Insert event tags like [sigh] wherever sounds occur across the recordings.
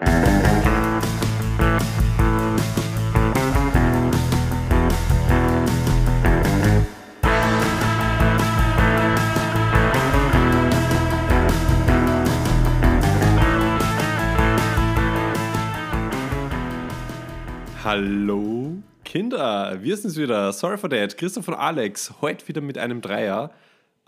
Hallo Kinder, wir sind's wieder. Sorry for that. Christoph und Alex, heute wieder mit einem Dreier.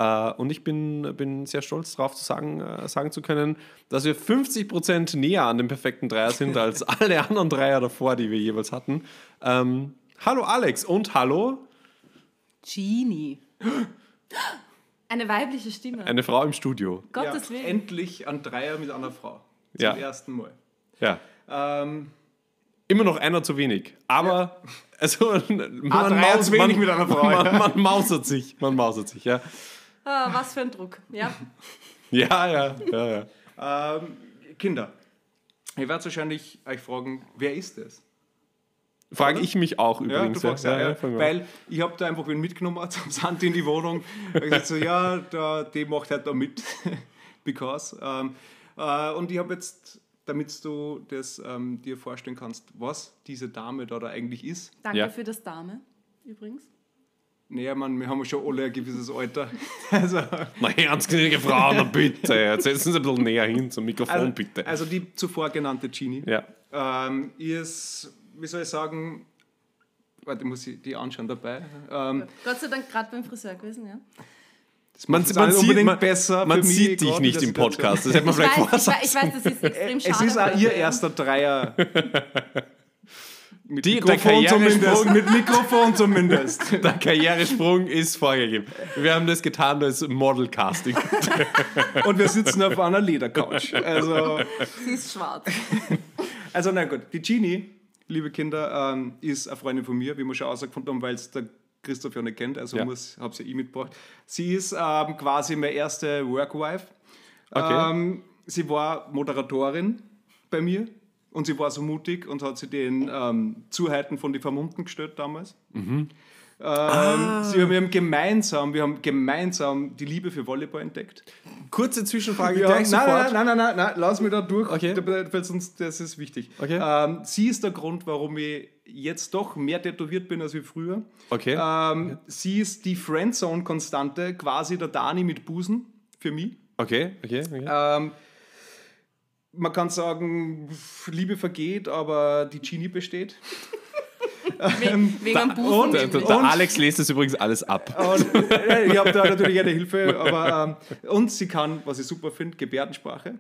Äh, und ich bin, bin sehr stolz darauf zu sagen, äh, sagen zu können, dass wir 50% näher an dem perfekten Dreier sind als [laughs] alle anderen Dreier davor, die wir jeweils hatten. Ähm, hallo Alex und hallo Genie. [gasps] Eine weibliche Stimme. eine Frau im Studio. Gottes ja, Willen. Endlich ein Dreier mit einer Frau. Zum Ja. ersten Mal. Ja, Ähm, immer noch einer zu wenig. Aber [laughs] also, man, Ah, Dreier zu wenig mit einer Frau, [laughs] Man, ja. man mausert sich, man mausert sich, ja. Ah, was für ein Druck. Ja. [laughs] Ja, ja, ja, ja. ähm, Kinder, ihr werdet wahrscheinlich euch fragen, wer ist das? Frage ich mich auch Ja, du übrigens. ja, ja, mal. weil ich habe da einfach wen mitgenommen [laughs] zum Santi in die Wohnung. Ich gesagt so, ja, der, die macht halt da mit, [laughs] because. Ähm, äh, und ich habe jetzt, damit du das ähm, dir vorstellen kannst, was diese Dame da, da eigentlich ist. Danke Ja. für das Dame, übrigens. Naja, man, wir haben ja schon alle ein gewisses Alter. [laughs] Also, Na, ganz gnädige Frau, na bitte. Jetzt setzen Sie ein bisschen näher hin zum Mikrofon, also, bitte. also die zuvor genannte Genie ja. ähm, ist, wie soll ich sagen, warte, muss ich die anschauen dabei. Ähm, Gott sei Dank gerade beim Friseur gewesen, ja. das Man, es man, sieht, unbedingt man, besser man für mich, sieht dich nicht im. Podcast. Das hätte man Ich vielleicht weiß, ich, weiß, ich weiß, das ist [laughs] extrem Es schade. ist auch ihr erster Dreier. [laughs] Mit Die- der Mikrofon zumindest. Karrieresprung. Mit Mikrofon zumindest. [laughs] Der Karrieresprung ist vorgegeben. Wir haben das getan als Model-Casting. [laughs] Und wir sitzen auf einer Ledercouch. Also, Sie ist schwarz. [laughs] also na gut, die Genie, liebe Kinder, ähm, ist eine Freundin von mir, wie wir schon ausgefunden haben, weil es der Christoph ja nicht kennt, also Ja. muss, habe sie ich mitgebracht. Sie ist ähm, quasi meine erste Workwife. Okay. Ähm, sie war Moderatorin bei mir und sie war so mutig und hat sie den ähm, Zuheiten von die Vermummten gestellt damals. Mhm. Ähm, Ah. sie, wir haben gemeinsam, wir haben gemeinsam die Liebe für Volleyball entdeckt. Kurze Zwischenfrage gleich nein, nein, nein, nein, nein, nein, lass mich da durch, Okay. weil sonst das ist wichtig. Okay. Ähm, sie ist der Grund, warum ich jetzt doch mehr tätowiert bin als wie früher. Okay. Ähm, Sie ist die Friendzone-Konstante, quasi der Dani mit Busen für mich. Okay, okay, okay. Ähm, man kann sagen, Liebe vergeht, aber die Genie besteht. [laughs] Wegen, wegen Busen. und- Der, der, nämlich. der und- Alex lässt das übrigens alles ab. Und, äh, ich habe da natürlich eine Hilfe, [laughs] aber ähm, und sie kann, was ich super finde, Gebärdensprache.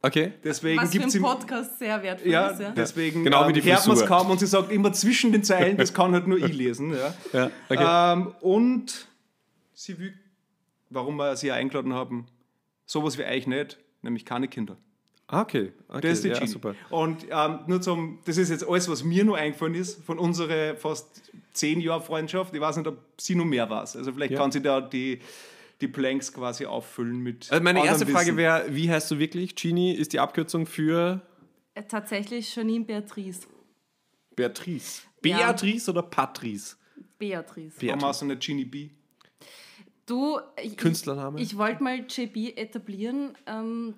Okay. Deswegen Was für gibt ein Podcast sehr wertvoll Ja, ist. Ja. deswegen Genau wie die hört man es kaum und sie sagt immer zwischen den Zeilen, das kann halt nur ich lesen. Ja. Ja, okay. Ähm, und sie will, warum wir sie eingeladen haben, sowas wie euch nicht, nämlich keine Kinder. Ah, okay. okay. Das ist die ja, Genie. super. Und ähm, nur zum, das ist jetzt alles, was mir nur eingefallen ist, von unserer fast zehn Jahre Freundschaft. Ich weiß nicht, ob sie noch mehr war. Also vielleicht Ja. kann sie da die, die Planks quasi auffüllen mit. Also meine erste Frage wäre, wie heißt du wirklich? Genie ist die Abkürzung für Äh, Tatsächlich Janine Beatrice. Beatrice. Ja. Beatrice oder Patrice? Beatrice. Warum hast du nicht Genie B? Du, ich, Künstlername? Ich, ich wollte mal JB etablieren. Ähm,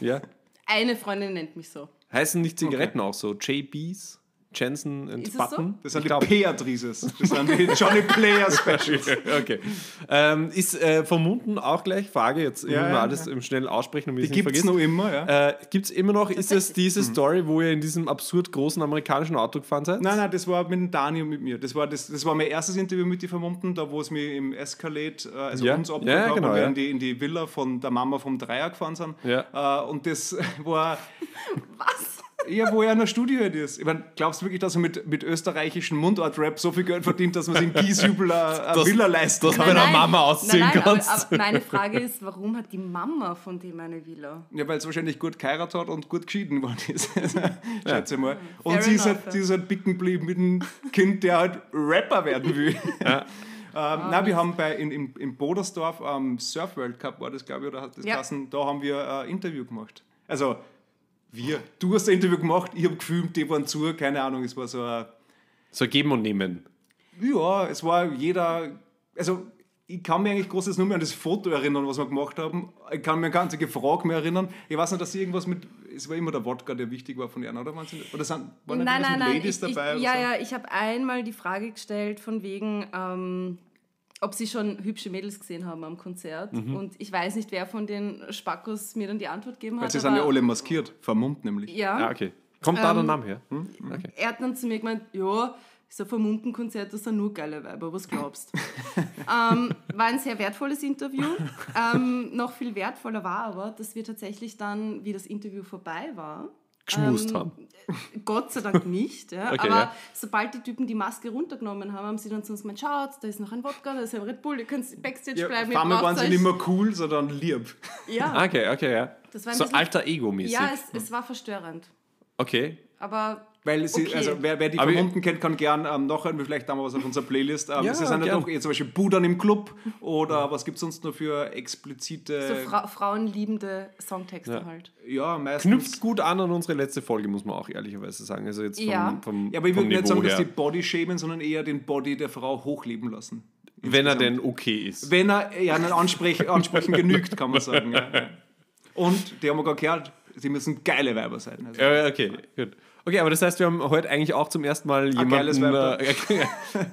Ja. eine Freundin nennt mich so. Heißen nicht Zigaretten auch so? JBs? Jensen and Ist es so? Button? Das sind Ich die glaub- Beatrices. Das sind die Johnny Player Specials. [laughs] okay. Ähm, ist äh, vermunden auch gleich Frage, jetzt Ja, immer ja, alles im schnell aussprechen, damit Die ich es nicht gibt es noch immer, ja. Äh, Gibt es immer noch, ist es diese Mhm. Story, wo ihr in diesem absurd großen amerikanischen Auto gefahren seid? Nein, nein, das war mit dem Dani und mit mir. Das war, das, das war mein erstes Interview mit den Vermummten, da wo es mir im Escalade, äh, also Ja. uns abgeholt Ja, ja, haben, genau, wo wir ja. in, die, in die Villa von der Mama vom Dreier gefahren sind. Ja. Äh, und das [laughs] war... Was? Ja, wo er in der Studio halt ist. Ich meine, glaubst du wirklich, dass er mit, mit österreichischen Mundart-Rap so viel Geld verdient, dass man sich in Giesjubel eine, eine Das- Villa leisten kann? Bei der Mama ausziehen nein, nein, kannst. Aber, aber meine [laughs] Frage ist, warum hat die Mama von dem eine Villa? Ja, weil es wahrscheinlich gut geheiratet hat und gut geschieden worden ist. [laughs] Schätze mal. Und Fair sie ist, halt, ja. sie ist halt bicken geblieben mit einem Kind, der halt Rapper werden will. [laughs] ähm, nein, wir haben bei, in, in, in Bodersdorf am Surf World Cup, war das glaube ich, oder hat das Ja. geheißen, da haben wir ein Interview gemacht. Also wir. Du hast ein Interview gemacht, ich habe gefilmt, die waren zu, keine Ahnung, es war so ein So geben und nehmen. ja, es war jeder, also ich kann mich eigentlich großes nur mehr an das Foto erinnern, was wir gemacht haben. Ich kann mir an keine einzige Frage mehr erinnern. Ich weiß nicht, dass sie irgendwas mit es war immer der Wodka, der wichtig war von ihr, oder? Waren, sie, oder sind, waren Nein, nein, nein. Ladies Ich, ich, dabei? oder ja, so? ja, ich habe einmal die Frage gestellt, von wegen, ähm, ob sie schon hübsche Mädels gesehen haben am Konzert. Und ich weiß nicht, wer von den Spackos mir dann die Antwort gegeben Weil hat. sie sind ja alle maskiert, vermummt nämlich. Ja, Ah, okay. Kommt da der Ähm, Name her? Hm? Okay. er hat dann zu mir gemeint, ja, so vermummten Konzert, das sind nur geile Weiber, was glaubst [laughs] ähm, War ein sehr wertvolles Interview. Ähm, noch viel wertvoller war aber, dass wir tatsächlich dann, wie das Interview vorbei war, Geschmust ähm, haben. Gott sei Dank nicht. Ja. [laughs] Okay, aber ja. sobald die Typen die Maske runtergenommen haben, haben sie dann zu uns gemeint, schaut, da ist noch ein Wodka, da ist ein Red Bull, ihr könnt Backstage Ja, bleiben. auf waren sie nicht mehr cool, sondern lieb. [laughs] Ja, Okay, okay, ja. Das war ein so bisschen- alter Ego-mäßig. ja es, es war verstörend. Okay. Aber Weil sie, Okay. also wer, wer die Aber ich- Vermummten kennt, kann gern ähm, nachhören wir vielleicht da mal was auf unserer Playlist. Ähm, Ja, sie sind ja doch zum Beispiel Budern im Club oder was gibt es sonst noch für explizite. so Fra frauenliebende Songtexte Ja. halt. ja, meistens. Knüpft gut an an unsere letzte Folge, muss man auch ehrlicherweise sagen. Also jetzt vom, Ja. vom, Ja, aber ich würde nicht sagen, dass her. die Body shamen, sondern eher den Body der Frau hochleben lassen. Wenn er denn okay ist. Wenn er ja einen Ansprech, [laughs] Ansprechen genügt, kann man sagen. Ja. ja. Und die haben wir gerade gehört, sie müssen geile Weiber sein. Also, Ja, okay, gut. Okay, aber das heißt, wir haben heute eigentlich auch zum ersten Mal jemanden. äh, okay. [laughs]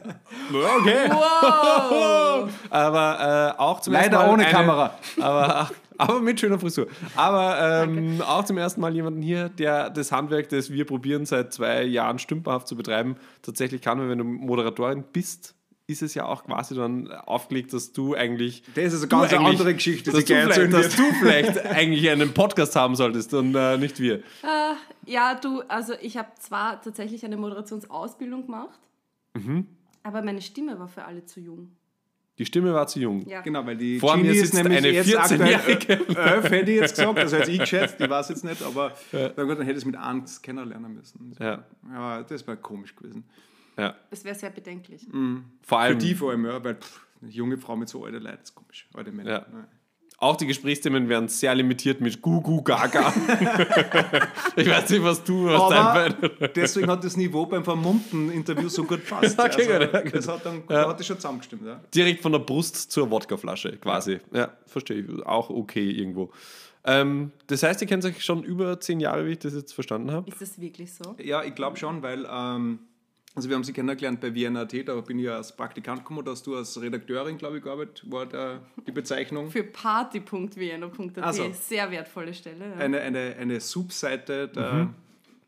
okay. Wow! Aber äh, auch zum Leider ersten Mal. ohne eine- Kamera. Aber, [laughs] aber mit schöner Frisur. Aber ähm, auch zum ersten Mal jemanden hier, der das Handwerk, das wir probieren seit zwei Jahren stümperhaft zu betreiben, tatsächlich kann. Wenn du Moderatorin bist, ist es ja auch quasi dann aufgelegt, dass du eigentlich. Das ist eine ganz eigentlich- andere Geschichte, dass die du, vielleicht, dass du vielleicht eigentlich einen Podcast haben solltest und äh, nicht wir. Ja, du, also ich habe zwar tatsächlich eine Moderationsausbildung gemacht, Mhm. aber meine Stimme war für alle zu jung. Die Stimme war zu jung. Ja. Genau, weil die Vor mir Genie ist sitzt nämlich eine jetzt aktuell 14-Jährige. ö- elf, hätte ich jetzt gesagt, also hätte ich geschätzt, ich weiß jetzt nicht, aber na gut, dann hätte ich es mit eins kennenlernen müssen. Ja. ja, das wäre komisch gewesen. Ja. Das wäre sehr bedenklich. Vor Für allem die vor allem, ja, weil pff, eine junge Frau mit so alten Leuten ist komisch. Alte Männer. Ja. Nein. auch die Gesprächsthemen werden sehr limitiert mit Gugu Gaga. [laughs] ich weiß nicht, was du was Aber deswegen hat das Niveau beim vermummten Interview so gut passt. [laughs] Okay, also, gut, ja, gut. Das hat dann Ja. hat das schon zusammengestimmt. Ja. direkt von der Brust zur Wodkaflasche quasi. Ja, verstehe ich. Auch okay irgendwo. Ähm, das heißt, ihr kennt euch schon über zehn Jahre, wie ich das jetzt verstanden habe. Ist das wirklich so? Ja, ich glaube schon, weil ähm, also wir haben sie kennengelernt bei VNAT, da bin ich ja als Praktikant gekommen, da hast du als Redakteurin, glaube ich, gearbeitet, war der, die Bezeichnung. Für party.vienna.at. Ach so. Sehr wertvolle Stelle. Ja. Eine, eine, eine Subseite der Mhm.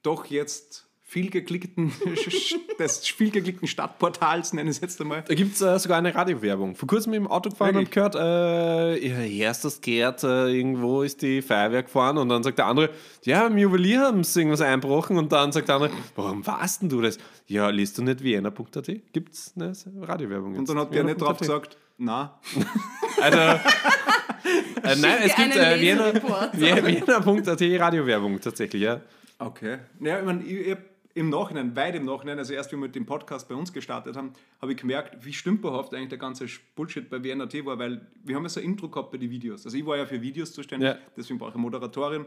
doch jetzt viel geklickten, [laughs] des viel geklickten Stadtportals, nenne ich es jetzt einmal. Da gibt es äh, sogar eine Radiowerbung. Vor kurzem im Auto gefahren Wirklich? und gehört, äh, ja, erstes gehört, äh, irgendwo ist die Feuerwehr gefahren und dann sagt der andere, ja, im Juwelier haben sie irgendwas einbrochen und dann sagt der andere, warum warst denn du das? Ja, liest du nicht vienna.at? Gibt es eine Radiowerbung? Und dann hat der nicht drauf Vienna.at. gesagt, na, [laughs] Also, äh, nein, es gibt äh, Vienna- Lesereport. Vie- Vienna.at Radiowerbung tatsächlich, ja. Okay. Ja, ich, mein, ich, ich hab im Nachhinein, weit im Nachhinein, also erst wie wir mit dem Podcast bei uns gestartet haben, habe ich gemerkt, wie stümperhaft eigentlich der ganze Bullshit bei WNAT war, weil wir haben ja so ein Intro gehabt bei den Videos. Also ich war ja für Videos zuständig, Ja. deswegen brauche ich eine Moderatorin.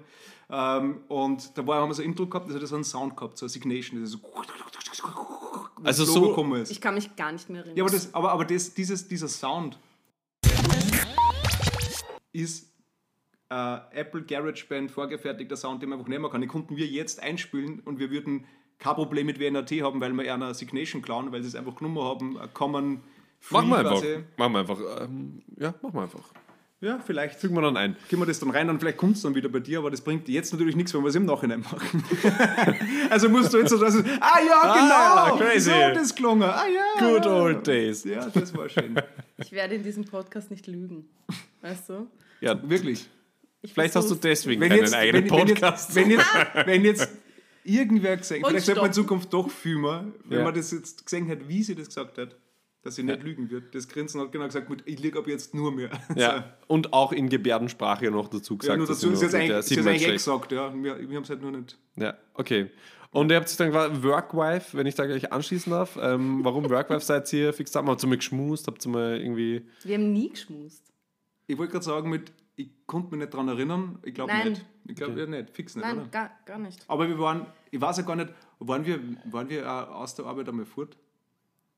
Ähm, und da war, haben wir so ein Intro gehabt, das hat so einen Sound gehabt, so eine Signation, das ist so Also so- gekommen ist. Ich kann mich gar nicht mehr erinnern. Ja, aber, das, aber, aber das, dieses, dieser Sound ist äh, Apple GarageBand vorgefertigter Sound, den man einfach nehmen kann. Den konnten wir jetzt einspielen und wir würden kein Problem mit WNAT haben, weil wir einer Signation klauen, weil sie es einfach genommen haben. Äh, Common Free Machen wir einfach. Machen wir einfach. Ähm, ja, machen wir einfach. Ja, vielleicht Fügen wir dann ein. gehen wir das dann rein, dann vielleicht kommt es dann wieder bei dir, aber das bringt jetzt natürlich nichts, wenn wir es im Nachhinein machen. [laughs] also musst du jetzt so sagen, ah ja, Ah, genau, crazy. so hat das gelungen, ah ja. Good old days. Ja, das war schön. Ich werde in diesem Podcast nicht lügen. Weißt du? Ja, Wirklich. Ich vielleicht hast du deswegen wenn keinen jetzt, eigenen wenn, Podcast. Wenn jetzt, [laughs] wenn jetzt, wenn jetzt irgendwer gesehen, Und vielleicht sollte man in. Zukunft doch filmen, wenn Ja. man das jetzt gesehen hat, wie sie das gesagt hat, dass sie nicht lügen wird. Das Grinsen hat genau gesagt, gut, ich lüge ab jetzt nur mehr. [laughs] ja. Und auch in Gebärdensprache noch dazu So. gesagt. ja, nur dass dazu sie ist jetzt eigentlich, ist jetzt eigentlich gesagt, ja. Wir, wir haben es halt nur nicht. Ja, okay. Und ihr habt sich dann gefragt, Workwife, wenn ich da gleich anschließen darf. Ähm, warum Workwife seid ihr fix zusammen? Habt ihr mal geschmust? Habt ihr mal irgendwie. Wir haben nie geschmust. Ich wollte gerade sagen, mit, ich konnte mich nicht daran erinnern. Ich glaube Nein. nicht. Ich glaube ja nicht, fix nicht, Nein, oder? gar, gar nicht. Aber wir waren, ich weiß ja gar nicht, waren wir, waren wir aus der Arbeit einmal fort?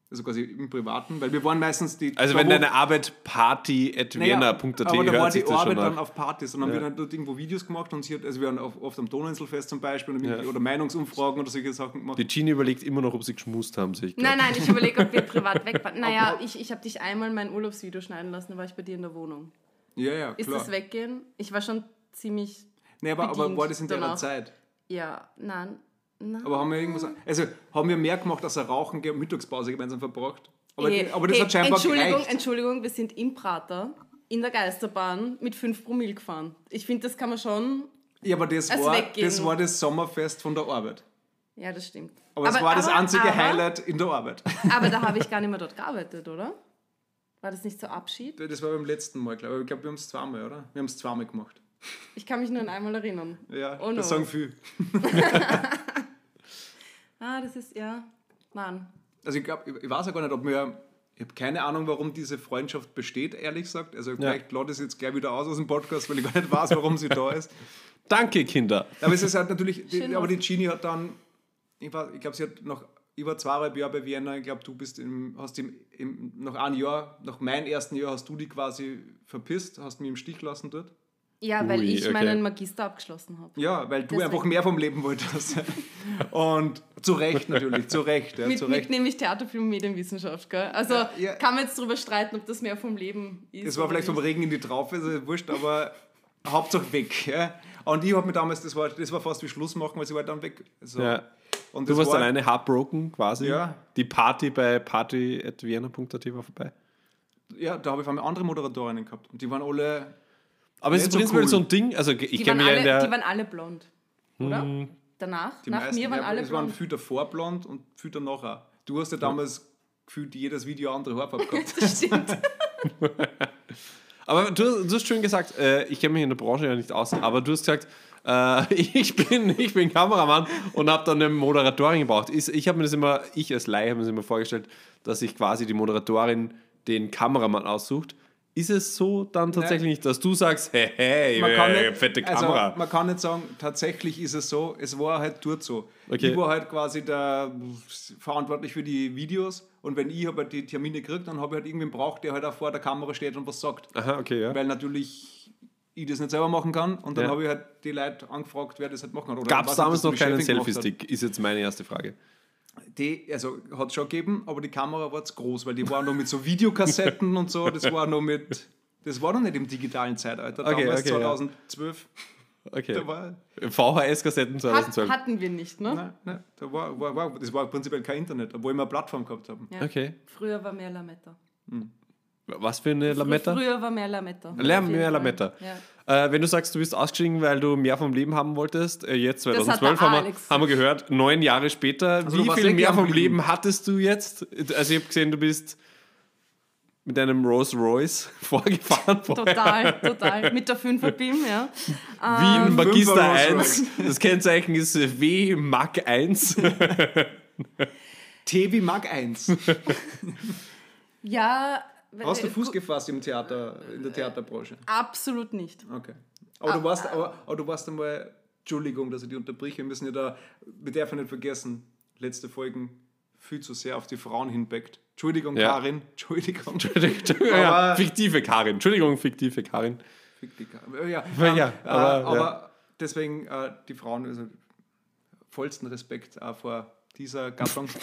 Also quasi im Privaten, weil wir waren meistens die. Also wenn deine Arbeit party.vienna.at naja, aber da war hört sich die das schon Arbeit dann auf Partys und dann haben Ja. wir dann dort irgendwo Videos gemacht und sie hat, also wir haben auf, oft am Donauinselfest zum Beispiel Ja. oder Meinungsumfragen oder solche Sachen gemacht. Die Gini überlegt immer noch, ob sie geschmust haben, sehe ich Nein, nein, ich überlege, ob wir privat weg waren. [laughs] Naja, ich, ich habe dich einmal mein Urlaubsvideo schneiden lassen, da war ich bei dir in der Wohnung. Ja, ja, Ist klar. das weggehen? Ich war schon ziemlich. Nee, aber, aber war das in danach? Zeit? Ja, nein. nein. Aber haben wir irgendwas. Also haben wir mehr gemacht, als Rauchen gehen und Mittagspause gemeinsam verbracht. Aber, Hey, aber das hey, hat scheinbar Entschuldigung, gereicht. Entschuldigung, wir sind im Prater in der Geisterbahn mit 5 Promille gefahren. Ich finde, das kann man schon. Ja, aber das war, weggehen. das war das Sommerfest von der Arbeit. Ja, das stimmt. Aber es war das aber- einzige aber, Highlight in der Arbeit. Aber da [laughs] habe ich gar nicht mehr dort gearbeitet, oder? War das nicht so Abschied? Das war beim letzten Mal, glaube ich. Ich glaube, wir haben es zweimal, oder? Wir haben es zweimal gemacht. Ich kann mich nur an einmal erinnern. Ja, Oh no. das sagen viele. [laughs] [laughs] Ah, das ist, ja. Nein. Also ich glaube, ich, weiß ja gar nicht, ob wir. Ich habe keine Ahnung, warum diese Freundschaft besteht, ehrlich gesagt. Also vielleicht lade ich es jetzt gleich wieder aus aus dem Podcast, weil ich gar nicht weiß, warum sie da ist. Danke, Kinder. Aber es ist halt natürlich, die, Schön aber die Genie hat dann, ich, ich glaube, sie hat noch über zweieinhalb Jahre bei Vienna, ich glaube, du bist im, hast im, im, nach einem Jahr, nach meinem ersten Jahr, hast du die quasi verpisst, hast mich im Stich lassen dort. Ja, weil Ui, ich okay. meinen Magister abgeschlossen habe. Ja, weil du Deswegen. einfach mehr vom Leben wolltest. [laughs] Und zu Recht natürlich, zu Recht. Ja, Mit, zu mit Recht. nämlich Theaterfilm und Medienwissenschaft, gell? Also ja. kann man jetzt darüber streiten, ob das mehr vom Leben ist. Das war vielleicht vom. Regen in die Traufe, ist wurscht, aber Hauptsache weg. Ja. Und ich habe mir damals, das war, das war fast wie Schluss machen, weil sie war dann weg. So. Ja. Und Du warst war, alleine heartbroken quasi. Ja. Die Party bei party.vienna.at war vorbei. Ja, da habe ich auf einmal andere Moderatorinnen gehabt. Und die waren alle. Aber es ist Nicht so prinzipiell cool. so ein Ding, also ich Die kenne waren, mich ja in alle, die der... waren alle blond, oder? Danach? Die Nach meisten, mir waren ja, alle Es waren blond. viel davor blond und viel danach auch. Du hast ja damals gefühlt jedes Video andere Haarfarbe [laughs] gehabt. Das stimmt. [laughs] Aber du, du hast schön gesagt, äh, ich kenne mich in der Branche ja nicht aus, aber du hast gesagt, äh, [laughs] ich, bin, ich bin Kameramann und habe dann eine Moderatorin gebraucht. Ist, ich habe mir das immer, ich als Laie habe mir das immer vorgestellt, dass sich quasi die Moderatorin den Kameramann aussucht. Ist es so dann tatsächlich nicht, dass du sagst, hey, hey, man kann äh, nicht, fette Kamera? Also, man kann nicht sagen, tatsächlich ist es so, es war halt dort so. Okay. Ich war halt quasi der verantwortlich für die Videos und wenn ich aber die Termine gekriegt, dann habe ich halt irgendwen braucht, der halt auch vor der Kamera steht und was sagt. Aha, okay, ja. Weil natürlich ich das nicht selber machen kann und dann Ja. habe ich halt die Leute angefragt, wer das halt machen kann. Oder Gab es damals noch keinen. Selfie-Stick? Ist jetzt meine erste Frage. Die, also hat es schon gegeben, aber die Kamera war zu groß, weil die war noch mit so Videokassetten und so, das war noch mit, das war noch nicht im digitalen Zeitalter, Okay, damals okay, ja. 2012. Okay. Da war, VHS-Kassetten Hat, 2012. hatten wir nicht, ne? nein, nein, da war, war, war, das war prinzipiell kein Internet, obwohl wir eine Plattform gehabt haben. Ja. Okay. Früher war mehr Lametta. Was für eine Lametta? Früher war mehr Lametta. Mehr Fall. Lametta. Ja. Äh, wenn du sagst, du bist ausgestiegen, weil du mehr vom Leben haben wolltest, äh, jetzt hat 2012 der haben wir, haben wir gehört, neun Jahre später, Also wie viel mehr vom Blieben. Leben hattest du jetzt? Also ich habe gesehen, du bist mit einem Rolls Royce [laughs] vorgefahren. vorher. Total, total. Mit der 5er BIM, ja. Wien Ähm, Magister Fünfer Rolls 1. Das Kennzeichen ist W Mag 1. TV Mag 1. Ja. Hast du äh, Fuß gefasst im Theater, in der Theaterbranche? Absolut nicht. Okay. Aber Ah, du warst, aber, aber du warst einmal, Entschuldigung, dass ich die unterbreche, wir müssen ja da, wir dürfen nicht vergessen, letzte Folgen viel zu sehr auf die Frauen hinbeckt. Entschuldigung, Ja. Karin, [laughs] Entschuldigung. ja, Aber- fiktive Karin. Entschuldigung, fiktive Karin. Fick die Karin. Ja, Ja, ähm, ja, äh, aber, aber, ja. deswegen äh, die Frauen, also vollsten Respekt auch vor dieser Gattung. [laughs]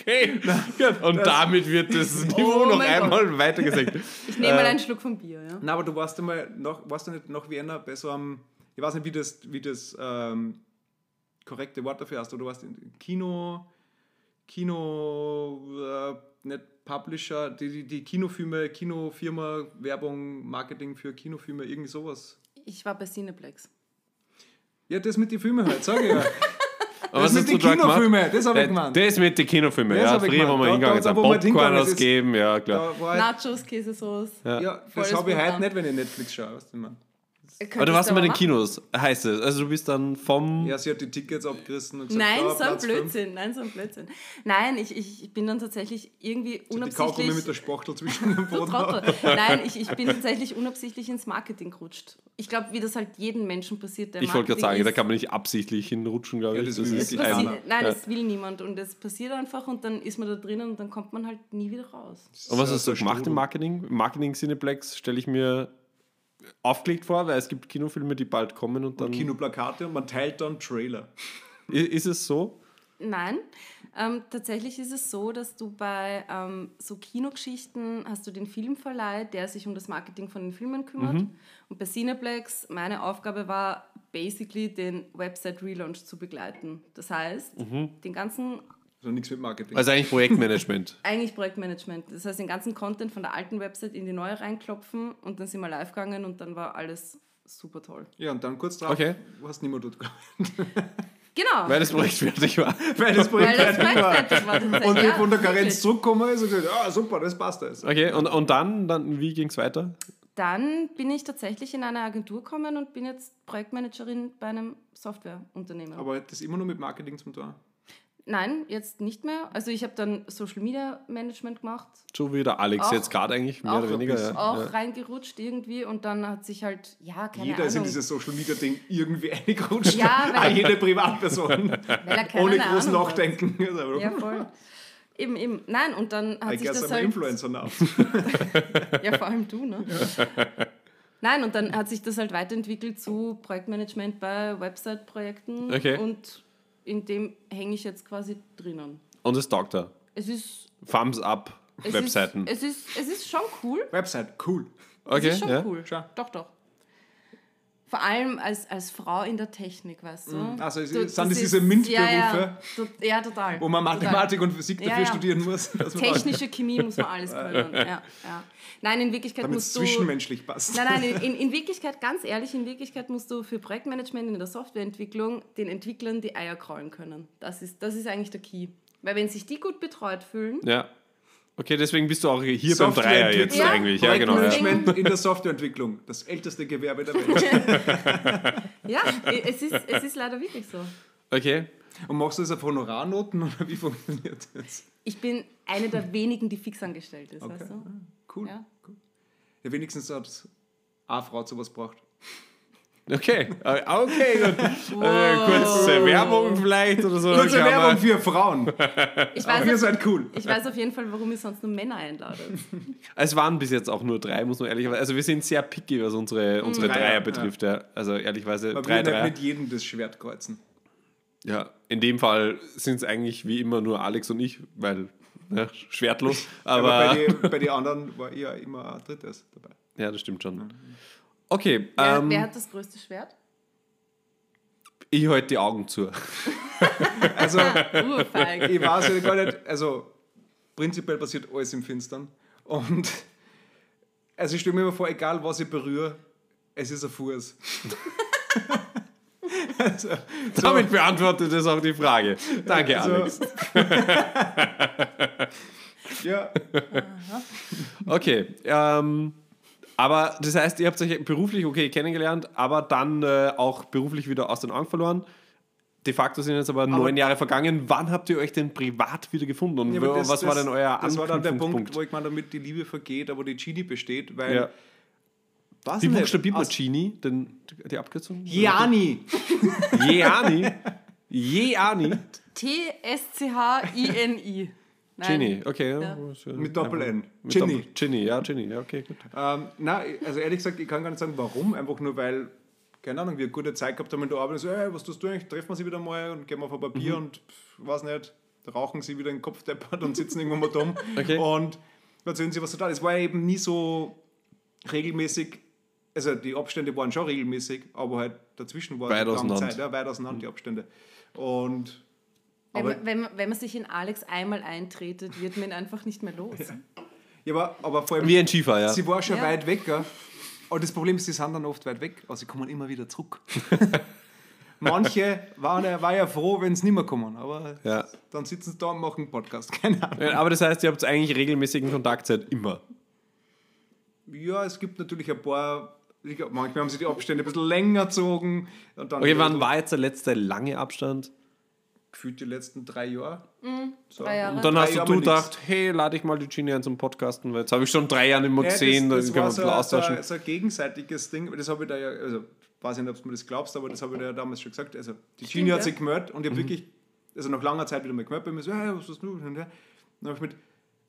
Okay. Gut. Und damit wird das [laughs] Niveau Oh noch einmal weitergesenkt. Ich nehme mal Äh, einen Schluck vom Bier, ja. Na, aber du warst einmal noch, warst du nicht nach Vienna bei so einem, ich weiß nicht, wie das, wie das ähm, korrekte Wort dafür hast, oder du warst in Kino, Kino, äh, nicht Publisher, die, die, die Kinofilme, Kinofirma, Werbung, Marketing für Kinofilme, irgendwie sowas. Ich war bei Cineplex. Ja, das mit den Filmen halt, sag ich ja. [laughs] Aber Das was mit hast den? Kinofilmen, das habe ich Äh, gemeint. Das mit den Kinofilmen, ja. Früher, wo wir hingegangen sind, Popcorn ausgeben, ja klar. Nachos, Käsesauce. Ja. ja, das habe ich heute nicht, wenn ich Netflix schaue. Aber du warst immer in den machen. Kinos, heißt es. Also du bist dann vom. Ja, sie hat die Tickets abgerissen und gesagt, Nein, ja, so ein Platz fünf. Blödsinn. Nein, so ein Blödsinn. Nein, ich, ich, ich bin dann tatsächlich irgendwie Die Kaugummi unabsichtlich. mit der Spachtel zwischen [laughs] dem Boden. Nein, ich, ich bin tatsächlich unabsichtlich ins Marketing gerutscht. Ich glaube, wie das halt jedem Menschen passiert, der Ich wollte gerade sagen, Marketing da ist. kann man nicht absichtlich hinrutschen, glaube Ja, ich. das das will ist ein, Nein, Ja. das will niemand und es passiert einfach und dann ist man da drinnen und dann kommt man halt nie wieder raus. Und was hast du so gemacht im. Marketing? Im Marketing Cineplex stelle ich mir aufgelegt vor, weil es gibt Kinofilme, die bald kommen und dann. Kinoplakate und man teilt dann Trailer. Ist es so? Nein, ähm, tatsächlich ist es so, dass du bei ähm, so Kinogeschichten hast du den Filmverleih, der sich um das Marketing von den Filmen kümmert. Mhm. Und bei Cineplex, meine Aufgabe war, basically den Website-Relaunch zu begleiten. Das heißt, Mhm. den ganzen Also nichts mit Marketing. Also eigentlich Projektmanagement. [laughs] Eigentlich Projektmanagement. Das heißt, den ganzen Content von der alten Website in die neue reinklopfen und dann sind wir live gegangen und dann war alles super toll. ja, und dann kurz drauf, Okay. du hast nicht mehr dort gearbeitet. [laughs] Genau. weil das Projekt fertig war. [laughs] Weil das Projekt weil das fertig Projekt war. fertig war. tatsächlich. Und Ja, von der Karenz wirklich. zurückgekommen ist und gesagt, ah, super, das passt alles. Okay, und, und dann, dann wie ging es weiter? Dann bin ich tatsächlich in eine Agentur gekommen und bin jetzt Projektmanagerin bei einem Softwareunternehmen. Aber das immer nur mit Marketing zum tun? Nein, jetzt nicht mehr. Also ich habe dann Social Media Management gemacht, So wie der Alex Auch- jetzt gerade eigentlich, mehr auch oder weniger. Ja. auch Ja. reingerutscht irgendwie und dann hat sich halt, ja, keine Jeder ist in Ahnung. dieses Social Media Ding irgendwie [laughs] eingerutscht. Ja, weil- Auch jede Privatperson. weil er keine [laughs] Ohne groß Ahnung hat. nachdenken. Ja, voll. [laughs] Eben, eben. Nein, und dann hat I sich guess das I'm halt... Influencer now. Ja, vor allem du, ne? Nein, und dann hat sich das halt weiterentwickelt zu Projektmanagement bei Website-Projekten. Okay. Und in dem hänge ich jetzt quasi drinnen. Und es taugt er. Es ist. Thumbs up, Es Webseiten. Ist, es, ist, es ist schon cool. Website, cool. okay, es ist schon ja. cool. Schon. Doch, doch. Vor allem als, als Frau in der Technik, weißt du? Also es du, sind das diese MINT-Berufe, Ja, ja, ja, total. wo man Total. Mathematik und Physik dafür ja. studieren muss. Technische Chemie muss man alles können. [laughs] Nein, in Wirklichkeit Damit musst du. zwischenmenschlich passt. Nein, nein, in, in [laughs] Wirklichkeit, ganz ehrlich, in Wirklichkeit musst du für Projektmanagement in der Softwareentwicklung den Entwicklern die Eier kraulen können. Das ist, das ist eigentlich der Key. Weil wenn sich die gut betreut fühlen, Ja. Okay, deswegen bist du auch hier beim Dreier jetzt Ja. eigentlich. Ja, genau. Ja. Projektmanagement in der Softwareentwicklung. Das älteste Gewerbe der Welt. [laughs] ja, es ist, es ist leider wirklich so. Okay. Und machst du das auf Honorarnoten oder wie funktioniert das? Ich bin eine der wenigen, die fix angestellt ist, weißt du? Cool. Ja. cool. Ja, wenigstens hat eine Frau sowas braucht. Okay, Äh, okay, gut. [laughs] Äh, kurze Werbung vielleicht oder so. Kurze Werbung für Frauen. [laughs] Ich ihr weiß, auf, seid cool. ich weiß auf jeden Fall, warum ihr sonst nur Männer einladet. [laughs] Es waren bis jetzt auch nur drei, muss man ehrlich sagen. Also wir sind sehr picky, was unsere, unsere Dreier, Dreier betrifft. Ja. Also ehrlichweise drei nicht Dreier. mit jedem das Schwert kreuzen. Ja, in dem Fall sind es eigentlich wie immer nur Alex und ich, weil ja, schwertlos. Aber, Aber, bei, den, bei den anderen war ja immer ein drittes dabei. ja, das stimmt schon. Okay, Wer, ähm, wer hat das größte Schwert? ich halte die Augen zu. [laughs] Also, ich weiß ja gar nicht, also prinzipiell passiert alles im Finstern. Und [laughs] also ich stelle mir immer vor, egal was ich berühre, es ist ein Fuß. [laughs] also, so, Damit beantwortet es auch die Frage. Danke, Also- Alex. ja, Okay, ähm, aber das heißt, ihr habt euch beruflich okay kennengelernt, aber dann äh, auch beruflich wieder aus den Augen verloren. De facto sind jetzt aber, neun Jahre vergangen. Wann habt ihr euch denn privat wieder gefunden? Und Ja, aber das- was war das- denn euer Das war dann der Punkt, wo ich meine, damit die Liebe vergeht, aber die Genie besteht, weil. Ja. Was Wie buchstabiert man Genie? Denn die Abkürzung? Jani! Jeani. Jeani. T-S-C-H-I-N-I. Genie, okay. ja. Mit Doppel-N. Ginny. Doppel- Ginny, ja, Ginny, ja, okay, gut. Ähm, nein, also ehrlich gesagt, ich kann gar nicht sagen, warum. Einfach nur, weil, keine Ahnung, wir eine gute Zeit gehabt haben in der Arbeit. So, hey, was tust du eigentlich? Treffen wir sie wieder mal und gehen wir auf ein Papier Mhm. und pff, weiß nicht, rauchen sie wieder in den Kopf deppert und sitzen irgendwo mal dumm. [laughs] Okay. Und erzählen sie, was da ist. Es war eben nie so regelmäßig, also die Abstände waren schon regelmäßig, aber halt dazwischen war Weit eine lange auseinander. Zeit, ja, weit auseinander die Abstände. Und Wenn, aber, man, wenn, man, wenn man sich in Alex einmal eintretet, wird man ihn einfach nicht mehr los. ja, aber, aber vor allem, Wie ein Schiefer, ja. sie war schon Ja. weit weg. gell? Aber das Problem ist, sie sind dann oft weit weg, aber sie kommen immer wieder zurück. [laughs] Manche waren ja, war ja froh, wenn sie nicht mehr kommen, aber Ja. dann sitzen sie da und machen einen Podcast. [laughs] Keine Ahnung. Ja, Aber das heißt, ihr habt eigentlich regelmäßigen Kontakt seit immer. Ja, es gibt natürlich ein paar manchmal haben sie die Abstände ein bisschen länger gezogen. Und dann Okay, wann war jetzt der letzte lange Abstand? Gefühlt die letzten drei Jahre. So. drei Jahre. Und dann Drei hast du, Jahre du gedacht, hey, lade ich mal die Genie ein zum Podcasten, weil jetzt habe ich schon drei Jahre nicht mehr Ja, gesehen, das, dann das können wir war ein so, so, austauschen. ein- so ein gegenseitiges Ding. Das habe ich da ja, also weiß nicht, ob du mir das glaubst, aber das habe ich da ja damals schon gesagt. Also die Genie hat sich gemeldet und ich Mhm. habe wirklich, also nach langer Zeit wieder mal gemeldet bei mir, so, hey, was hast du? Und dann habe ich mit,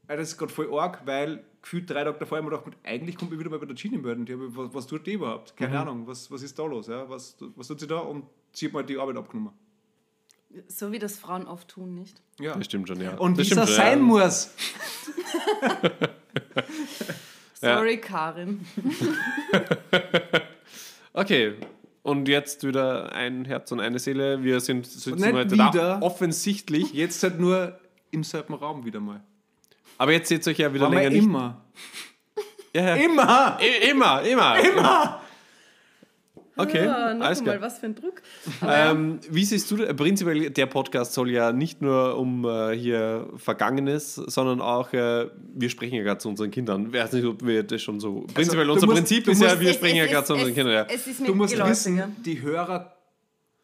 ey, das ist gerade voll arg, weil gefühlt drei Tage davor habe ich mir gedacht, eigentlich kommt ich wieder mal bei der Genie melden. Was, was tut die überhaupt? Keine Mhm. Ahnung, was, was ist da los? Ja? Was, was tut sie da? Und sie hat mal die Arbeit abgenommen. So wie das Frauen oft tun, nicht? Ja. Das stimmt schon, ja. Und wie das sein ja. muss. [laughs] Sorry, Karin. [laughs] Okay, und jetzt wieder ein Herz und eine Seele. Wir sind sitzen heute wieder. da, offensichtlich. Jetzt halt nur im selben Raum wieder mal. Aber jetzt seht ihr euch ja wieder wir länger nicht. immer. Ja, ja. Immer! I- Immer, immer. Immer! Okay, Ja, noch alles einmal, klar. was für ein Druck. [laughs] Ähm, wie siehst du, prinzipiell, der Podcast soll ja nicht nur um äh, hier Vergangenes, sondern auch, äh, wir sprechen ja gerade zu unseren Kindern. Ich weiß nicht, ob wir das schon so. Prinzipiell, du unser musst- Prinzip ist ja, wir Es- sprechen es ja gerade zu unseren es- Kindern. Ja. Es ist mir Du musst geläufig, wissen, ja. die Hörer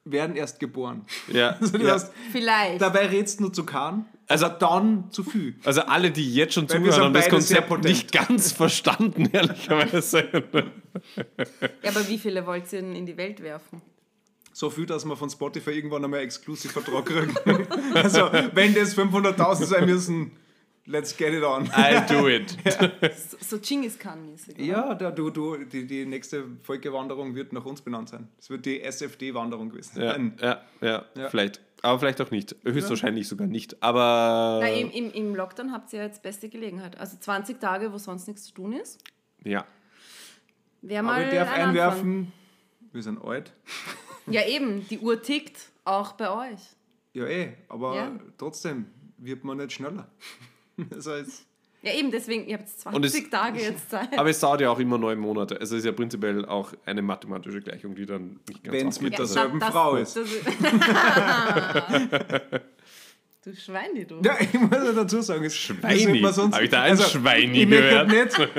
werden erst geboren. Ja. [laughs] Also, ja. hast, Vielleicht. dabei redst du nur zu Kahn, Also- dann zu viel. Also alle, die jetzt schon Weil zuhören, haben das Konzept nicht ganz [laughs] verstanden, ehrlicherweise. Ja, aber wie viele wollt ihr denn in die Welt werfen? So viel, dass wir von Spotify irgendwann einmal Exklusivvertrag kriegen. [laughs] also, wenn das 500.000 sein müssen, let's get it on. I'll do it. [laughs] So, so Genghis Khan-mäßig. Ja, da, du, du, die, die nächste Völkerwanderung wird nach uns benannt sein. Es wird die SFD-Wanderung gewesen Ja, sein. ja, ja, Ja. vielleicht. Aber vielleicht auch nicht. Höchstwahrscheinlich sogar nicht. Aber. Na, im, im, Im Lockdown habt ihr ja jetzt beste Gelegenheit. Also 20 Tage, wo sonst nichts zu tun ist. ja. Wäre mal Aber ich darf einwerfen, wir sind alt. Ja, eben, die Uhr tickt, auch bei euch. Ja, eh, aber Ja. trotzdem wird man nicht schneller. [laughs] Das heißt, Ja, eben, deswegen, ihr habt Und es- 20 Tage jetzt Zeit. Aber es dauert ja auch immer neun Monate. Also es ist ja prinzipiell auch eine mathematische Gleichung, die dann nicht ganz mit aufgeht. der Also- derselben Frau ist. [laughs] du Schweini, du. ja, ich muss ja dazu sagen, es Schweini? das sollte man Hab ich da ein Schweini ich möchte gehört? Nicht,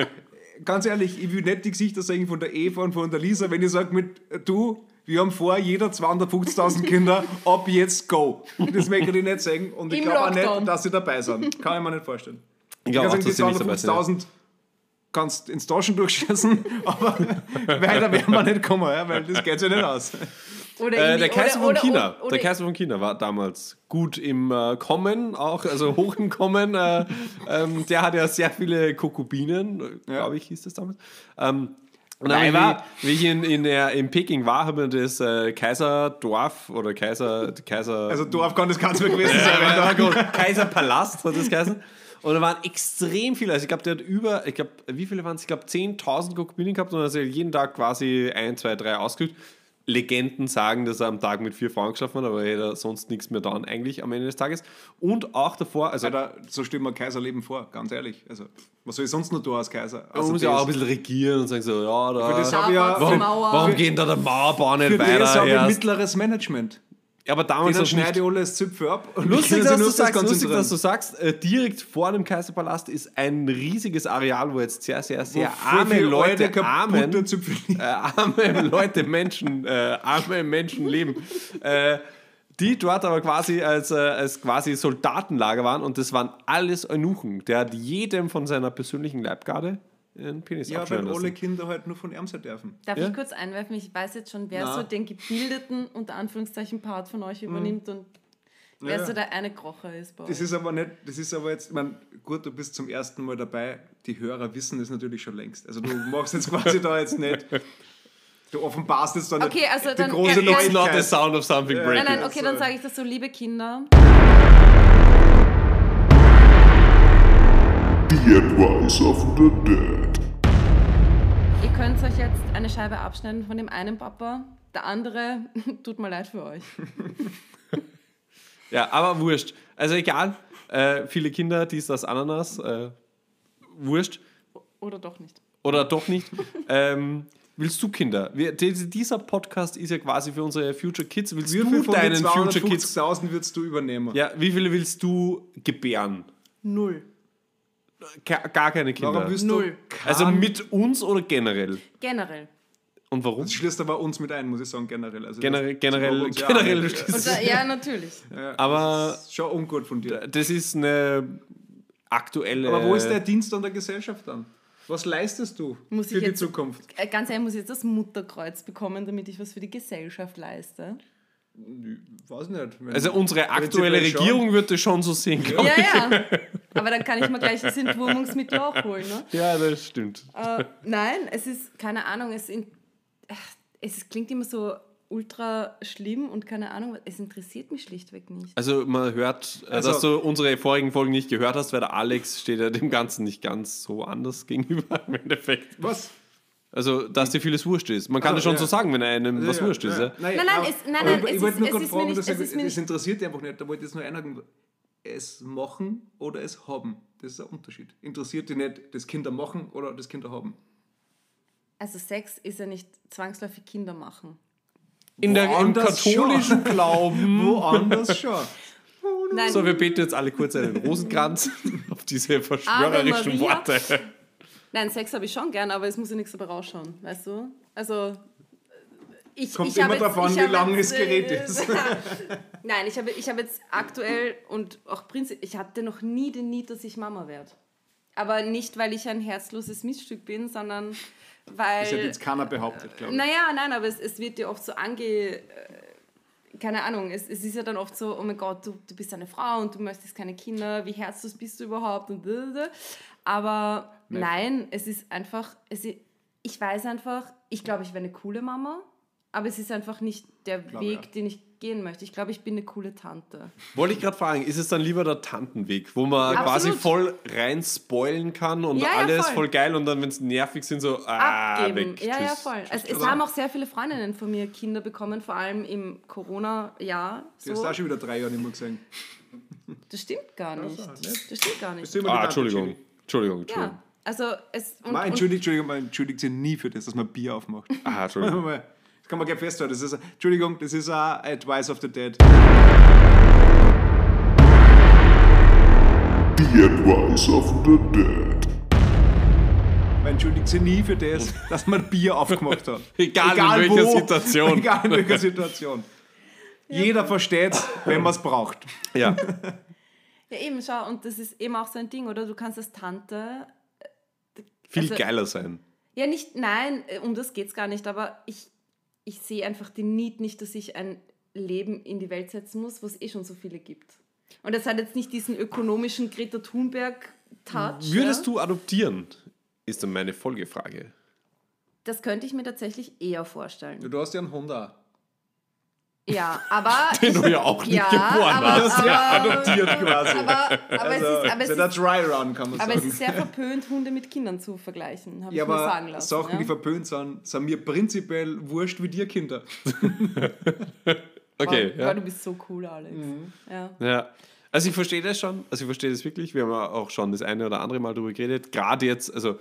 ganz ehrlich, ich will nicht die Gesichter sagen von der Eva und von der Lisa, wenn ich sage mit du, wir haben vor, jeder 250.000 Kinder, ab jetzt go. Das möchte ich nicht sagen und ich glaube auch nicht, dass sie dabei sind. Kann ich mir nicht vorstellen. Ich glaube auch, dass sie nicht dabei sind. 250.000 kannst ins Taschen durchschießen, [laughs] aber weiter werden wir nicht kommen, ja, weil das geht sich nicht aus. Oder Äh, der Kaiser von oder- China. oder- oder- der Kaiser von China war damals gut im äh, Kommen, auch also [laughs] hoch im Kommen. Äh, ähm, der hatte ja sehr viele Kokubinen, Ja. glaube ich, hieß das damals. Ähm, und dann, Weiber. wie, wie ich in, in, der, in Peking war, haben wir das äh, Kaiserdorf oder Kaiser, Kaiser Also Dorf kann das ganz mehr gewesen sein. wenn ja, da- gut. Kaiserpalast hat das geheißen. Und da waren extrem viele. Also ich glaube, der hat über, ich glaube, wie viele waren es? Ich glaube, 10.000 Kokubinen gehabt und also jeden Tag quasi ein, zwei, drei ausgeübt. Legenden sagen, dass er am Tag mit vier Frauen geschlafen hat, aber er hätte sonst nichts mehr dann eigentlich am Ende des Tages. Und auch davor, also Alter, so stellt man Kaiserleben vor, ganz ehrlich. Also, was soll ich sonst noch tun als Kaiser? man Also muss ja auch ein das- bisschen regieren und sagen so, ja, da, Für das Da ich ja- warum, warum gehen da der Mauerbau nicht Für das weiter? habe ich erst? mittleres Management. Aber damals nicht. schneide ich alles Zipfel ab. Lustig, dass du sagst, lustig, dass du sagst, äh, direkt vor dem Kaiserpalast ist ein riesiges Areal, wo jetzt sehr, sehr, sehr Wo arme Leute, armen, äh, arme [laughs] Leute, Menschen, äh, arme Menschen leben, [laughs] äh, die dort aber quasi als, äh, als quasi Soldatenlager waren und das waren alles Eunuchen. Der hat jedem von seiner persönlichen Leibgarde einen Penis Ja, weil alle lassen. Kinder halt nur von Ärmser dürfen. Darf Ja? ich kurz einwerfen? Ich weiß jetzt schon, wer Na. so den gebildeten, unter Anführungszeichen, Part von euch übernimmt und wer Ja. so der eine Krocher ist bei Das euch. ist aber nicht, das ist aber jetzt, ich mein, gut, du bist zum ersten Mal dabei, die Hörer wissen das natürlich schon längst. Also du machst jetzt quasi da jetzt nicht, du offenbarst jetzt da nicht Okay, also die dann- große Ja, It's not the sound of something breaking. Nein, nein, okay, dann sage ich das so, liebe Kinder. The Advice of the Dead. Ihr könnt euch jetzt eine Scheibe abschneiden von dem einen Papa. Der andere, [laughs] tut mir leid für euch. Ja, aber wurscht. Also egal, äh, viele Kinder, dies, das, Ananas, äh, wurscht. Oder doch nicht. Oder doch nicht. ähm, willst du Kinder? Wir, die- dieser Podcast ist ja quasi für unsere Future Kids. Willst Wie du viel von den deinen Future Kids? 250.000 würdest du übernehmen? Ja, wie viele willst du gebären? Null. Ga- Gar keine Kinder. Warum willst Null. du Also mit uns oder generell? Generell. Und warum? Das schließt aber uns mit ein, muss ich sagen, generell. Also Generell, generell, uns ja generell schließt- Und da, ja, natürlich. Ja, Aber- das ist schon ungut von dir. Das ist eine aktuelle. Aber wo ist der Dienst an der Gesellschaft dann? Was leistest du Muss ich für die jetzt- Zukunft? Äh, Ganz ehrlich, muss ich jetzt das Mutterkreuz bekommen, damit ich was für die Gesellschaft leiste. Weiß nicht. Also unsere aktuelle Prinzipiell schon. Regierung wird das schon so sehen, glaube Ja, ja. [laughs] Aber dann kann ich mir gleich das Entwurmungsmittel auch holen. Ne? Ja, das stimmt. Äh, nein, es ist, keine Ahnung, es, in, ach, es klingt immer so ultra schlimm und keine Ahnung, es interessiert mich schlichtweg nicht. Also man hört, äh, Also- dass du unsere vorigen Folgen nicht gehört hast, weil der Alex steht ja dem Ganzen nicht ganz so anders gegenüber [laughs] im Endeffekt. Was? Also, dass dir vieles wurscht ist. Man kann Also, das schon ja. so sagen, wenn einem was Ja, wurscht ist. Ja. Nein, Nein, nein, aber- es- nein, nein, ich, es ich wollte ist- nur es ist fragen, mir das, nicht- es ist mir das nicht- interessiert dich einfach nicht. Da wollte ich jetzt nur einhaken. Es machen oder es haben. Das ist ein Unterschied. Interessiert dich nicht das Kinder machen oder das Kinder haben. Also Sex ist ja nicht zwangsläufig Kinder machen. In der, Im katholischen Glauben. [laughs] Woanders schon. Nein, So, wir beten jetzt alle kurz einen Rosenkranz [laughs] auf diese verschwörerischen. Worte. nein Sex habe ich schon gern, aber es muss ja nichts dabei rausschauen, weißt du? Also ich, Kommt ich immer jetzt- an, wie lang das Gerät äh, ist. [laughs] Nein, ich habe, ich habe jetzt aktuell und auch prinzipiell, ich hatte noch nie den Need, dass ich Mama werde. Aber nicht, weil ich ein herzloses Missstück bin, sondern weil... Das hat jetzt keiner behauptet, glaube ich. Naja, nein, aber es, es wird dir oft so ange... äh, Keine Ahnung, es, es ist ja dann oft so, oh mein Gott, du, du bist eine Frau und du möchtest keine Kinder, wie herzlos bist du überhaupt und blablabla. Aber nein, es ist einfach, es ich weiß einfach, ich glaube, ich wäre eine coole Mama, aber es ist einfach nicht der Weg, ja. den ich gehen möchte. Ich glaube, ich bin eine coole Tante. Wollte ich gerade fragen, ist es dann lieber der Tantenweg, wo man Absolut. quasi voll rein spoilen kann und Ja, ja, alles voll. voll geil und dann, wenn es nervig sind, so ah, Abgeben. weg. ja, ja, tschüss. voll. Also, es haben auch sehr viele Freundinnen von mir Kinder bekommen, vor allem im Corona-Jahr. Du hast So. auch schon wieder drei Jahre nicht mehr gesehen. Das stimmt gar nicht. so, nicht? Das stimmt gar nicht. Ah, Entschuldigung. Entschuldigung. Entschuldigung, Entschuldigung. Ja, also es... Und, Man entschuldigt, Entschuldigung, man entschuldigt sich nie für das, dass man Bier aufmacht. Ah, Entschuldigung. [laughs] Das kann man gleich festhalten. Das ist, Entschuldigung, das ist ein Advice of the Dead. The Advice of the Dead. Man entschuldigt sich nie für das, dass man Bier aufgemacht hat. [laughs] [laughs] Egal in welcher Situation. Egal in welcher Situation. Jeder versteht es, wenn man es braucht. Ja. [laughs] ja, eben, schau, und das ist eben auch so ein Ding, oder? Du kannst als Tante... Viel Also- geiler sein. Ja, nicht, nein, äh, um das geht es gar nicht, aber ich, ich sehe einfach den Need nicht, dass ich ein Leben in die Welt setzen muss, wo es eh schon so viele gibt. Und das hat jetzt nicht diesen ökonomischen Greta Thunberg-Touch. Würdest ja? du adoptieren? Ist dann meine Folgefrage. Das könnte ich mir tatsächlich eher vorstellen. Du hast ja einen Honda. Ja, aber. [laughs] Den du ja auch nicht ja, geboren aber, hast. Aber, Adoptiert quasi. aber, aber, also, es ist, aber, es ist, Dry Run, kann man aber es sagen. ist sehr verpönt, Hunde mit Kindern zu vergleichen, habe ja, ich mir sagen aber lassen. Sachen, ja? die verpönt sind, sind mir prinzipiell wurscht wie dir Kinder. [laughs] Okay, Boah, ja. du bist so cool, Alex. Ja. Ja. Also ich verstehe das schon, also ich verstehe das wirklich. Wir haben ja auch schon das eine oder andere Mal darüber geredet. Gerade jetzt, also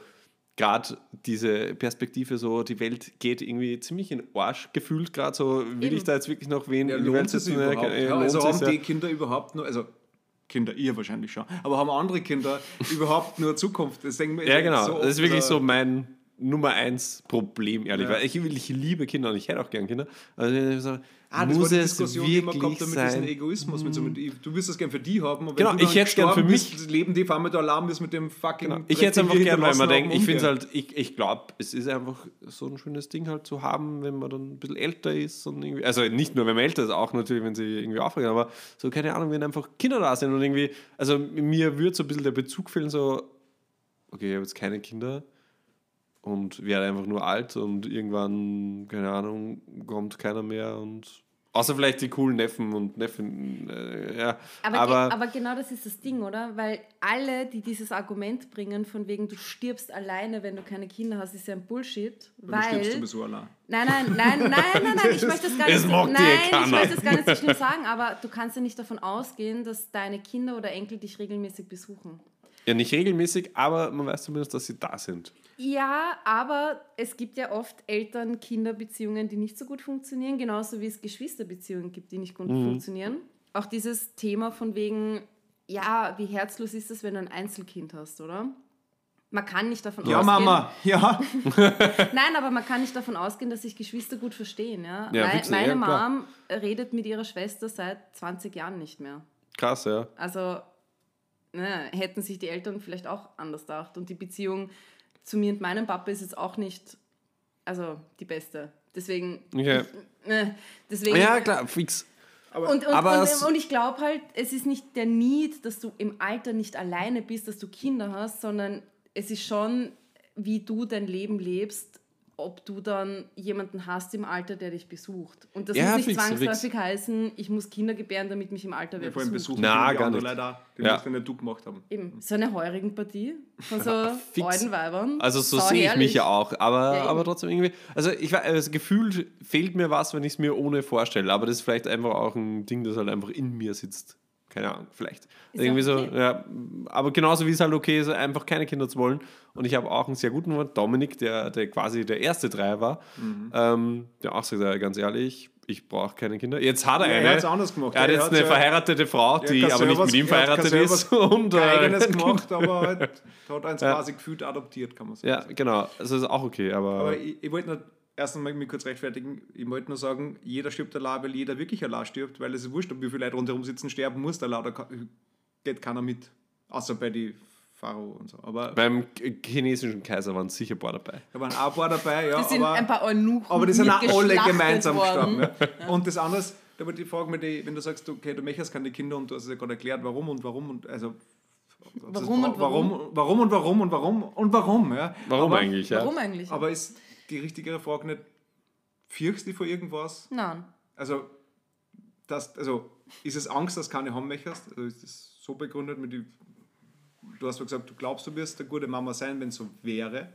gerade diese Perspektive, so die Welt geht irgendwie ziemlich in den Arsch gefühlt gerade so. Will Eben. ich da jetzt wirklich noch wen Ja, lohnt es überhaupt? Äh, Ja, also haben ja. die Kinder überhaupt nur, also Kinder, ihr wahrscheinlich schon, aber haben andere Kinder [laughs] überhaupt nur Zukunft? Das denken wir Ja, genau. so das ist wirklich so mein Nummer eins Problem, ehrlich. Ja. Weil ich, will- ich liebe Kinder und ich hätte auch gern Kinder. Also, Ah, das muss war die es Diskussion, die gehabt haben mit diesem? Egoismus. Mit so, mit, du wirst das gern für die haben, aber wenn Genau, ich hätte es gern für mich. bist, leben die vor allem da Alarm ist mit dem fucking. Genau. Ich hätte es einfach gern, weil man denkt, ich finde halt, ich, ich glaube, es ist einfach so ein schönes Ding halt zu haben, wenn man dann ein bisschen älter ist und irgendwie, also nicht nur, wenn man älter ist, auch natürlich, wenn sie irgendwie aufregen, aber so, keine Ahnung, wenn einfach Kinder da sind und irgendwie, also mir würde so ein bisschen der Bezug fehlen, so, okay, ich habe jetzt keine Kinder und werde einfach nur alt und irgendwann, keine Ahnung, kommt keiner mehr und außer vielleicht die coolen Neffen und Neffen, äh, ja, Aber, aber, ge- aber genau das ist das Ding, oder? Weil alle, die dieses Argument bringen, von wegen du stirbst alleine, wenn du keine Kinder hast, ist ja ein Bullshit. Du stirbst Weil. sowieso allein. Nein, nein, nein, nein, nein, nein, ich möchte das gar Das nicht. mag dir nein, ich möchte das gar nicht so schlimm sagen, aber du kannst ja nicht davon ausgehen, dass deine Kinder oder Enkel dich regelmäßig besuchen. Ja, nicht regelmäßig, aber man weiß zumindest, dass sie da sind. Ja, aber es gibt ja oft Eltern-Kinder-Beziehungen, die nicht so gut funktionieren, genauso wie es Geschwisterbeziehungen gibt, die nicht gut funktionieren. Auch dieses Thema von wegen, ja, wie herzlos ist es, wenn du ein Einzelkind hast, oder? man kann nicht davon Ja, ausgehen. Mama, ja. [laughs] Nein, aber man kann nicht davon ausgehen, dass sich Geschwister gut verstehen. Ja? Ja, Mei- fix, meine ja. Mom redet mit ihrer Schwester seit 20 Jahren nicht mehr. Krass, ja. Also ne, hätten sich die Eltern vielleicht auch anders gedacht. Und die Beziehung zu mir und meinem Papa ist jetzt auch nicht also die beste. Deswegen, Okay. äh, deswegen Ja, klar, fix. und, und, Aber und, und ich glaube halt, es ist nicht der Need, dass du im Alter nicht alleine bist, dass du Kinder hast, sondern es ist schon, wie du dein Leben lebst, ob du dann jemanden hast im Alter, der dich besucht. Und das Ja, muss nicht fix, zwangsläufig heißen, ich muss Kinder gebären, damit mich im Alter wer Ja, vor allem besucht. besuchen Na, gar nicht. leider. Die Ja. musst du nicht du gemacht haben. Eben, so eine heurigen Partie von so Fix. alten Weibern. Also so sehe ich mich ja auch, aber, Ja, aber trotzdem irgendwie, also ich weiß, das Gefühl fehlt mir was, wenn ich es mir ohne vorstelle, aber das ist vielleicht einfach auch ein Ding, das halt einfach in mir sitzt. Keine Ahnung, vielleicht. Ist irgendwie auch so, okay. ja, aber genauso wie es halt okay ist, einfach keine Kinder zu wollen. Und ich habe auch einen sehr guten Freund, Dominik, der, der quasi der erste Dreier war, Mhm. ähm, der auch sagt, ganz ehrlich, ich brauche keine Kinder. Jetzt hat er Ja, eine. er hat's anders gemacht. Er hat Er jetzt hat eine verheiratete Frau, Er die hat aber nicht mit ihm er hat verheiratet ist. [laughs] Und, Kein eigenes äh, gemacht, [laughs] aber halt, hat eins Ja. quasi gefühlt adoptiert, kann man sagen. Ja, genau. Also ist auch okay, aber. Aber ich, ich wollte erst einmal mich kurz rechtfertigen. Ich wollte nur sagen, jeder stirbt allein, weil jeder wirklich allein stirbt, weil es ist wurscht, ob wie viele Leute rundherum sitzen, sterben muss, allein, da geht keiner mit. Außer bei die Pharao und so. Aber Beim chinesischen Kaiser waren sicher ein paar dabei. da waren auch ein paar dabei, ja. Das sind aber, ein paar Eunuchen aber die sind auch alle gemeinsam worden. gestorben. Ja. [laughs] Und das andere, da wollte ich fragen, wenn, die, wenn du sagst, okay, du möchtest keine Kinder und du hast es ja gerade erklärt, warum und warum und also Warum und warum warum und warum und warum und warum, ja. Warum aber, eigentlich? Ja? Warum eigentlich? Aber ist die richtigere Frage nicht, fürchst du vor irgendwas? Nein. Also, das, also ist es Angst, dass du keine haben möchtest? Also ist das so begründet mit die, Du hast ja gesagt, du glaubst, du wirst eine gute Mama sein, wenn es so wäre.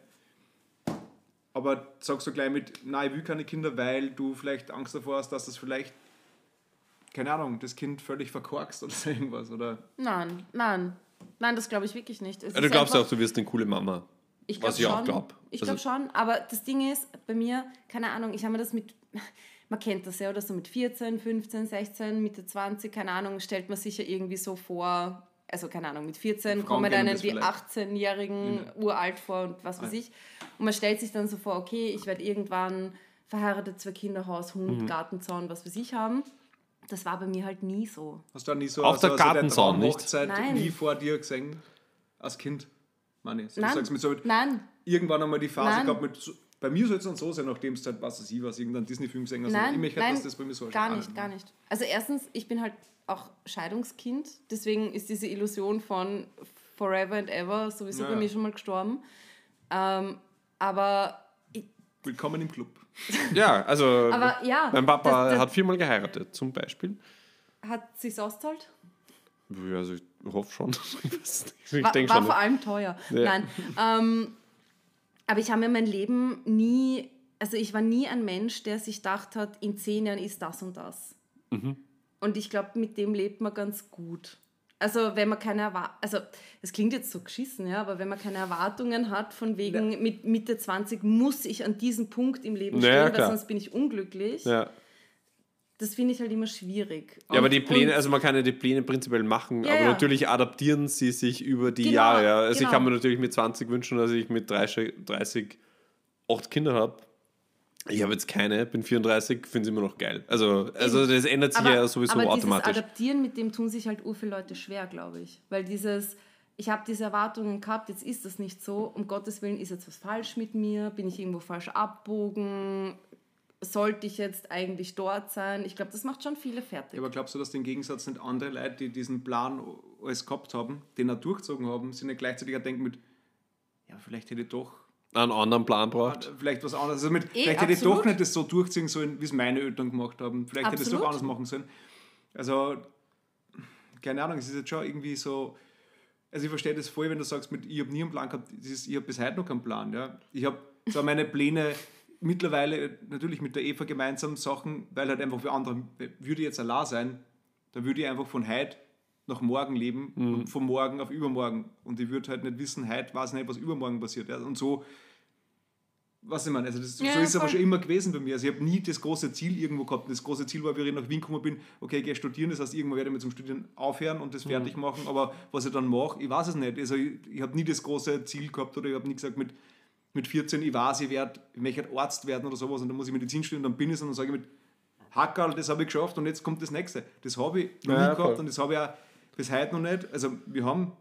Aber sagst du gleich mit, nein, ich will keine Kinder, weil du vielleicht Angst davor hast, dass das vielleicht, keine Ahnung, das Kind völlig verkorkst oder [laughs] so irgendwas, oder? Nein, nein. Nein, das glaube ich wirklich nicht. Es Ja, du glaubst einfach- auch, du wirst eine coole Mama. Ich glaub Was ich auch schon. glaub. Ich Also- glaube schon, aber das Ding ist, bei mir, keine Ahnung, ich habe mir das mit, [laughs] man kennt das ja, oder so mit 14, 15, 16, Mitte 20, keine Ahnung, stellt man sich ja irgendwie so vor, also keine Ahnung, mit 14 Frauen kommen das die vielleicht. 18-Jährigen uralt vor und was weiß ich. Und man stellt sich dann so vor, okay, ich werde irgendwann verheiratet, zwei Kinder, Haus, Hund, Mhm. Gartenzaun, was weiß ich haben. Das war bei mir halt nie so. Hast du da nie so, Auch so, der so der Gartenzaun, nicht? Traumhochzeit Nein. nie vor dir gesehen? Als Kind? Meine ich. So, Nein, mit so, nein, irgendwann einmal die Phase Nein. gehabt mit, so, bei mir soll es dann so sein, nachdem es halt, was weiß ich was, irgendein Disney-Film gesehen hast. Nein, ich möchte, nein, dass das bei mir so gar nicht, gar nicht. Also erstens, ich bin halt auch Scheidungskind, deswegen ist diese Illusion von Forever and Ever sowieso Ja, bei mir schon mal gestorben. Ähm, aber, ich, Willkommen im Club. [laughs] Ja, also aber ja, mein Papa das, das hat viermal geheiratet, zum Beispiel. hat sich's ausgezahlt. Ja, Also ich hoffe schon. [laughs] ich War, denke war schon. vor allem teuer. Ja. Nein, ähm, aber ich habe mir mein Leben nie, also ich war nie ein Mensch, der sich gedacht hat, in zehn Jahren ist das und das. Mhm. Und ich glaube, mit dem lebt man ganz gut. Also wenn man keine Erwartungen, also es klingt jetzt so geschissen, ja, aber wenn man keine Erwartungen hat, von wegen mit Mitte 20 muss ich an diesem Punkt im Leben Ja, stehen, weil klar. sonst bin ich unglücklich, Ja. Das finde ich halt immer schwierig. ja, aber die Pläne, also man kann ja die Pläne prinzipiell machen, Ja, aber ja. natürlich adaptieren sie sich über die Genau, Jahre. Ja. Also ich genau. kann mir natürlich mit 20 wünschen, dass ich mit 30, 30 acht Kinder habe. Ich habe jetzt keine, bin 34, finde es immer noch geil. Also, also das ändert sich ja sowieso aber automatisch. Dieses Adaptieren, mit dem tun sich halt ur viele Leute schwer, glaube ich. Weil dieses, ich habe diese Erwartungen gehabt, jetzt ist das nicht so, um Gottes Willen ist jetzt was falsch mit mir, bin ich irgendwo falsch abbogen, sollte ich jetzt eigentlich dort sein? Ich glaube, das macht schon viele fertig. Ja, aber glaubst du, dass im Gegensatz nicht andere Leute, die diesen Plan alles gehabt haben, den auch durchgezogen haben, sind nicht gleichzeitig auch denken mit, ja, vielleicht hätte ich doch Einen anderen Plan braucht. vielleicht was anderes. Also mit, Eh, vielleicht hätte ich absolut. doch nicht das so durchziehen sollen, wie es meine Eltern gemacht haben. Vielleicht hätte ich es doch Absolut. anders machen sollen. Also, keine Ahnung, es ist jetzt schon irgendwie so. Also ich verstehe das voll, wenn du sagst, mit, ich habe nie einen Plan gehabt, ist, ich habe bis heute noch keinen Plan. Ja? Ich habe zwar meine Pläne mittlerweile natürlich mit der Eva gemeinsam Sachen, weil halt einfach für andere, würde ich jetzt allein sein, dann würde ich einfach von heute nach morgen leben und von morgen auf übermorgen. Und ich würde halt nicht wissen, heute weiß ich nicht, was übermorgen passiert. Ja? Und so was ich meine, also das, Ja, so ist es aber schon immer gewesen bei mir. Also ich habe nie das große Ziel irgendwo gehabt. Das große Ziel war, wie ich nach Wien gekommen bin, okay, ich gehe studieren, das heißt, irgendwann werde ich mit zum Studieren aufhören und das Mhm. fertig machen. Aber was ich dann mache, ich weiß es nicht. Also ich, ich habe nie das große Ziel gehabt oder ich habe nie gesagt, mit, mit 14, ich weiß, ich, werd, ich möchte Arzt werden oder sowas und dann muss ich Medizin studieren, dann bin ich es und dann sage ich mit Hackerl, das habe ich geschafft und jetzt kommt das nächste. Das habe ich noch Ja, nie voll. gehabt und das habe ich auch bis heute noch nicht. Also wir haben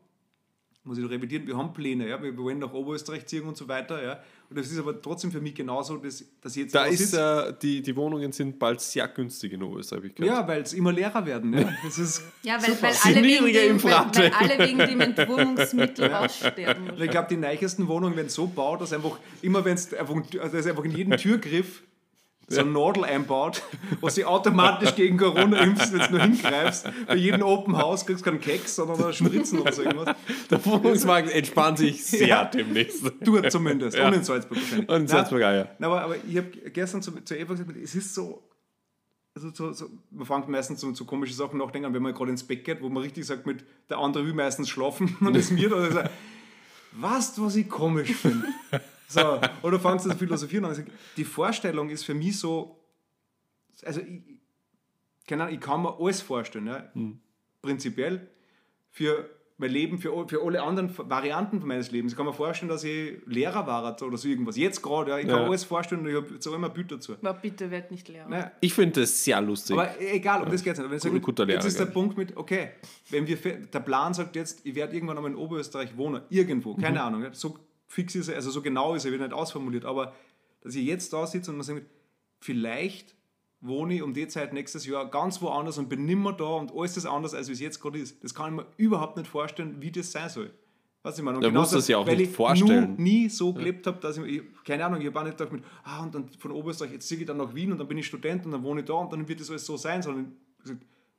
muss ich noch revidieren, wir haben Pläne, ja, wir wollen nach Oberösterreich ziehen und so weiter, ja. Und das ist aber trotzdem für mich genauso, dass, dass ich jetzt Da ist, äh, die, die Wohnungen sind bald sehr günstig in Oberösterreich, ich gehört. ja, weil es immer leerer werden. Ja. Das ist, Ja, weil, weil, alle wegen dem, weil, weil alle wegen dem Entwurmungsmittel aussterben. ich glaube, die neuesten Wohnungen werden so baut, dass einfach immer, wenn es einfach, also einfach in jeden [laughs] Türgriff so eine Nadel einbaut, [laughs] was sich automatisch gegen Corona impft, wenn du nur hingreifst. Bei jedem Open House kriegst du keinen Keks, sondern einen Spritzen oder so irgendwas. Der Wohnungsmarkt entspannt sich [laughs] sehr Ja. demnächst. Dort zumindest. Ja. Und in Salzburg wahrscheinlich. Und in Salzburg auch, ja. Na, aber, aber ich habe gestern zu, zu Eva gesagt, es ist so, also so, so man fängt meistens so, so komische Sachen nachdenken, an, wenn man gerade ins Bett geht, wo man richtig sagt, mit der andere will meistens schlafen [laughs] und es mir oder so, du, was ich komisch finde? So, oder fangst du zu philosophieren an. Ich sag, Die Vorstellung ist für mich so, also ich, keine Ahnung, ich kann mir alles vorstellen, ja, prinzipiell, für mein Leben, für, all- für alle anderen Varianten meines Lebens. Ich kann mir vorstellen, dass ich Lehrer war oder so irgendwas. Jetzt gerade, ja, ich kann Ja. mir alles vorstellen und ich habe jetzt auch immer ein Bild dazu. Aber bitte werd nicht leer. Naja, Ich finde das sehr lustig. aber egal, um das geht es nicht. Wenn sage, guter Lehrer, jetzt ist der. Punkt mit, okay, wenn wir, der Plan sagt jetzt, ich werde irgendwann einmal in Oberösterreich wohnen, irgendwo, keine Mhm. Ahnung, ja, so fix ist er, also so genau ist er, wird nicht ausformuliert, aber dass ich jetzt da sitze und man sagt, vielleicht wohne ich um die Zeit nächstes Jahr ganz woanders und bin nimmer da und alles ist anders, als wie es jetzt gerade ist. Das kann ich mir überhaupt nicht vorstellen, wie das sein soll. Du, ich meine, und Da musst du es ja auch weil nicht ich vorstellen. nur nie so gelebt habe, dass ich, keine Ahnung, ich habe auch nicht gedacht mit, ah, und dann von Oberösterreich, jetzt ziehe ich dann nach Wien und dann bin ich Student und dann wohne ich da und dann wird das alles so sein, sondern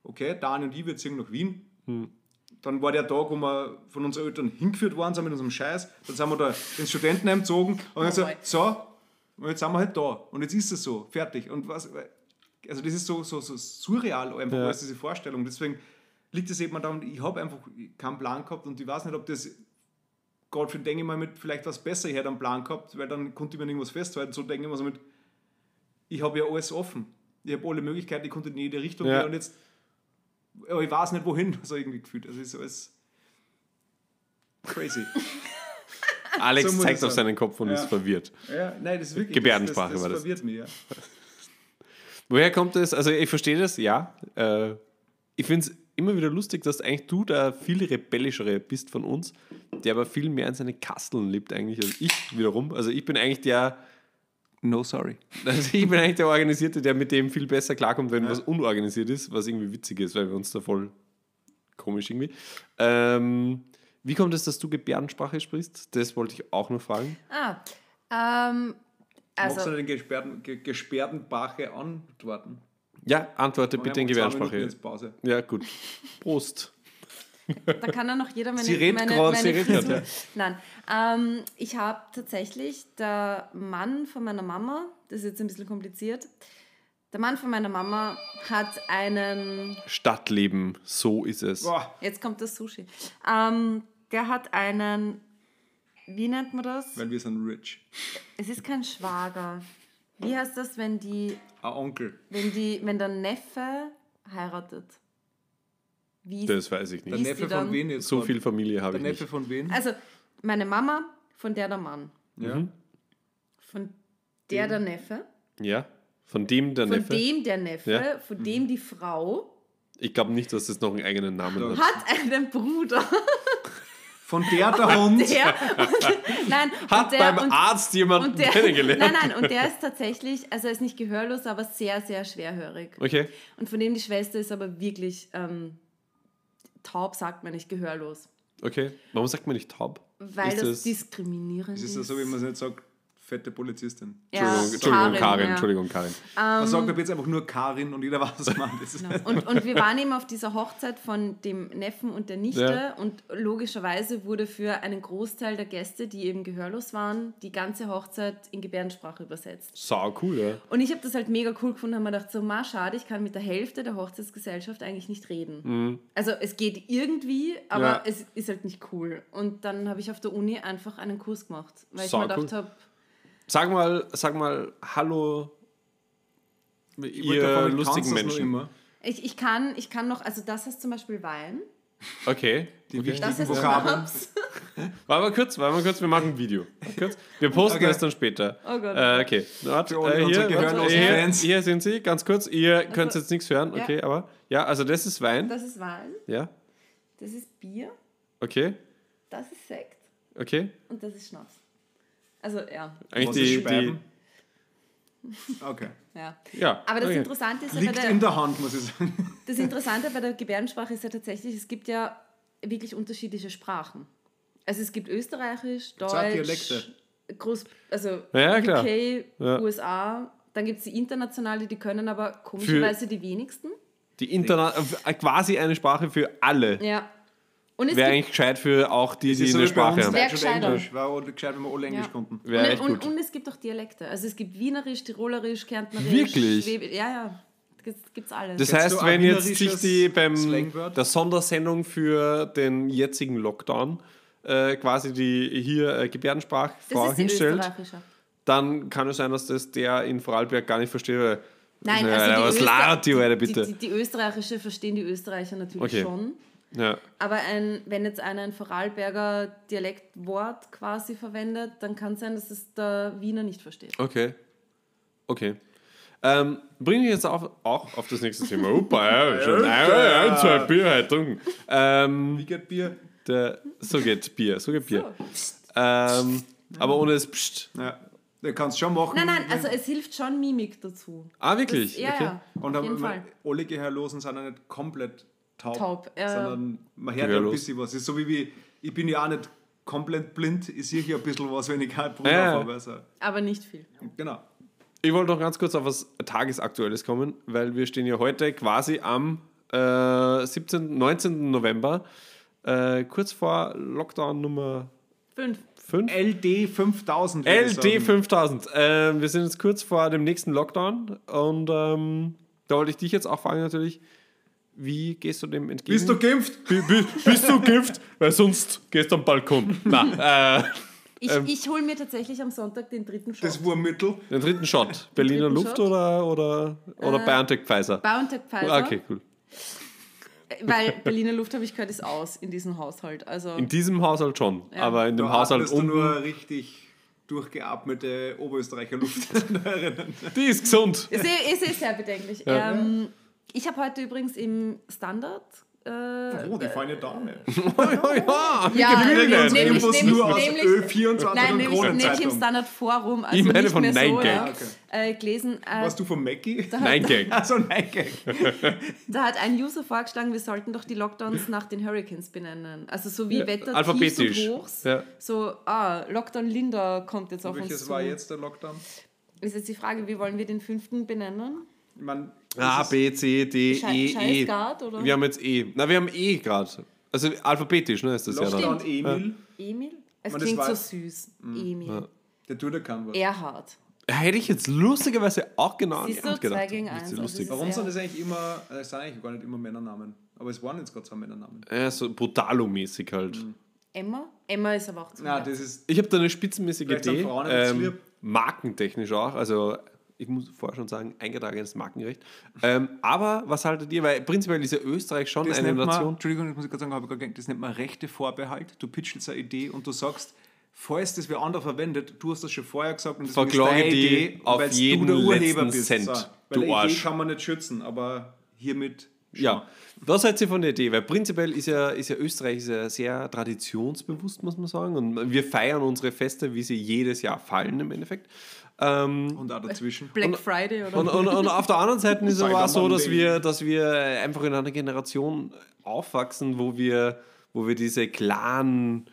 okay, Dani und ich, wir ziehen nach Wien. Hm. Dann war der Tag, wo wir von unseren Eltern hingeführt worden sind mit unserem Scheiß. Dann sind wir da ins Studentenheim gezogen und dann Oh gesagt, so, und jetzt sind wir halt da. Und jetzt ist es so, fertig. Und was, also das ist so, so, so surreal, einfach Ja. alles diese Vorstellung. Deswegen liegt es eben daran, ich habe einfach keinen Plan gehabt und ich weiß nicht, ob das gerade für denke ich mal mit vielleicht was besser her einen Plan gehabt, weil dann konnte ich mir irgendwas festhalten. So denke ich mir so mit, ich habe ja alles offen. Ich habe alle Möglichkeiten, ich konnte in jede Richtung Ja. gehen und jetzt, aber ich weiß nicht wohin, [laughs] so irgendwie gefühlt. Also ist alles crazy. [laughs] Alex so zeigt auf sagen. seinen Kopf und Ja. ist verwirrt. ja, nein, das ist wirklich, Gebärdensprache das, das, war das das. verwirrt mich, ja. [laughs] Woher kommt das? Also ich verstehe das, ja. Äh, ich finde es immer wieder lustig, dass eigentlich du der viel rebellischere bist von uns, der aber viel mehr in seine Kasteln lebt eigentlich als ich wiederum. Also ich bin eigentlich der, No sorry. [laughs] also ich bin eigentlich der Organisierte, der mit dem viel besser klarkommt, wenn was unorganisiert ist, was irgendwie witzig ist, weil wir uns da voll komisch irgendwie. Ähm, wie kommt es, dass du Gebärdensprache sprichst? Das wollte ich auch noch fragen. Ah, ähm, Magst also, du den gesperrten, ge, gesperrten Bache antworten? Ja, antworte bitte in Gebärdensprache. Ja, gut. Prost. [laughs] da kann dann noch jeder meine, Sie redet meine, gerade, meine sie redet Frisur- gerade, [laughs] Nein, ähm, ich habe tatsächlich, der Mann von meiner Mama, das ist jetzt ein bisschen kompliziert, der Mann von meiner Mama hat einen Stadtleben, so ist es. Boah, Jetzt kommt das Sushi. Ähm, der hat einen, wie nennt man das? weil wir sind rich. Es ist kein Schwager. Wie heißt das, wenn die, Ein Onkel. wenn die, wenn der Neffe heiratet? Wie Das weiß ich Der nicht. Ist Neffe von wen jetzt? So viel Familie habe Der ich Neffe nicht. von wen? Also, meine Mama, von der der Mann. Ja. Mhm. Von der der Neffe. Ja, von dem der Von Neffe. dem der Neffe. Ja. Von dem die Frau. Ich glaube nicht, dass das noch einen eigenen Namen hat. Hat einen Bruder. Von der der Hund. Der, und, nein, Hat und der, beim und, Arzt jemanden und der, kennengelernt. Nein, nein, und der ist tatsächlich, also er ist nicht gehörlos, aber sehr, sehr schwerhörig. Okay. Und von dem die Schwester ist aber wirklich ähm, taub, sagt man nicht, gehörlos. Okay. Warum sagt man nicht taub? Weil Ist das, das- diskriminierend Das ist. ist ja so, wie man es nicht sagt, fette Polizistin. Ja, Entschuldigung, Entschuldigung, Karin. ja. Entschuldigung, Karin. Man sagt ab jetzt einfach nur Karin und jeder weiß, was man das ist. Genau. [laughs] Und, und wir waren eben auf dieser Hochzeit von dem Neffen und der Nichte Ja. und logischerweise wurde für einen Großteil der Gäste, die eben gehörlos waren, die ganze Hochzeit in Gebärdensprache übersetzt. Sau cool, ja. Und ich habe das halt mega cool gefunden, habe mir gedacht, so, ma, schade, ich kann mit der Hälfte der Hochzeitsgesellschaft eigentlich nicht reden. Also es geht irgendwie, aber Mhm. Ja. es ist halt nicht cool. Und dann habe ich auf der Uni einfach einen Kurs gemacht, weil Sau ich mir gedacht cool. habe, Sag mal, sag mal Hallo, Ich ihr lustigen Menschen. Immer. Ich, ich, kann, ich kann noch, also das heißt zum Beispiel Wein. Okay. Die okay. Das wichtigen ist Vokabeln. Schnaps. [laughs] Warte mal kurz, warte mal kurz, wir machen ein Video. Kurz. Wir posten Okay. es dann später. Oh Gott. Äh, okay. Alle äh, hier, hier, Fans. hier sind sie, ganz kurz. Ihr könnt jetzt nichts hören, ja. okay, aber ja, also das ist Wein. Das ist Wein, Ja, das ist Bier, okay, das ist Sekt okay. und das ist Schnaps. Also ja, Eigentlich die, die? Okay. ja. ja. Aber das okay. Interessante ist ja bei Liegt der, in der Hand, muss ich sagen. [laughs] Das Interessante bei der Gebärdensprache ist ja tatsächlich, es gibt ja wirklich unterschiedliche Sprachen. Also es gibt Österreichisch, Deutsch, Dialekte. Groß, also Ja, klar. UK, Ja. USA. Dann gibt es die internationale, die können aber komischerweise die wenigsten. Die Interna äh, quasi eine Sprache für alle. Ja. Und es Wäre gibt, eigentlich gescheit für auch die, die so eine Sprache haben. Gescheiter. Englisch. War auch gescheit, wenn wir alle Englisch Ja. konnten. Wäre echt und, gut. und, und es gibt auch Dialekte. Also es gibt Wienerisch, Tirolerisch, Kärntnerisch. Wirklich? Schwäbisch. Ja, ja. Das gibt's alles. Das Kennst heißt, wenn jetzt sich die beim der Sondersendung für den jetzigen Lockdown äh, quasi die hier äh, Gebärdensprachfrau das ist die hinstellt, dann kann es sein, dass das der in Vorarlberg gar nicht versteht. weil- Nein, Ja, also die, was Öster- labert die, die, bitte? die, die österreichische verstehen die Österreicher natürlich Okay. schon. Ja. Aber ein, wenn jetzt einer ein Vorarlberger Dialektwort quasi verwendet, dann kann es sein, dass es der Wiener nicht versteht. Okay. Okay. Ähm, bringen wir jetzt auch, auch auf das nächste Thema. Opa, ja, [laughs] schon ein, ein, zwei Bier heute. Ähm, Wie geht Bier? der, so geht Bier, so geht Bier. So. Ähm, aber ohne das Psst. Ja, du kannst schon machen. Nein, nein, also es hilft schon Mimik dazu. Ah, wirklich? Das, ja, okay. ja, Und auf jeden Fall. alle Gehörlosen sind ja nicht komplett taub, Taub, ja. sondern man hört ja ein bisschen was. ist so wie, wie ich bin ja auch nicht komplett blind, ich sehe hier ein bisschen was, wenn ich keine Brille Ja, ja. habe. Also, Aber nicht viel. genau. Ich wollte noch ganz kurz auf was Tagesaktuelles kommen, weil wir stehen ja heute quasi am äh, 17., 19. November, äh, kurz vor Lockdown Nummer Fünf. 5. LD 5000. würde ich LD sagen. 5000. Äh, wir sind jetzt kurz vor dem nächsten Lockdown und ähm, da wollte ich dich jetzt auch fragen natürlich, wie gehst du dem entgegen? Bist du geimpft? Bi- bi- bist du Gift? Weil sonst gehst du am Balkon. Na, äh, Ich, Ähm. ich hole mir tatsächlich am Sonntag den dritten Shot. Das Wurmmittel. den dritten Shot. Berliner dritten Luft Shot? oder, oder, oder BioNTech Pfizer? BioNTech Pfizer. Okay, cool. Weil Berliner Luft, habe ich gehört, ist aus in diesem Haushalt. Also In diesem Haushalt schon, Ja. aber in dem Da Haushalt atmest du unten, nur richtig durchgeatmete Oberösterreicher Luft. [laughs] [laughs] die ist gesund. ist, eh- ist eh sehr bedenklich. Ja. Ähm, ich habe heute übrigens im Standard. Äh, oh, die feine Dame. Oh, [laughs] ja, Ja, nämlich- nämlich- Infos nämlich- nur aus nämlich- Ö24 Nein, und nämlich, nämlich im Kronenzeitung. Standard Forum, also Ich meine nicht vom mehr so, Nine ja, Gag. äh, gelesen. Äh, Warst du von Mackie? [laughs] Nein, Gag. [laughs] Also nein, Gag. da hat ein User vorgeschlagen, wir sollten doch die Lockdowns nach den Hurricanes benennen. Also so wie Ja, Wetter, Tiefs alphabetisch. und Hochs. Ja. So, ah, Lockdown Linda kommt jetzt auf uns Welches zu. war jetzt der Lockdown? Ist jetzt die Frage, wie wollen wir den fünften benennen? Ich mein, A, B, C, D, Schei- E, E. Scheißgrad, oder? Wir haben jetzt E. Na, wir haben E gerade. Also alphabetisch, ne, ist das ja dann. Emil, Emil? Es Und das klingt war- so süß. Emil. der tut ja kein was. Erhard. Hätte ich jetzt lustigerweise auch genau an Siehst die du, gedacht. zwei gegen Nicht eins, so also lustig. Warum Ja. sind das eigentlich immer, äh, es sind eigentlich gar nicht immer Männernamen, aber es waren jetzt gerade zwei Männernamen. Ja, so brutalo-mäßig halt. Emma? Emma ist aber auch zu Na, das ist Ich habe da eine spitzenmäßige Vielleicht sind Idee. Frauen jetzt Ähm, lieb. markentechnisch auch. Also, ich muss vorher schon sagen, eingetragenes Markenrecht. ähm, aber was haltet ihr? Weil prinzipiell ist ja Österreich schon das eine nennt man, Nation. Entschuldigung, das muss ich gerade sagen, habe ich gedacht, das nennt man rechte Vorbehalt. Du pitchelst eine Idee und du sagst, falls das wer anderer verwendet, du hast das schon vorher gesagt und deswegen Verklage deine die Idee, auf weil jeden du der Urheber bist. Cent, So, du weil eine Idee Arsch. kann man nicht schützen, aber hiermit schon. Ja, was seid ihr von der Idee? Weil prinzipiell ist ja, ist ja Österreich ist ja sehr traditionsbewusst, muss man sagen. Und wir feiern unsere Feste, wie sie jedes Jahr fallen im Endeffekt. Ähm, Und auch dazwischen. Black Friday oder und, und, und auf der anderen Seite ist es aber auch so, dass wir, dass wir einfach in einer Generation aufwachsen, wo wir, wo wir diese klaren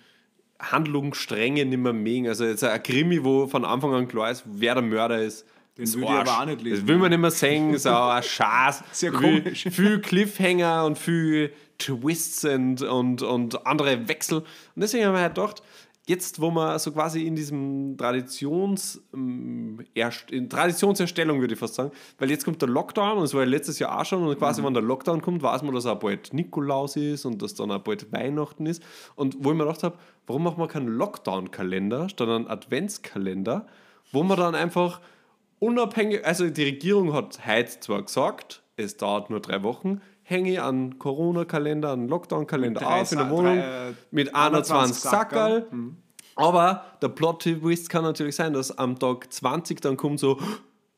Handlungsstränge nicht mehr mögen. Also jetzt ein Krimi, wo von Anfang an klar ist, wer der Mörder ist. Den will ich aber auch nicht lesen. Das will man nicht mehr sehen, ist auch ein Schatz. [laughs] Sehr viel, komisch. Viel Cliffhanger und viel Twists und, und, und andere Wechsel. Und deswegen haben wir halt gedacht, jetzt, wo man so quasi in diesem Traditions, ähm, in Traditionserstellung, würde ich fast sagen, weil jetzt kommt der Lockdown und es war ja letztes Jahr auch schon und quasi, Mhm. wenn der Lockdown kommt, weiß man, dass auch bald Nikolaus ist und dass dann auch bald Weihnachten ist. Und wo ich mir gedacht habe, warum machen wir keinen Lockdown-Kalender, statt einen Adventskalender? wo man dann einfach unabhängig, also die Regierung hat heute zwar gesagt, es dauert nur drei Wochen, hänge ich an Corona-Kalender, an Lockdown-Kalender auf in der Wohnung drei, äh, mit 21 21 Sackerl. Sackerl. Aber der Plot-Twist kann natürlich sein, dass am Tag 20 dann kommt so,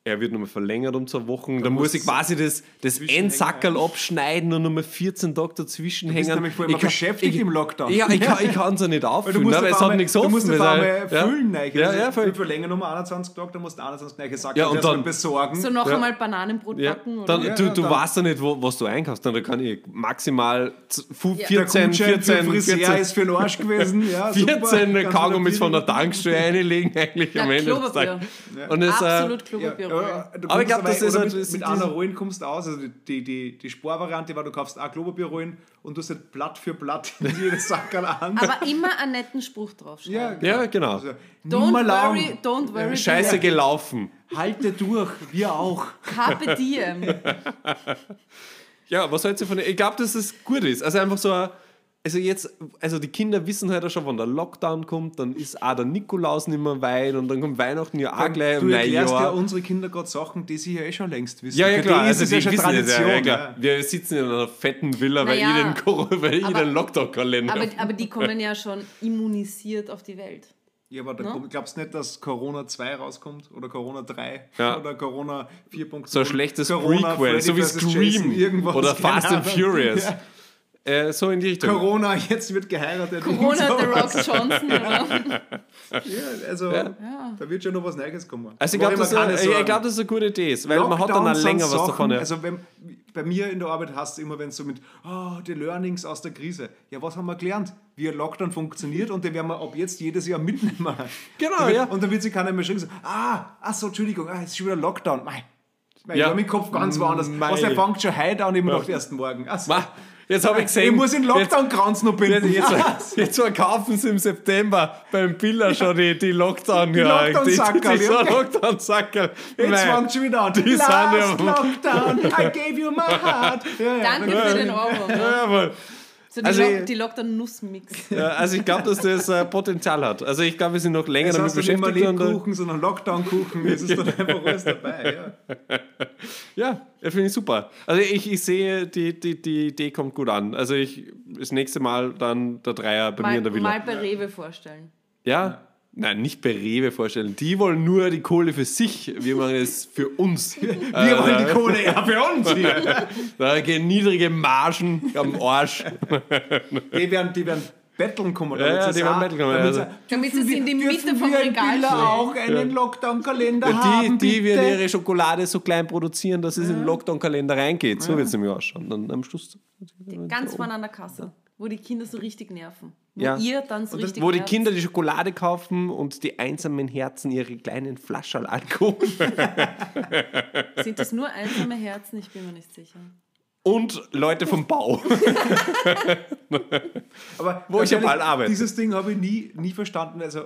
er wird nochmal verlängert um zwei Wochen. Dann muss ich quasi das, das Endsackerl abschneiden und nochmal 14 Tage dazwischen bist hängen. nämlich voll immer Ich kann- beschäftigt ich, im Lockdown. Ja, ich [laughs] kann es ich ja nicht Weil auffüllen, du musst aber auf es hat nichts Du offen. musst auf weil- einmal ja. füllen. nein. Ja, Also, ja, voll. Wir verlängern nochmal 21 Tage, dann musst du 21 neue Sachen Ja, und dann- besorgen. So noch Ja. einmal Bananenbrot Ja, backen? dann? Ja, du, ja, du dann- weißt ja nicht, wo, was du einkaufst. Dann kann ich maximal z- fu- Ja. 14, Gutschein für 14, Friseur 14, ist für den Arsch gewesen. [laughs] Ja, super. 14 Kannst du Kaugummis da von der Tankstelle reinlegen, eigentlich Ja, am Ende des. Tages. Äh, Absolut Ja, Klopapier. Ja, du Aber ich kommst glaub, das ist oder halt- mit, das mit ist einer Rollen kommst du aus. Also die, die, die Sporvariante war, du kaufst auch Klopapierrollen und du hast halt Blatt für Blatt in [laughs] jedes Sackerl an. Aber immer einen netten Spruch draufschreiben. Ja, genau. Also, Don't nimmer lang. worry, don't worry. Scheiße gelaufen. Halte durch, wir auch. Carpe diem. [laughs] Ja, was hältst du von Ich glaube, dass es gut ist. Also einfach so, ein- also jetzt, also die Kinder wissen halt auch schon, wann der Lockdown kommt, dann ist auch der Nikolaus nicht mehr weit und dann kommt Weihnachten ja auch gleich Du erklärst ja Neujahr. unsere Kinder gerade Sachen, die sie ja eh schon längst wissen. Ja, ja, Für klar. die ist Also es die ja schon wissen es ja, Tradition. ja, klar. Wir sitzen in einer fetten Villa, weil Naja, ich den, Corona- weil ich aber- den Lockdown-Kalender Aber, aber die kommen ja schon immunisiert auf die Welt. Ja, aber da kommt- glaubst du nicht, dass Corona 2 rauskommt? Oder Corona 3? Ja. Oder Corona 4.0? so ein schlechtes Corona, Prequel, so wie Freddy vs. Jason, Scream irgendwas, oder Fast and. Furious. Ja. Äh, so in die Richtung. Corona, jetzt wird geheiratet. Corona und The. Rock Johnson? Ja, also, da wird schon noch was Neues kommen. Also ich glaube, das, ich glaub, das ist eine gute Idee, weil man hat dann Lockdown auch länger was davon. Ja. Also wenn, bei mir in der Arbeit hast du immer, wenn es so mit oh, die Learnings aus der Krise. Ja, was haben wir gelernt? Wie ein Lockdown funktioniert und den werden wir ab jetzt jedes Jahr mitnehmen. Genau, wird, ja. Und dann wird sich keiner mehr schreiben, so, ah, ach so, Entschuldigung, ah, jetzt ist schon wieder Lockdown. Mei. Mei, Ja. Ich habe meinen Kopf ganz woanders. Mei. Was, der fängt schon heute an, ich ja. erst morgen. Ach so. Ma, Jetzt habe ich gesehen. ich muss den Lockdown-Kranz noch binden. Jetzt, jetzt, jetzt verkaufen sie im September beim Biller schon die, die Lockdown. Die Lockdown-Sackerl, Die, die, die, ja. die Lockdown-Sackerl. Jetzt Nein. fängt schon wieder an. Die sind Last ja- Lockdown, I gave you my heart. [laughs] Ja, ja. Danke für den Euro. Ne? So die, Also Lock, die Lockdown-Nussmix. Ja, also ich glaube, dass das äh, Potenzial hat. Also ich glaube, wir sind noch länger damit hast du nicht mehr beschäftigt. Und, äh, Lebkuchen, sondern Lockdown-Kuchen. Es ist dann [laughs] einfach alles dabei. Ja. ja, finde ich super. Also ich, ich sehe, die, die, die Idee kommt gut an. Also ich das nächste Mal dann der Dreier bei mir Mal, in der Villa. mal bei Rewe vorstellen. Ja? Nein, nicht bei Rewe vorstellen. Die wollen nur die Kohle für sich. Wir machen es für uns. [laughs] Wir wollen die Kohle ja für uns hier. [laughs] Da gehen niedrige Margen am Arsch. Die werden, die werden betteln kommen. Ja, ja, die werden betteln kommen, damit also. Damit sie in die wir- Mitte vom Regal stellen. auch einen Lockdown-Kalender Die, haben, die bitte? werden ihre Schokolade so klein produzieren, dass es in den Lockdown-Kalender reingeht. So wird es nämlich ausschauen. Dann am Schluss. Ganz vorne an der Kasse, wo die Kinder so richtig nerven. Wo Ja. ihr dann so richtig Wo die. Kinder die Schokolade kaufen und die einsamen Herzen ihre kleinen Flaschen Alkohol. [laughs] Sind das nur einsame Herzen? Ich bin mir nicht sicher. Und Leute vom Bau. [laughs] Aber Wo ich ja ehrlich, bald arbeite. Dieses Ding habe ich nie, nie verstanden. Also,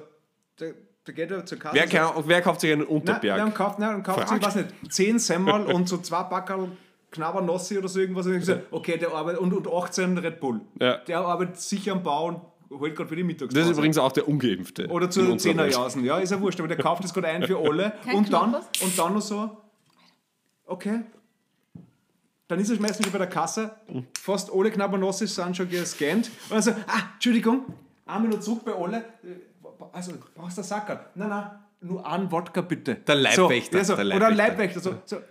der, der geht ja zur Kasse. wer, kann, wer kauft sich einen Nein, nein, Unterberg? und kauft, nein, kauft sich, Frag. weiß nicht, 10 Semmel und so zwei Backerl Knabbernossi oder so irgendwas. Und ich gesagt, okay, der arbeitet, und, und 18 Red Bull. Ja. Der arbeitet sicher am Bau und holt gerade für die Mittagspause. Das ist übrigens auch der Ungeimpfte. Oder zu unserer Welt. Zehnerjausen. Ja, ist ja wurscht, aber der kauft das gerade ein für alle. [laughs] Kein und, dann, Knoppers? und dann noch so, okay. Dann ist er meistens schon bei der Kasse. Fast alle Knabbernossi sind schon gescannt. Und dann so, ah, Entschuldigung, einmal noch zurück bei alle. Also, brauchst du einen Sackerl? Nein, nein, nur einen Wodka bitte. Der Leibwächter, So, ja, so, der Oder ein Leibwächter. Leibwächter. So, so.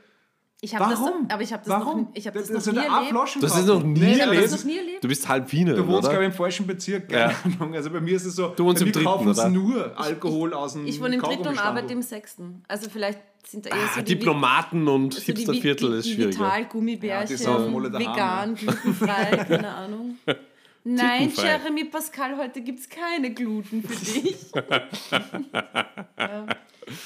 Ich habe das, Warum? aber ich habe das Warum? noch, ich habe das Das noch nie erlebt. Flaschen Das ist kaufen. noch nie Nee, habe das erlebt. noch nie erlebt. Du bist halb Wiener, Du wohnst, glaube ich, im falschen Bezirk. Keine Ahnung. Also bei mir ist es so, Du wohnst im dritten, kaufen oder? nur Alkohol aus dem Ich wohne im dritten und arbeite im sechsten. Also vielleicht sind da eher Ah, so die, Diplomaten und so die, Hipsterviertel ist die schwieriger. Vital-Gummibärchen, Ja, vegan, glutenfrei, [laughs] keine Ahnung. Nein. Jeremy Pascal, heute gibt es keine Gluten für dich. [laughs]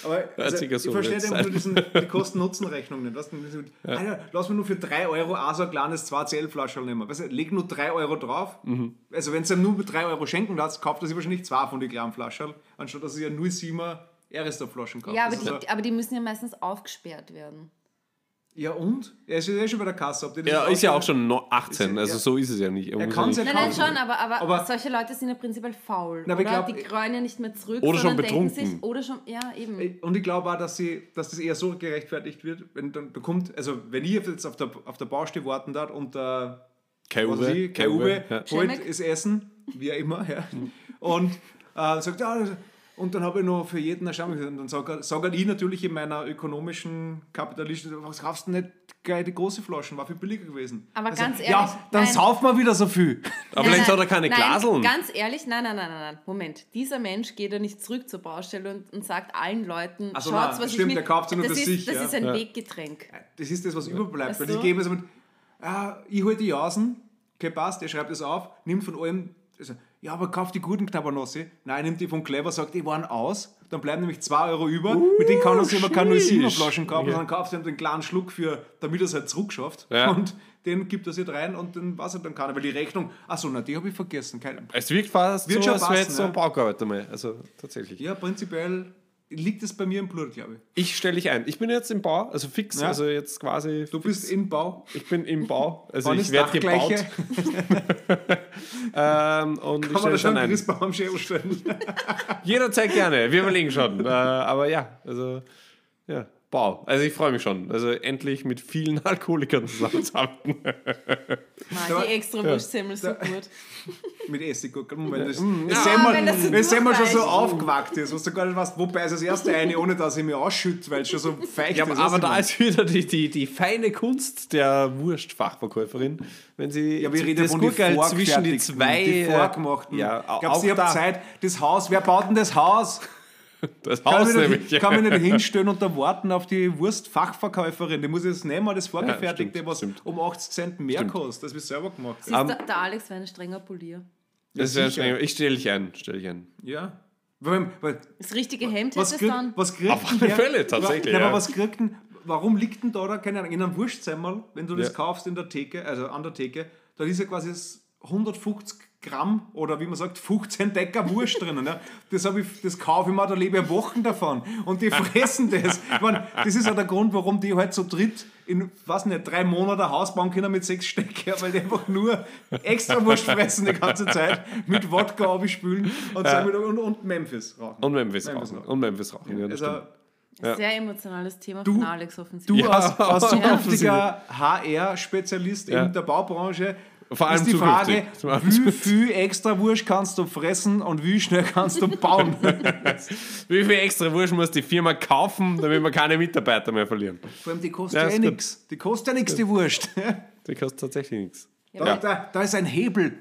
Aber [laughs] also, ja ich so verstehe einfach nur diesen, die Kosten-Nutzen-Rechnung nicht. Weißt mit, Alter, lass mir nur für 3 Euro auch so ein kleines 2CL-Flaschel nehmen. Weißt du, leg nur 3 Euro drauf. Mhm. Also wenn du ihm nur 3 Euro schenken lässt, kauft er sich wahrscheinlich zwei von den kleinen Flaschen, anstatt dass er ja 0,7er Aerostop-Flaschen kauft. Ja, aber die, aber die müssen ja meistens aufgesperrt werden. Ja und? Er ist ja schon bei der Kasse. Ob Er ist ja auch schon noch 18, Ist- also ja. so ist es ja nicht. Er Er muss kann's ja ja nicht- Nein, nein, schon, aber, aber, Aber- solche Leute sind ja prinzipiell faul. Na, oder? glaub- die kreuen ja nicht mehr zurück, Oder schon betrunken. sich, oder schon, ja, eben. Und ich glaube auch, dass, sie, dass das eher so gerechtfertigt wird, wenn dann da kommt, also wenn ich jetzt auf der, auf der Baustelle warten darf und der Uwe ja. holt Schemek. das Essen, wie auch immer, ja. und äh, sagt, ja, und dann habe ich noch für jeden eine Stammung Und dann sage sag ich natürlich in meiner ökonomischen kapitalistischen, was kaufst du nicht gleich die große Flaschen, war viel billiger gewesen. Aber Also, ganz ehrlich, Ja, dann nein. saufen wir wieder so viel. Aber Nein, vielleicht nein, hat er keine nein, Glaseln. Ganz ehrlich, nein, nein, nein, nein, nein. Moment. Dieser Mensch geht ja nicht zurück zur Baustelle und, und sagt allen Leuten, Ach so, schaut's, nein, was stimmt, ich der kauft nur das für ist, sich, Das ja. ist ein Ja. Weggetränk. Das ist das, was überbleibt. Weil so. ich gebe es mit, ah, ich hole die Jasen, okay, passt, der schreibt das auf, nimmt von allem, also, ja, aber kauf die guten Knabbernossi. Nein, nimmt die von Clever, sagt, die waren aus. Dann bleiben nämlich 2 Euro über. mit denen kann er sich immer keine 07er Flaschen kaufen, Ja. sondern kauft ihm den kleinen Schluck für, damit er es halt zurückschafft. Ja. Und den gibt er sich rein und dann weiß er dann keiner. Weil die Rechnung, achso, na, die habe ich vergessen. Kein, Es wirkt fast Wird so, als wäre jetzt so ein. Bauarbeiter mal. Also tatsächlich. ja, prinzipiell liegt es bei mir im Blut, glaube ich. Ich stelle dich ein. Ich bin jetzt im Bau, also fix, Ja. also jetzt quasi. Du bist im Bau. Ich bin im Bau, also Wann ich werde gebaut. [laughs] Ähm, und ich Kann man stelle da schon einen ein. Christbaum am Schädel stellen? [laughs] Jederzeit gerne. Wir überlegen schon. äh, aber ja, also ja, Bau. Also ich freue mich schon. Also endlich mit vielen [laughs] Alkoholikern zusammenzuarbeiten. Mann, Da- die extra Wurstsemmel so gut. [laughs] Mit Essiggurken, wenn das, das Ah, Semmel, wenn das so schon so aufgewackt ist, was du gar nicht weißt, wo beißt das erste eine, ohne dass ich mich ausschütte, weil es schon so feucht Ja, ist. aber, da ist wieder die, die, die feine Kunst der Wurstfachverkäuferin. Wenn sie Ja, wir reden das von den Gurkel zwischen die zwei. die vorgemachten. Ja, auch du, ich habe. Zeit, das Haus, wer baut denn das Haus? [laughs] Das Kann Haus ich, nicht, nämlich. kann mich nicht hinstellen und da [laughs] warten auf die Wurstfachverkäuferin. Die muss jetzt nehmen, das Vorgefertigte, stimmt, was stimmt. um 80 Cent mehr kostet. Das wird selber gemacht. Siehst, Ähm, der, der Alex wäre ein strenger Polier. Das Ja, wär sicher. streng. Ich stelle dich ein. Stell dich ein. Ja. Weil, weil, Das richtige Hemd was, hätte es dann. was kriegt Auf denn alle Fälle, tatsächlich, Nein, ja. aber was kriegt denn, warum liegt denn da, da keine Ahnung, in einem Wurstsemmel, wenn du das Ja. kaufst in der Theke, also an der Theke, da ist ja quasi das 150 Gramm oder wie man sagt, 15 Decker Wurst drinnen. Ja. Das, ich, das kaufe ich mir, da lebe ich Wochen davon. Und die fressen das. Ich mein, das ist auch der Grund, warum die halt so dritt in, weiß nicht, drei Monaten Haus bauen können mit sechs Stecker, weil die einfach nur extra Wurst fressen die ganze Zeit, mit Wodka abspülen und, wir, und, und Memphis rauchen. Und Memphis, Memphis rauchen. rauchen. Und Memphis rauchen. Ja, das Also, stimmt. Sehr emotionales Thema Du- von Alex Du offensichtlich. Ja, als, als zukünftiger. HR-Spezialist Ja. in der Baubranche Vor allem ist die Frage, wie viel extra Wurst kannst du fressen und wie schnell kannst du bauen? [laughs] [laughs] Wie viel extra Wurst muss die Firma kaufen, damit wir keine Mitarbeiter mehr verlieren? Vor allem, die kostet Ja, ja, nichts. Die kostet ja nichts, die Wurst. [laughs] Die kostet tatsächlich nichts. Da, da, da ist ein Hebel.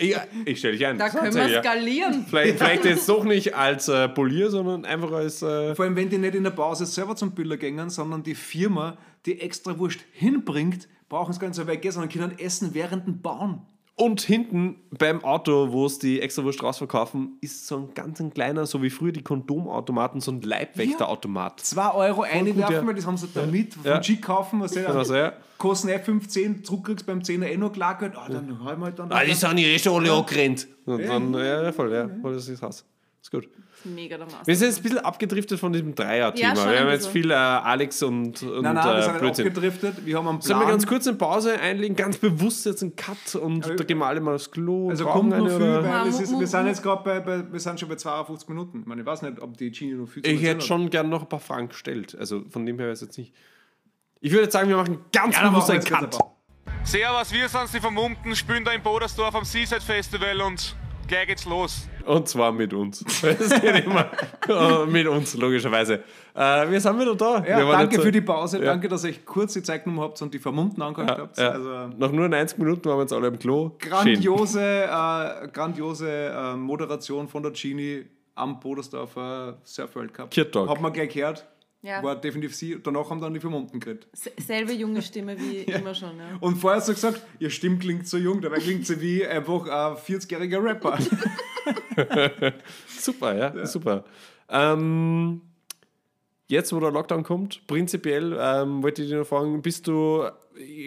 Ja, ich stelle dich ein. Da können wir ja. skalieren. Vielleicht, vielleicht jetzt doch nicht als äh, Polier, sondern einfach als. Äh, Vor allem, wenn die nicht in der Pause selber zum Biller gängen, sondern die Firma, die extra Wurst hinbringt, brauchen es gar nicht so weit gehen, sondern können essen während dem Bauen. und hinten beim Auto, wo es die extra Wurst rausverkaufen, ist so ein ganz ein kleiner, so wie früher die Kondomautomaten, so ein Leibwächterautomat. 2 Euro einwerfen, ja. weil das haben sie da mit, von Ja. G kaufen, was sie Also, ja. kosten eh 15, zurückkriegst beim 10er eh noch klar Geld. Ah, dann hol mal dann. Ah, die sind ja eh schon alle angerannt. Und dann, ja, ja, voll, ja, voll, das ist Haus. Ist gut. Mega der Master. Wir sind jetzt ein bisschen abgedriftet von diesem Dreier-Thema. Ja, wir haben jetzt bisschen. viel äh, Alex und, und Nein, nein, wir äh, sind nicht Blödsinn. abgedriftet. Wir haben einen Sollen wir Plan. ganz kurz eine Pause einlegen, ganz bewusst jetzt einen Cut und da gehen wir alle mal aufs Klo. also kommt noch eine, viel, oder? weil ist, wir sind jetzt gerade bei, bei, wir sind schon bei 52 Minuten. Ich, meine, ich weiß nicht, ob die Genie noch viel zu Ich hätte hat. schon gern noch ein paar Fragen gestellt. Also von dem her weiß ich jetzt nicht. Ich würde jetzt sagen, wir machen ganz Ja, bewusst einen wir Cut. Servus, wir sind die Vermummten, spielen da in Bodersdorf am Seaside Festival und gleich geht's los. Und zwar mit uns. [laughs] Es geht immer mit uns, logischerweise. Äh, wir sind wieder da. Ja, wir danke für die Pause. Ja. Danke, dass ihr euch kurz die Zeit genommen habt und die Vermummten angehört habt. Ja, Also, Nach nur 90 Minuten waren wir jetzt alle im Klo. Grandiose, äh, grandiose äh, Moderation von der Genie am Bodersdorfer Surf World Cup. Kirt Talk. Hat man gleich gehört. Ja. War definitiv sie. Danach haben dann die Vermummten geredet. Se- Selbe junge Stimme wie [laughs] immer schon. Ja. Und vorher hast du gesagt, ihr Stimme klingt so jung, dabei klingt sie wie einfach ein 40-jähriger Rapper. [laughs] Super, ja, super. Ähm, jetzt, wo der Lockdown kommt, prinzipiell ähm, wollte ich dich noch fragen, bist du,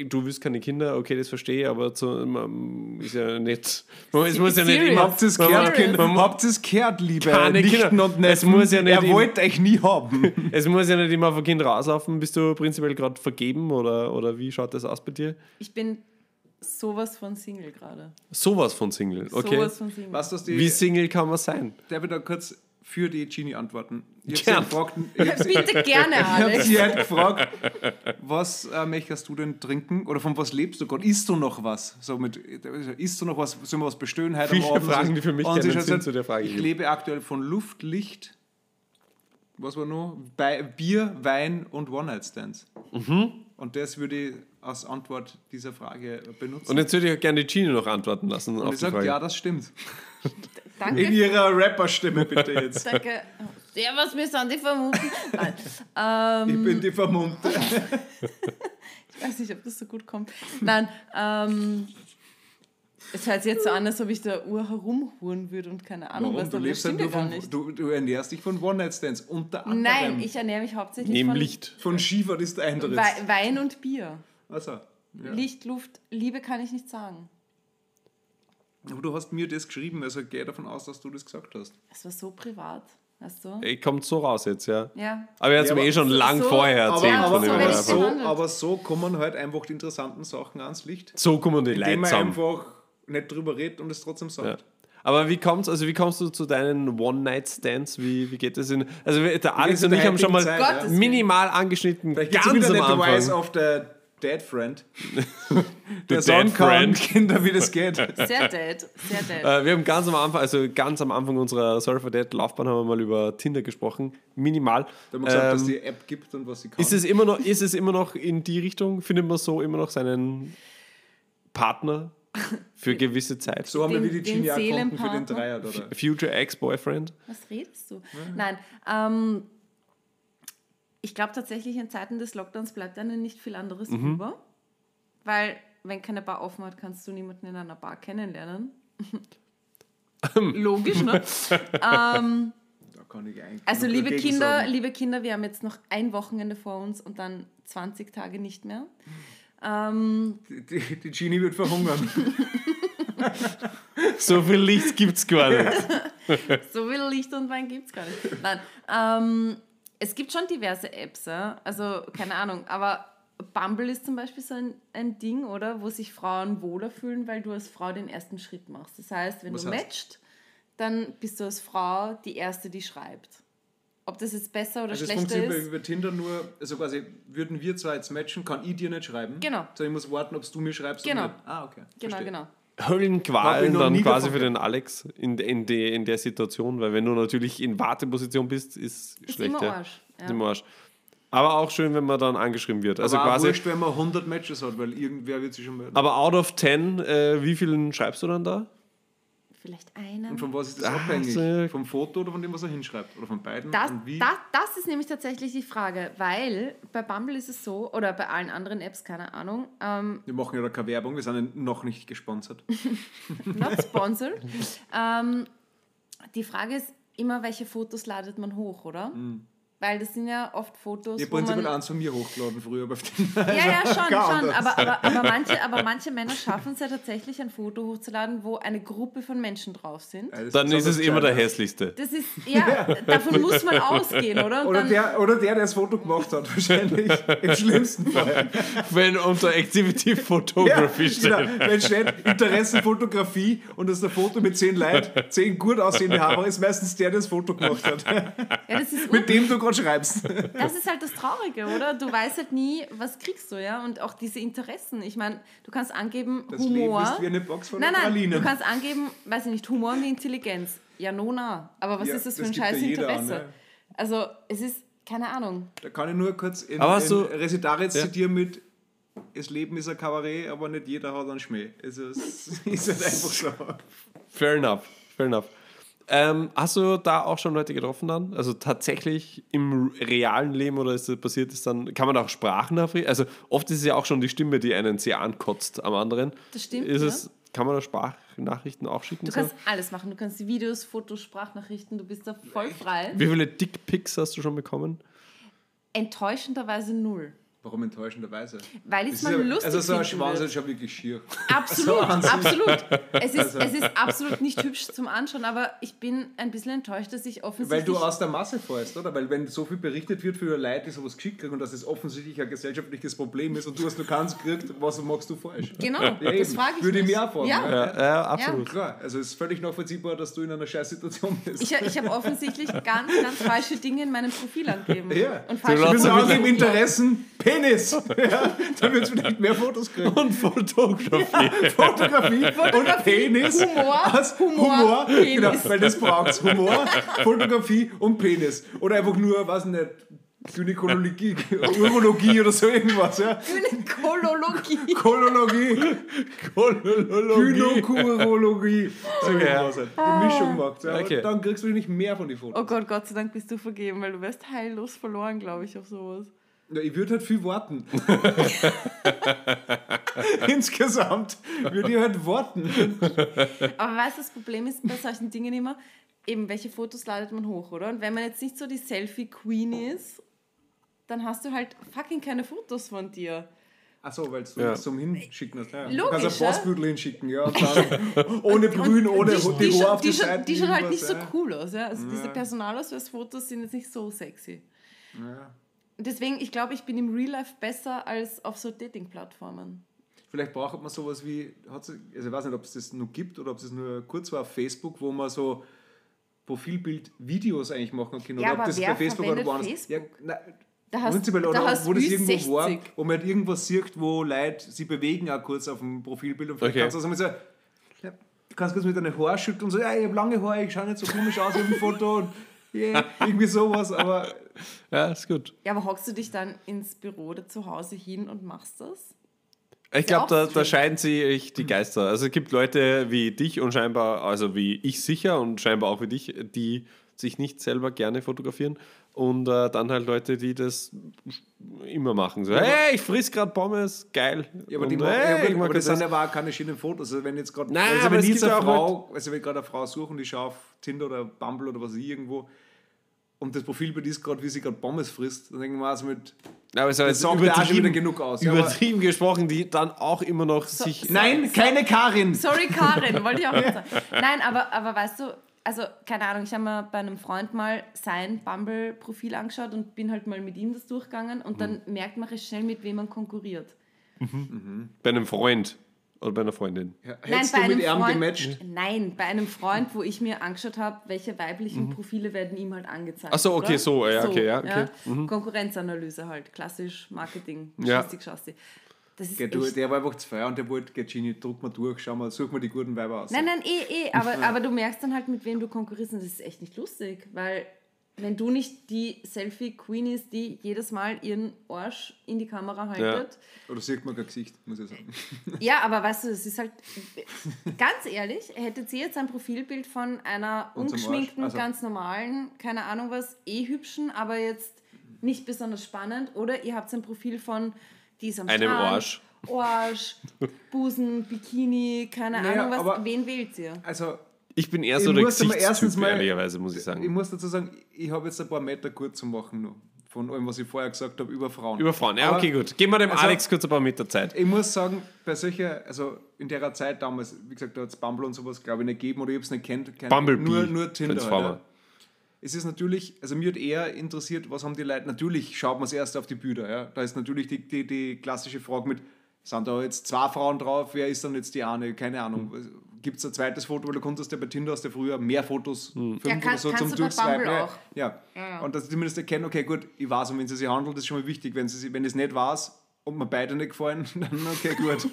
du willst keine Kinder, okay, das verstehe ich, aber zu, man, ist ja nicht, man, es muss ja nicht immer, Habt ihr es man- gehört, man- Kinder? man- Habt es gehört, liebe Keine Nichten Kinder. und Es muss ja nicht Er wollte euch nie haben. Es muss ja nicht immer auf ein Kind rauslaufen. Bist du prinzipiell gerade vergeben oder, oder wie schaut das aus bei dir? Ich bin sowas von Single gerade. Sowas von Single, okay. Sowas von Single. Was die, Wie Single kann man sein? Darf ich da kurz für die Genie antworten? Ich habe gefragt, [laughs] ich Bitte gerne, [laughs] ich hab Alex. sie halt gefragt, was äh, möchtest du denn trinken oder von was lebst du gerade? Isst du noch was? So mit, isst du noch was? Sollen wir was bestellen heute Viele Abend? Fragen, die für mich keinen Sinn zu der Frage Ich geben. lebe aktuell von Luft, Licht, was war noch? Bei, Bier, Wein und One-Night-Stands. Mhm. Und das würde ich als Antwort dieser Frage benutzen. Und jetzt würde ich gerne die Genie noch antworten lassen Und auf ich sage, ja, das stimmt. [laughs] In Danke. ihrer Rapper-Stimme bitte jetzt. Danke. Servus, wir sind die Vermummten. Nein. Ähm, Ich bin die Vermummte. [laughs] ich weiß nicht, ob das so gut kommt. Nein, ähm, es hört sich jetzt so an, als ob ich da Uhr herumhuren würde und keine Ahnung Warum? was, Du, lebst halt nur von, nicht. du, du ernährst dich von One-Night-Stands. Unter anderem Nein, ich ernähre mich hauptsächlich Neben von Licht. von Skifahren ist der Eintritt. Wei Wein und Bier. Also, ja. Licht, Luft, Liebe kann ich nicht sagen. Aber du hast mir das geschrieben, also gehe davon aus, dass du das gesagt hast. Es war so privat, weißt du? Ey, kommt so raus jetzt, ja. Ja. Aber er hat es Ja, mir eh schon so- lang so- vorher Aber, erzählt. aber, von aber, ich so, aber so kommen halt einfach die interessanten Sachen ans Licht. so kommen die Leute Indem man einfach nicht drüber redet und es trotzdem sagt. Ja. Aber wie kommst, also wie kommst du zu deinen One-Night-Stands? Wie, wie geht das in. Also wir- der Alex und ich der haben schon mal Zeit, ja? minimal angeschnitten, Vielleicht ganz am Anfang. of the Dead Friend. [laughs] Der kann, Friend. Kinder, wie das geht. [laughs] Sehr dead, sehr dead. Äh, wir haben ganz am Anfang, also ganz am Anfang unserer Sorry for Dead Laufbahn haben wir mal über Tinder gesprochen. Minimal. Da haben wir gesagt, dass Ähm, die App gibt und was sie kann. Ist es, immer noch, ist es immer noch in die Richtung? Findet man so immer noch seinen Partner für [laughs] gewisse Zeit? so haben wir den- wie die Genie für den? Dreier. Oder? Future Ex-Boyfriend? Was redest du? Nein, ähm, ich glaube tatsächlich, in Zeiten des Lockdowns bleibt einem nicht viel anderes Mhm. über. Weil, wenn keine Bar offen hat, kannst du niemanden in einer Bar kennenlernen. [laughs] Logisch, ne? ähm, Da kann ich eigentlich also, liebe Kinder, sagen. liebe Kinder, wir haben jetzt noch ein Wochenende vor uns und dann 20 Tage nicht mehr. Ähm, Die, die, die Genie wird verhungern. [laughs] So viel Licht gibt es gar nicht. [laughs] So viel Licht und Wein gibt es gar nicht. Nein, ähm, es gibt schon diverse Apps, ja? also keine Ahnung, aber Bumble ist zum Beispiel so ein, ein Ding, oder, wo sich Frauen wohler fühlen, weil du als Frau den ersten Schritt machst. Das heißt, wenn Was du heißt? matcht, dann bist du als Frau die Erste, die schreibt. Ob das jetzt besser oder Also schlechter funktioniert bei, ist, über Tinder nur, also quasi würden wir zwei jetzt matchen, kann ich dir nicht schreiben. Genau. Sondern ich muss warten, ob du mir schreibst. Genau. Und nicht. Ah, okay. genau, Verstehe. genau. Höllenqualen dann quasi für den Alex in, in, die, in der Situation, weil wenn du natürlich in Warteposition bist, ist, Ist schlecht. immer ja. Arsch. Ja. Ist immer Arsch. Aber auch schön, wenn man dann angeschrieben wird. Also Aber quasi. wurscht, wenn man 100 Matches hat, weil irgendwer wird sich schon melden. Aber out of 10, äh, wie vielen schreibst du dann da? Vielleicht einer. Und von was ist das Ah, abhängig? so. Vom Foto oder von dem, was er hinschreibt? Oder von beiden? Das, Und wie? das, das ist nämlich tatsächlich die Frage, weil bei Bumble ist es so, oder bei allen anderen Apps, keine Ahnung, ähm, wir machen ja da keine Werbung, wir sind noch nicht gesponsert. [laughs] not sponsored. [laughs] ähm, die Frage ist immer, welche Fotos ladet man hoch, oder? Weil das sind ja oft Fotos, Ich habe prinzipiell eins von mir hochgeladen früher auf den Ja, ja, schon, schon. Aber, aber, aber, manche, aber manche Männer schaffen es ja tatsächlich, ein Foto hochzuladen, wo eine Gruppe von Menschen drauf sind. Dann ist es immer der hässlichste. Das ist, ja, davon muss man ausgehen, oder? Oder dann, der, oder der, der das Foto gemacht hat, wahrscheinlich. Im schlimmsten Fall. Wenn unter Activity Ja, Photography genau. steht. Wenn steht Interessenfotografie und das ist ein Foto mit zehn Leuten, zehn gut aussehende Haare, ist meistens der, der das Foto gemacht hat. ja, das ist mit dem du gerade schreibst. [laughs] Das ist halt das Traurige, oder? Du weißt halt nie, was kriegst du, ja? Und auch diese Interessen. Ich meine, du kannst angeben Das Leben Humor. ist wie eine Box von nein, nein, Pralinen. du kannst angeben, weiß ich nicht, Humor und Intelligenz. Ja, no, na. Aber was Ja, ist das für das ein gibt ja scheiß jeder an, Interesse? ne? Also, es ist, keine Ahnung. Da kann ich nur kurz in, Aber in du- Resitaritz Ja. zitieren mit das Leben ist ein Kabarett, aber nicht jeder hat einen Schmäh. Also es [laughs] ist halt einfach so. Fair enough. Fair enough. Ähm, hast du da auch schon Leute getroffen dann? Also tatsächlich im realen Leben oder ist das passiert ist dann, kann man auch Sprachnachrichten? Also oft ist es ja auch schon die Stimme, die einen sehr ankotzt am anderen. Das stimmt, Ist ja. es, kann man da Sprachnachrichten auch schicken? Du so? kannst alles machen. Du kannst Videos, Fotos, Sprachnachrichten, du bist da voll frei. Wie viele Dickpics hast du schon bekommen? enttäuschenderweise null. Warum enttäuschenderweise? Weil ich Das es mal ja- lustig Also so ein Schwanz ist schon wirklich schier. Absolut, [laughs] Wahnsinn. absolut. Es ist, Also- es ist absolut nicht hübsch zum Anschauen, aber ich bin ein bisschen enttäuscht, dass ich Weil offensichtlich... du aus der Masse fällst, oder? Weil wenn so viel berichtet wird für Leute, die sowas geschickt kriegen und dass es offensichtlich ein gesellschaftliches Problem ist und du hast nur keins gekriegt, was machst du falsch? genau, Ja, das frage ich Würde ich mich. mir auch fragen, Ja. ja. Ja, ja, absolut. Klar, also es ist völlig nachvollziehbar, dass du in einer scheiß Situation bist. Ich, ich habe offensichtlich ganz, ganz falsche Dinge in meinem Profil angegeben. Ja. Und Du falsche Du bist Also auch im Interessen Penis. [laughs] Ja, dann wird es vielleicht mehr Fotos kriegen. Und Fotografie. Fotografie, und Penis. Humor, Aus Humor, Humor, Penis. genau, weil das braucht Humor, Fotografie und Penis. Oder einfach nur, weiß nicht, Gynäkologie, Urologie oder so irgendwas. Ja. Gynäkologie. Kolologie, Kolologie. Gynokurologie. So Okay. irgendwas. halt. Die Mischung macht ja. Okay. Dann kriegst du nicht mehr von den Fotos. Oh Gott, Gott sei Dank bist du vergeben, weil du wärst heillos verloren, glaube ich, auf sowas. Ja, ich würde halt viel warten. [laughs] Insgesamt würde ich halt warten. Aber weißt du, das Problem ist bei solchen Dingen immer, eben welche Fotos ladet man hoch, oder? Und wenn man jetzt nicht so die Selfie-Queen ist, dann hast du halt fucking keine Fotos von dir. Achso, weil du Ja. das zum Hinschicken hast. Ja. du Logisch, kannst ein ja. Postbüdel hinschicken, ja. Dann [laughs] ohne Brühen, ohne die, die, die, auf die, der scha- Seite. die schauen halt nicht so cool aus. Ja? Also diese Ja. Personalausweisfotos sind jetzt nicht so sexy. Ja. Deswegen, ich glaube, ich bin im Real Life besser als auf so Dating-Plattformen. Vielleicht braucht man sowas wie, also ich weiß nicht, ob es das noch gibt oder ob es nur kurz war auf Facebook, wo man so Profilbild-Videos eigentlich machen kann. Ja, oder ob aber das wer bei Facebook oder woanders. Facebook? Ja, nein, Da hast, prinzipiell, da oder hast wo das du irgendwo war, 60. wo man halt irgendwas sieht, wo Leute sich bewegen auch kurz auf dem Profilbild und vielleicht Okay. kannst du also mit so, du kannst kurz mit deinen Haaren schütteln und so, ja, ich habe lange Haare, ich schaue nicht so komisch aus auf dem Foto und yeah, irgendwie sowas, aber [laughs] Ja, ist gut. Ja, aber hockst du dich dann ins Büro oder zu Hause hin und machst das? Ich ja glaube, da, da scheiden sich die Geister. Also es gibt Leute wie dich und scheinbar, also wie ich sicher und scheinbar auch wie dich, die sich nicht selber gerne fotografieren und äh, dann halt Leute, die das immer machen. So, hey, ich friss gerade Pommes, geil. Ja, aber, die Und, machen, hey, ja, aber, das das. sind aber auch keine schönen Fotos. Also wenn jetzt gerade, Nein, also aber wenn jetzt ja eine Frau, also wenn ich gerade eine Frau suche und ich schaue auf Tinder oder Bumble oder was ich irgendwo und das Profilbild ist gerade, wie sie gerade Pommes frisst, dann denken wir also mit, aber es ist das sagt ja wieder genug aus. Ja, aber, übertrieben gesprochen, die dann auch immer noch sich. nein, keine Karin! Sorry, Karin, wollte ich auch [laughs] nicht sagen. Nein, aber, aber weißt du, also keine Ahnung, ich habe mir bei einem Freund mal sein Bumble-Profil angeschaut und bin halt mal mit ihm das durchgegangen und dann Mhm. merkt man recht schnell, mit wem man konkurriert. Bei einem Freund oder bei einer Freundin. Ja, Hättest du mit ihm gematcht? Nein, bei einem Freund, wo ich mir angeschaut habe, welche weiblichen Profile werden ihm halt angezeigt. Ach so, okay, oder? so, ja, okay, ja, okay. Konkurrenzanalyse halt, klassisch Marketing, Ja. Schassi. Das ist Geh, du, der war einfach zu feiern und der wollte, geh Gini, druck mal durch, schau mal, such mal die guten Weiber aus. Nein, nein, eh, eh, aber, [laughs] aber du merkst dann halt, mit wem du konkurrierst und das ist echt nicht lustig, weil wenn du nicht die Selfie-Queen ist, die jedes Mal ihren Arsch in die Kamera haltet. Oder sieht man kein Gesicht, muss ich sagen. Ja, aber weißt du, es ist halt, ganz ehrlich, hättet ihr jetzt ein Profilbild von einer Und ungeschminkten, also- ganz normalen, keine Ahnung was, eh hübschen, aber jetzt nicht besonders spannend, oder ihr habt ein Profil von, die ist am Einem Strand, Arsch. Arsch, Busen, Bikini, keine Naja, Ahnung was, wen wählt ihr? Also, Ich bin eher Ich so der aber erstens Gesichtstyp, mal- ehrlicherweise, muss ich ich sagen. muss dazu sagen, ich habe jetzt ein paar Meter kurz zu machen noch. Von allem, was ich vorher gesagt habe, über Frauen. Über Frauen, ja, Aber- okay, gut. Geben wir dem also- Alex kurz ein paar Meter Zeit. Ich muss sagen, bei solcher, also in der Zeit damals, wie gesagt, da hat es Bumble und sowas, glaube ich, nicht gegeben oder ich habe es nicht kennt. Bumblebee, Nur, nur Tinder. Halt, ja. Es ist natürlich, also mir hat eher interessiert, was haben die Leute, natürlich schaut man es erst auf die Bilder. Ja. Da ist natürlich die, die, die klassische Frage mit, sind da jetzt zwei Frauen drauf, wer ist dann jetzt die eine? Keine Ahnung. Hm. Gibt es ein zweites Foto, weil du konntest ja bei Tinder hast ja früher mehr Fotos, Hm. fünf Ja, kann- oder so, kannst zum Durchswipen. Ja, auch. ja. Und dass ich zumindest erkenne, okay, gut, ich weiß, um wen es sich handelt, das ist schon mal wichtig. Wenn, sie, wenn es nicht weiß und mir beide nicht gefallen, [laughs] dann okay, gut,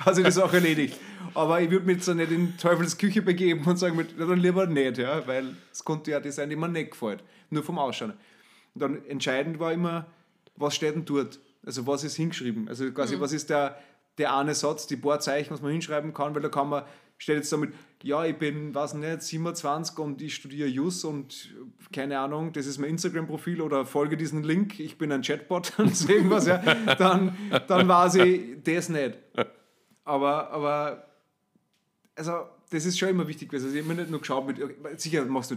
hat sich das auch erledigt. Aber ich würde mich jetzt nicht in Teufels Küche begeben und sagen, mit, dann lieber nicht, ja, weil es konnte ja die sein, die mir nicht gefällt. Nur vom Ausschauen. Und dann entscheidend war immer, was steht denn dort? Also was ist hingeschrieben? Also quasi, Mhm. was ist der, der eine Satz, die paar Zeichen, was man hinschreiben kann, weil da kann man, steht jetzt damit, ja, ich bin, weiß nicht, 27 und ich studiere Jus und keine Ahnung, das ist mein Instagram-Profil oder folge diesen Link, ich bin ein Chatbot [laughs] und so irgendwas, ja, dann, dann weiß ich das nicht. Aber, aber, also, das ist schon immer wichtig gewesen. Also, ich mir nicht nur geschaut mit, sicher machst du,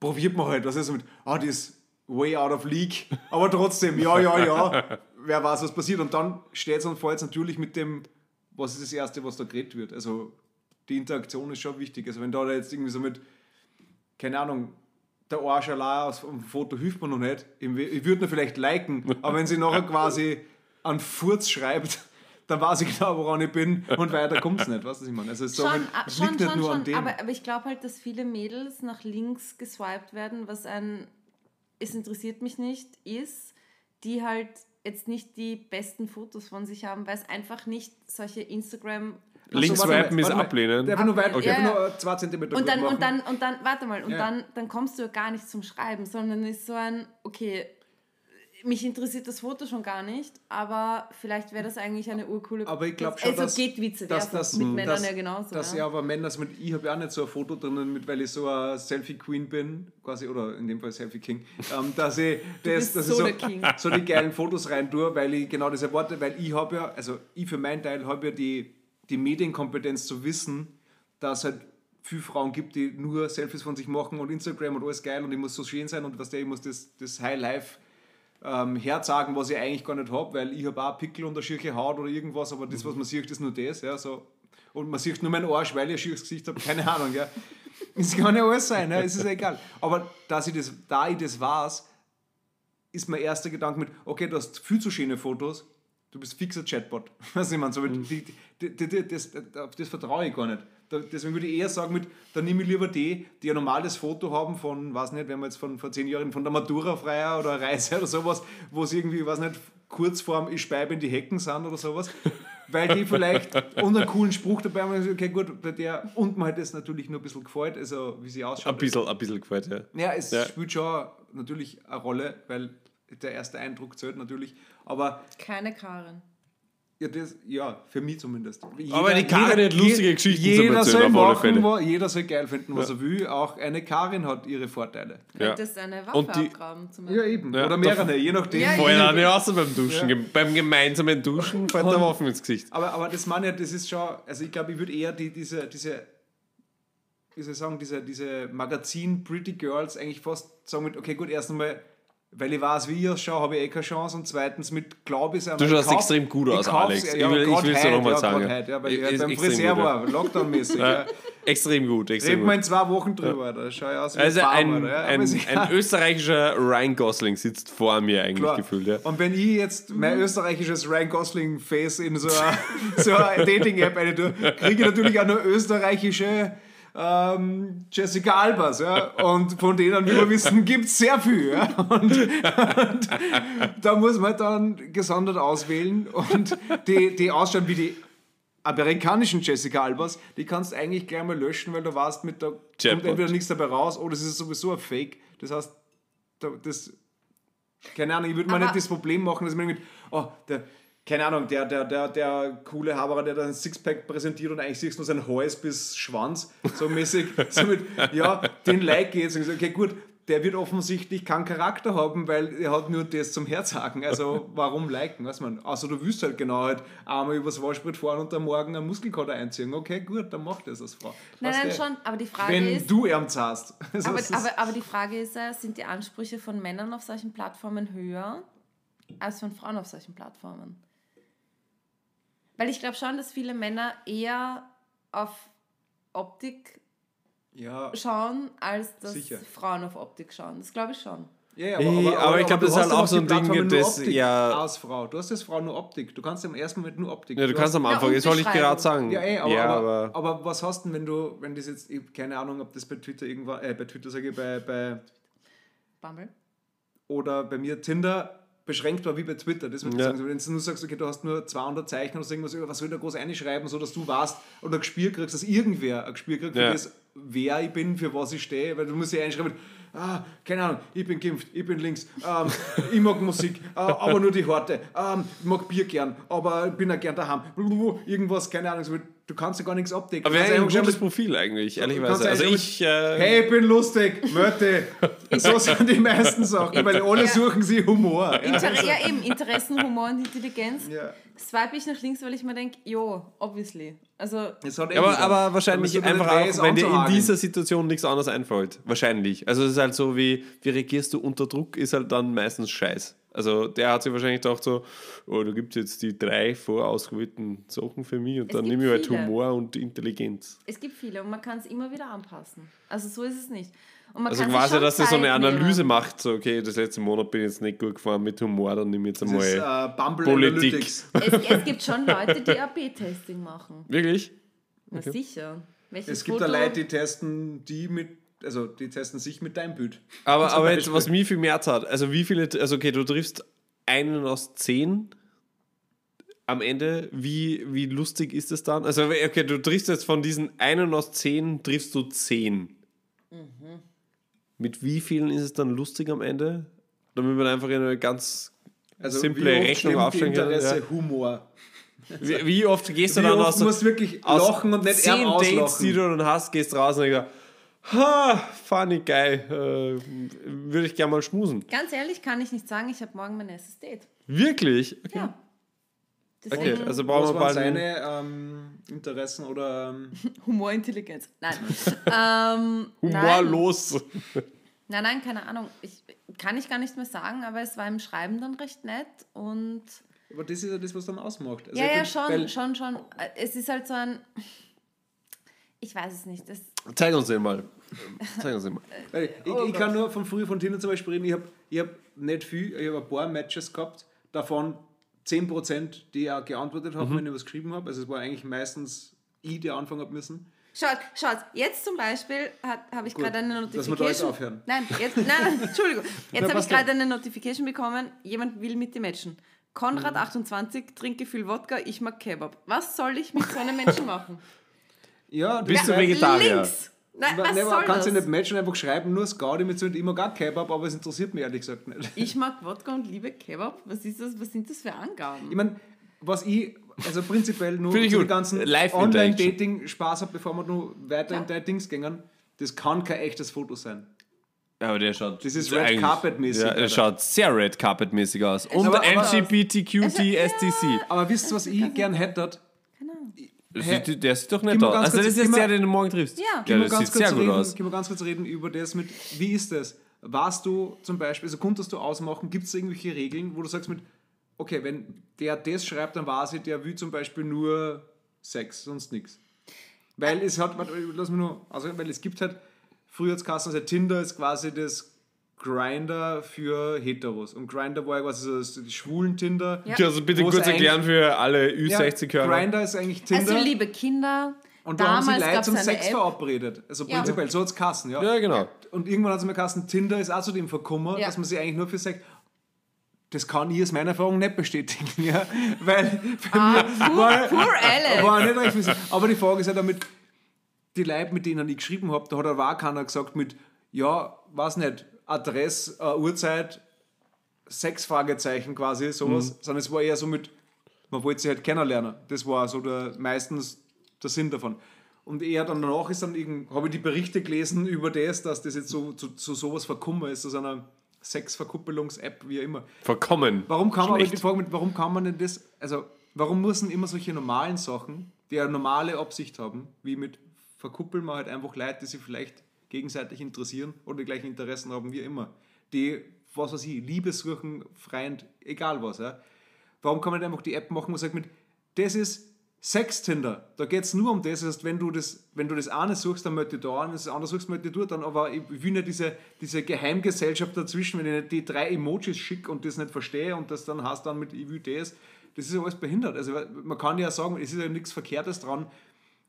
probiert man halt, was ist mit, ah, die ist way out of league. Aber trotzdem, ja, ja, ja. Wer weiß, was passiert. Und dann steht es und fällt natürlich mit dem, was ist das Erste, was da geredet wird. Also die Interaktion ist schon wichtig. Also wenn da jetzt irgendwie so mit, keine Ahnung, der Arsch allein aus dem Foto hilft mir noch nicht. Ich, würde nur vielleicht liken, aber wenn sie nachher quasi einen Furz schreibt, [laughs] dann weiß ich genau, woran ich bin und weiter kommt es nicht. Weißt du, was ich meine? Also es, Schon, wenn- ah, es schon, liegt nicht schon, nur schon. an dem. Aber, aber ich glaube halt, dass viele Mädels nach links geswiped werden, was ein, es interessiert mich nicht, ist, die halt jetzt nicht die besten Fotos von sich haben, weil es einfach nicht solche Instagram... Links mal, swipen ist ablehnen. Einfach nur weit, Okay. einfach Ja, nur zwei Zentimeter Und dann, und dann, und dann, warte mal, und Ja. dann, dann kommst du ja gar nicht zum Schreiben, sondern ist so ein, okay, mich interessiert das Foto schon gar nicht, aber vielleicht wäre das eigentlich eine urcoole... Aber ich glaube schon, also dass, geht vice dass das mit Männern dass, ja genauso. Dass ja. ja aber Männer, also mit, ich habe ja auch nicht so ein Foto drinnen, mit, weil ich so ein Selfie-Queen bin, quasi, oder in dem Fall Selfie-King, ähm, dass ich, [laughs] das, dass so ich so, der King. so die geilen Fotos rein tue, weil ich genau das erwarte, weil ich habe ja, also ich für meinen Teil habe ja die, die Medienkompetenz zu wissen, dass halt viele Frauen gibt, die nur Selfies von sich machen und Instagram und alles geil und ich muss so schön sein und was der, ich muss das, das High Life ähm, herzagen, was ich eigentlich gar nicht habe, weil ich habe auch Pickel und eine schirche Haut oder irgendwas, aber das, was man sieht, ist nur das. Ja, so. Und man sieht nur meinen Arsch, weil ich ein schieres Gesicht habe, keine Ahnung. Ja. [laughs] Es kann ja alles sein, ja, es ist egal. Aber dass ich das, da ich das weiß, ist mein erster Gedanke mit, okay, du hast viel zu schöne Fotos, du bist fixer Chatbot. [laughs] Weißt du, ich meine, so, Mhm. die, die, die, das, auf das vertraue ich gar nicht. Da, deswegen würde ich eher sagen, mit, dann nehme ich lieber die, die ein normales Foto haben von, weiß nicht, wenn wir jetzt von vor zehn Jahren von der Matura-Freier oder Reise oder sowas, wo sie irgendwie, weiß nicht, kurz vorm Ich speibe in die Hecken sind oder sowas, weil die vielleicht und einen coolen Spruch dabei haben, und okay, gut, bei der, und mir hat das natürlich nur ein bisschen gefällt, also wie sie ausschaut. Ein bisschen, ein bisschen gefällt, ja. Ja, es Ja. spielt schon natürlich eine Rolle, weil der erste Eindruck zählt natürlich. Aber Keine Karin. ja, das, ja für mich zumindest. Aber die Karin hat lustige Geschichten zu jeder erzählen, soll auf alle machen, Fälle. wo, Jeder soll geil finden, was er will. Auch eine Karin hat ihre Vorteile. Ja. Könntest eine Und Waffe die- abgraben zum Ja, Beispiel. eben. Ja, Oder mehrere, je nachdem. Ja, Vorher ja. auch nicht außer beim Duschen. Gem- Beim gemeinsamen Duschen fällt der Waffen ins Gesicht. Aber, aber das meine ich, das ist schon, also ich glaube, ich würde eher die, diese, diese, wie soll ich sagen, diese, diese Magazin Pretty Girls eigentlich fast sagen mit, okay, gut, erst einmal, weil ich weiß, wie ich ausschaue, habe ich eh keine Chance und zweitens mit Glaube ist Du schaust extrem gut aus, Alex. Ich will- will's dir noch mal sagen, ja. Ja, ja, weil ich halt beim extrem Friseur gut, ja. war, Lockdown-mäßig. [laughs] ja. Extrem gut, extrem Reden wir gut. in zwei Wochen drüber, da schaue ich aus wie Also ein ein, Farmer. ja. Ein, egal. ein österreichischer Ryan Gosling sitzt vor mir eigentlich Klar. gefühlt. Ja. Und wenn ich jetzt mein österreichisches Ryan Gosling-Face in so eine, [laughs] so eine Dating-App eine tue, kriege ich natürlich auch nur österreichische ähm, Jessica Albers. Ja? Und von denen, wie wir wissen, gibt es sehr viel. Ja? Und, und da muss man dann gesondert auswählen und die, die ausschauen wie die amerikanischen Jessica Albers, die kannst du eigentlich gleich mal löschen, weil du weißt, mit da kommt Chatbot. entweder nichts dabei raus oder es ist sowieso ein Fake. Das heißt, da, das keine Ahnung, ich würde mir Aber- nicht das Problem machen, dass man mit, oh, der, keine Ahnung, der, der, der, der coole Haberer, der da ein Sixpack präsentiert und eigentlich siehst du nur sein Hals bis Schwanz, so mäßig, [laughs] so mit, ja, den like jetzt. Und so, okay, gut, der wird offensichtlich keinen Charakter haben, weil er hat nur das zum Herzagen. Also warum liken, weiß man. Also du wüsst halt genau halt einmal übers Waschbrett fahren und am Morgen einen Muskelkater einziehen. Okay, gut, dann mach das als Frau. Nein, Weißt nein, du, schon. Aber die Frage Wenn ist, du ernst hast. [laughs] Also aber, aber, aber die Frage ist ja, sind die Ansprüche von Männern auf solchen Plattformen höher als von Frauen auf solchen Plattformen? Weil ich glaube schon, dass viele Männer eher auf Optik ja, schauen, als dass Sicher. Frauen auf Optik schauen. Das glaube ich schon. Ja, ja, Eh, aber ich glaub, du das ist halt auch so ein Ding, das- ja- als Frau. Du hast als Frau nur Optik. Du kannst im ersten Moment nur Optik. Ja, du kannst am Anfang, das wollte ich gerade sagen. ja, eh, aber, ja, aber, aber, aber, was hast du denn, wenn du, wenn das jetzt, ich, keine Ahnung, ob das bei Twitter irgendwann, äh, bei Twitter sage ich, bei, bei, Bumble? oder bei mir Tinder beschränkt war wie bei Twitter. Das würde ich Ja. sagen. Wenn du nur sagst, okay, du hast nur 200 Zeichen oder irgendwas, was ich da groß einschreiben, so dass du weißt oder ein Gespür kriegst, dass irgendwer ein Gespür kriegt Ja. das, wer ich bin, für was ich stehe, weil du musst ja einschreiben, ah, keine Ahnung, ich bin geimpft, ich bin links, ähm, ich mag Musik, [laughs] äh, aber nur die Horte, ähm, ich mag Bier gern, aber bin auch gern daheim, irgendwas, keine Ahnung, so du kannst ja gar nichts abdecken. Aber Du wäre ein gutes schon Profil eigentlich, ehrlicherweise. Also ich. Äh, Hey, ich bin lustig, Mörte. [laughs] So sind die meisten Sachen, weil alle suchen sie Humor. Ja. Inter ja, eben, Interessen, Humor und Intelligenz. Ja. Swipe ich nach links, weil ich mir denke, jo, obviously. Also, aber, aber wahrscheinlich einfach auch, wenn dir in dieser Situation nichts anderes einfällt. Wahrscheinlich. Also es ist halt so wie, wie reagierst du unter Druck, ist halt dann meistens Scheiß. Also der hat sich wahrscheinlich gedacht so, oh, da gibt es jetzt die drei vorausgewählten Sachen für mich und Es dann nehme ich halt viele. Humor und Intelligenz. es gibt viele und man kann es immer wieder anpassen. Also so ist es nicht. Und man Also quasi, dass er so eine Analyse nehmen. macht, so okay, das letzte Monat bin ich jetzt nicht gut gefahren mit Humor, dann nehme ich jetzt ist einmal... äh, Bumble Politik. Es, es gibt schon Leute, die AB-Testing machen. Wirklich? Na sicher. Welches Es gibt Foto? da Leute, die testen die mit, also die testen sich mit deinem Bild. Aber, aber jetzt, was mich viel mehr hat, also wie viele, also okay, du triffst einen aus zehn am Ende, wie, wie lustig ist es dann? Also okay, du triffst jetzt von diesen einen aus zehn, triffst du zehn. Mhm. Mit wie vielen ist es dann lustig am Ende? Damit man einfach eine ganz Also simple Rechnung aufstellen kann. Interesse Ja. Humor. Wie, wie oft gehst du dann aus, musst du wirklich aus lachen und nicht zehn eher Dates, die auslachen? du dann hast, gehst raus und denkst, ha, funny, geil, äh, würde ich gerne mal schmusen. Ganz ehrlich kann ich nicht sagen, ich habe morgen mein erstes Date. Wirklich? Okay. Ja. Okay, Deswegen also Was brauchen wir einen- seine ähm, Interessen oder ähm, [laughs] Humor, Intelligenz. Nein. ähm, Nein. Humorlos. [laughs] nein, nein, keine Ahnung. Ich, kann ich gar nicht mehr sagen, aber es war im Schreiben dann recht nett und aber das ist ja das, was dann ausmacht. Also ja, ja, schon, schon, schon. Es ist halt so ein, ich weiß es nicht. Das, Zeig uns den mal. Zeig uns den mal. Weil ich, Oh ich kann nur von früher von Tinder zum Beispiel reden. Ich habe ich hab nicht viel, ich habe ein paar Matches gehabt, davon 10%, die auch geantwortet haben, Mhm. wenn ich was geschrieben habe. Also es war eigentlich meistens ich, der anfangen habe müssen. Schaut, schaut, jetzt zum Beispiel habe ich gerade eine dass wir da jetzt Notification. aufhören. Nein, jetzt, nein, nein, [laughs] Entschuldigung. Jetzt habe ich gerade eine Notification bekommen, jemand will mit dir matchen. Konrad, Mhm. 28, trinke viel Wodka, ich mag Kebab. Was soll ich mit so einem Menschen machen? Ja, du Bist du Ja, Vegetarier? Links! Nein, Was was soll kannst das? du nicht matchen, einfach schreiben, nur Gaudi mit so immer gar Kebab, aber es interessiert mich ehrlich gesagt nicht. Ich mag Wodka und liebe Kebab. Was ist das? Was sind das für Angaben? Ich meine, was ich, also prinzipiell nur zu gut. den ganzen Live-Interaction. Online-Dating Spaß hat, bevor wir nur weiter in die Dings gehen, das kann kein echtes Foto sein. Ja, aber der schaut. Das ist Red Carpet-mäßig, Ja, der schaut sehr Red Carpet-mäßig aus. Und Aber- aber- STC. Aber wisst ihr, was ich gern hätte? Das sieht- Der sieht doch nett aus. Also, das ist jetzt der, den du morgen triffst. Ja. ja Können wir das ganz sieht kurz sehr gut reden, aus. Können wir ganz kurz reden über das mit, wie ist das? Warst du zum Beispiel, also konntest du ausmachen, gibt es irgendwelche Regeln, wo du sagst mit, okay, wenn der das schreibt, dann weiß ich, der will zum Beispiel nur Sex, sonst nichts. Weil es hat, warte, lass mich nur, also, weil es gibt halt, früher hat es also Tinder ist quasi das Grinder für Heteros. Und Grinder war ja quasi so das, die schwulen Tinder. Ja. Also bitte kurz erklären für alle Ja, Ü60-Hörer. Grinder ist eigentlich Tinder. Also, liebe Kinder, und da haben sie damals Leute zum Sex App. verabredet. Also Ja. prinzipiell, so hat es Kassen, ja. ja, genau. Und irgendwann hat es mir geheißen, Tinder ist auch zu dem verkommen, Ja. dass man sich eigentlich nur für Sex. Das kann ich aus meiner Erfahrung nicht bestätigen, ja. Weil bei Ah, mir poor, war, poor Alex. war nicht recht wissen. Aber die Frage ist ja damit, die Leute, mit denen ich geschrieben habe, da hat auch keiner gesagt mit, ja, weiß nicht, Adresse, äh, Uhrzeit, sechs Fragezeichen quasi, sowas, sondern es war eher so mit, man wollte sie halt kennenlernen. Das war so der, meistens der Sinn davon. Und eher dann danach ist dann habe ich die Berichte gelesen über das, dass das jetzt so zu, zu sowas verkommen ist, zu so einer Sexverkuppelungs-App, wie immer. Verkommen. Warum kann man, die Frage mit, warum kann man denn das, also warum müssen immer solche normalen Sachen, die eine normale Absicht haben, wie mit verkuppeln wir halt einfach Leute, die sich vielleicht gegenseitig interessieren oder die gleichen Interessen haben, wie immer. Die, was weiß ich, Liebe suchen, Freund, egal was. Ja. Warum kann man nicht einfach die App machen, wo man sagt mit, das ist Sextinder. Da geht es nur um das. Heißt, wenn du das, wenn du das eine suchst, dann möchte ich da an, das andere suchst, möchte ich dort an. Aber ich will nicht diese, diese Geheimgesellschaft dazwischen, wenn ich nicht die drei Emojis schicke und das nicht verstehe und das dann hast dann mit ich will das. Das ist ja alles behindert. Also man kann ja sagen, es ist ja nichts Verkehrtes dran,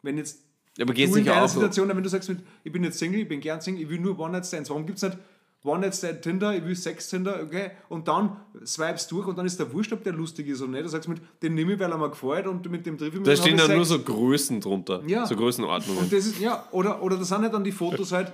wenn jetzt aber geht's du in nicht auch so? Situation, wenn du sagst, mit, ich bin jetzt Single, ich bin gern Single, ich will nur One-Night-Stands. Warum gibt es nicht One-Night-Stand Tinder, ich will Sex-Tinder, okay? Und dann swipes durch und dann ist der Wurscht, ob der lustig ist oder nicht. Du sagst mit, den nehme ich, weil er mir gefällt und mit dem triff ich mich Da stehen dann nur so Größen drunter. Ja. So Größenordnungen. Und das ist, ja, oder, oder das sind halt dann die Fotos [laughs] halt,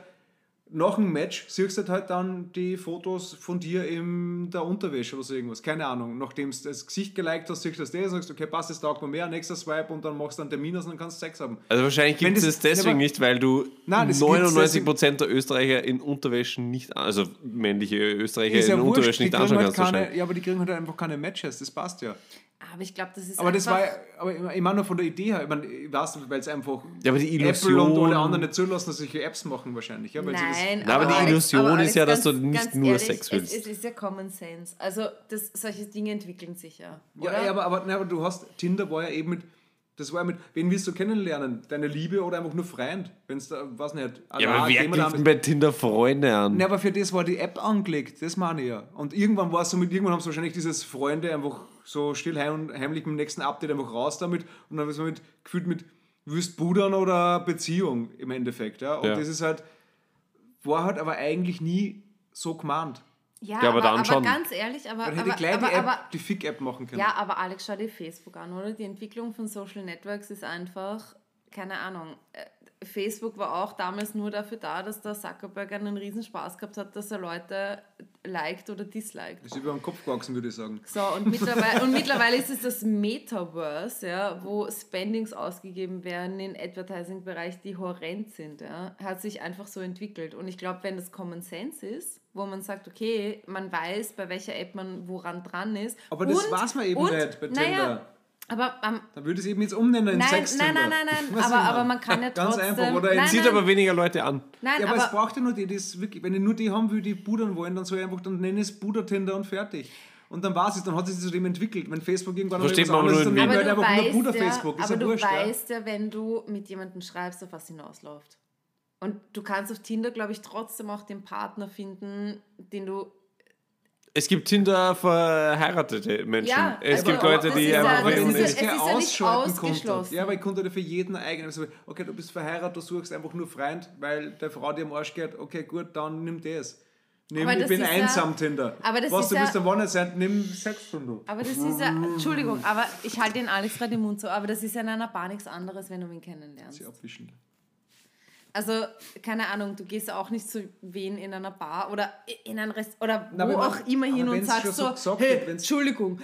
nach dem Match siehst du halt dann die Fotos von dir in der Unterwäsche oder so irgendwas. Keine Ahnung. Nachdem du das Gesicht geliked hast, siehst du das, das sagst okay, passt, das taugt mir mehr, nächster Swipe und dann machst du einen Termin aus und dann kannst du Sex haben. Also wahrscheinlich gibt es das- deswegen aber- nicht, weil du Nein, das gibt's 99% der Österreicher in Unterwäschen nicht, also männliche Österreicher ja in wurscht, Unterwäschen nicht anschauen halt kannst. keine, ja, aber die kriegen halt einfach keine Matches, das passt ja. Aber ich glaube, das ist Aber das war, ja- aber ich meine nur von der Idee her, ich, meine, ich weiß nicht, weil es einfach Ja, aber die Apple und Illusion- alle anderen nicht zulassen, dass solche Apps machen wahrscheinlich. Ja, weil sie das, Nein, Na, aber die Illusion aber ist ja, dass ganz- du nicht ganz nur Sex willst. Es, es ist ja Common Sense. Also das, solche Dinge entwickeln sich ja. Ja, Oder? ja, aber, aber, nein, aber du hast, Tinder war ja eben mit, das war ja mit, wen willst du kennenlernen? Deine Liebe oder einfach nur Freund? Wenn es da, weiß nicht, Ja, allein aber wer kriegt bei Tinder Freunde an? Nein, aber für das war die App angelegt, das meine ich ja. Und irgendwann war es so mit, irgendwann haben sie wahrscheinlich dieses Freunde einfach so still heim, heimlich mit dem nächsten Update einfach raus damit und dann ist man mit, gefühlt mit Wüst Budern oder Beziehung im Endeffekt. Ja? Und Ja. das ist halt, war halt aber eigentlich nie so gemeint. ja, Ja, aber dann aber schon. ganz ehrlich, aber, Man hätte aber, gleich aber, die App, aber die Fick-App machen können. Ja, aber Alex, schau dir Facebook an, oder? Die Entwicklung von Social Networks ist einfach, keine Ahnung. äh, Facebook war auch damals nur dafür da, dass der Zuckerberg einen Riesenspaß gehabt hat, dass er Leute liked oder disliked. Das ist über den Kopf gewachsen, würde ich sagen. So, und mittlerweile, und mittlerweile ist es das Metaverse, ja, wo Spendings ausgegeben werden im Advertising-Bereich, die horrend sind. Ja, hat sich einfach so entwickelt. Und ich glaube, wenn das Common Sense ist, wo man sagt, okay, man weiß, bei welcher App man woran dran ist. Aber das und, weiß man eben und, nicht bei Tinder. Naja, aber ähm, Dann würde ich es eben jetzt umnennen in Nein, Sex nein, nein, nein, nein, aber- aber man kann ja Ganz trotzdem- einfach. Oder Nein, Zieht nein. aber weniger Leute an. nein, Ja, aber, aber, es braucht ja nur die, das wirklich, wenn ich nur die haben will, die budern wollen, dann soll ich einfach, dann nenne ich es Buder-Tinder und fertig. Und dann war es, dann hat es sich zu dem entwickelt. Wenn Facebook irgendwann noch Versteht man aber anderes ist, dann in nehmen wir aber halt einfach nur ja, Buder-Facebook. Ist aber ja du wurscht, ja. weißt ja, wenn du mit jemandem schreibst, auf was hinausläuft. Und du kannst auf Tinder, glaube ich, trotzdem auch den Partner finden, den du Es gibt Tinder verheiratete Menschen. Ja, es gibt Leute, die ja- einfach Aber wenn ist ja- es ist ja nicht ausgeschlossen. Ja, weil ich konnte für jeden eigenen. Also, okay, du bist verheiratet, du suchst einfach nur Freund, weil der Frau dir am Arsch geht. Okay, gut, dann nimm das. Nimm, Aber ich bin ist ja- einsam, Tinder. aber das Was ist du ja- bist der One sein, nimm Sex von du. Aber das ist ja, Entschuldigung, aber ich halte den Alex gerade den Mund so, aber das ist ja in einer Bar nichts anderes, wenn du ihn kennenlernst. Sie abwischen. Also, keine Ahnung, du gehst auch nicht zu wen in einer Bar oder in ein Rest oder Na, wo auch immer hin und sagst so so, hey, wird, Entschuldigung,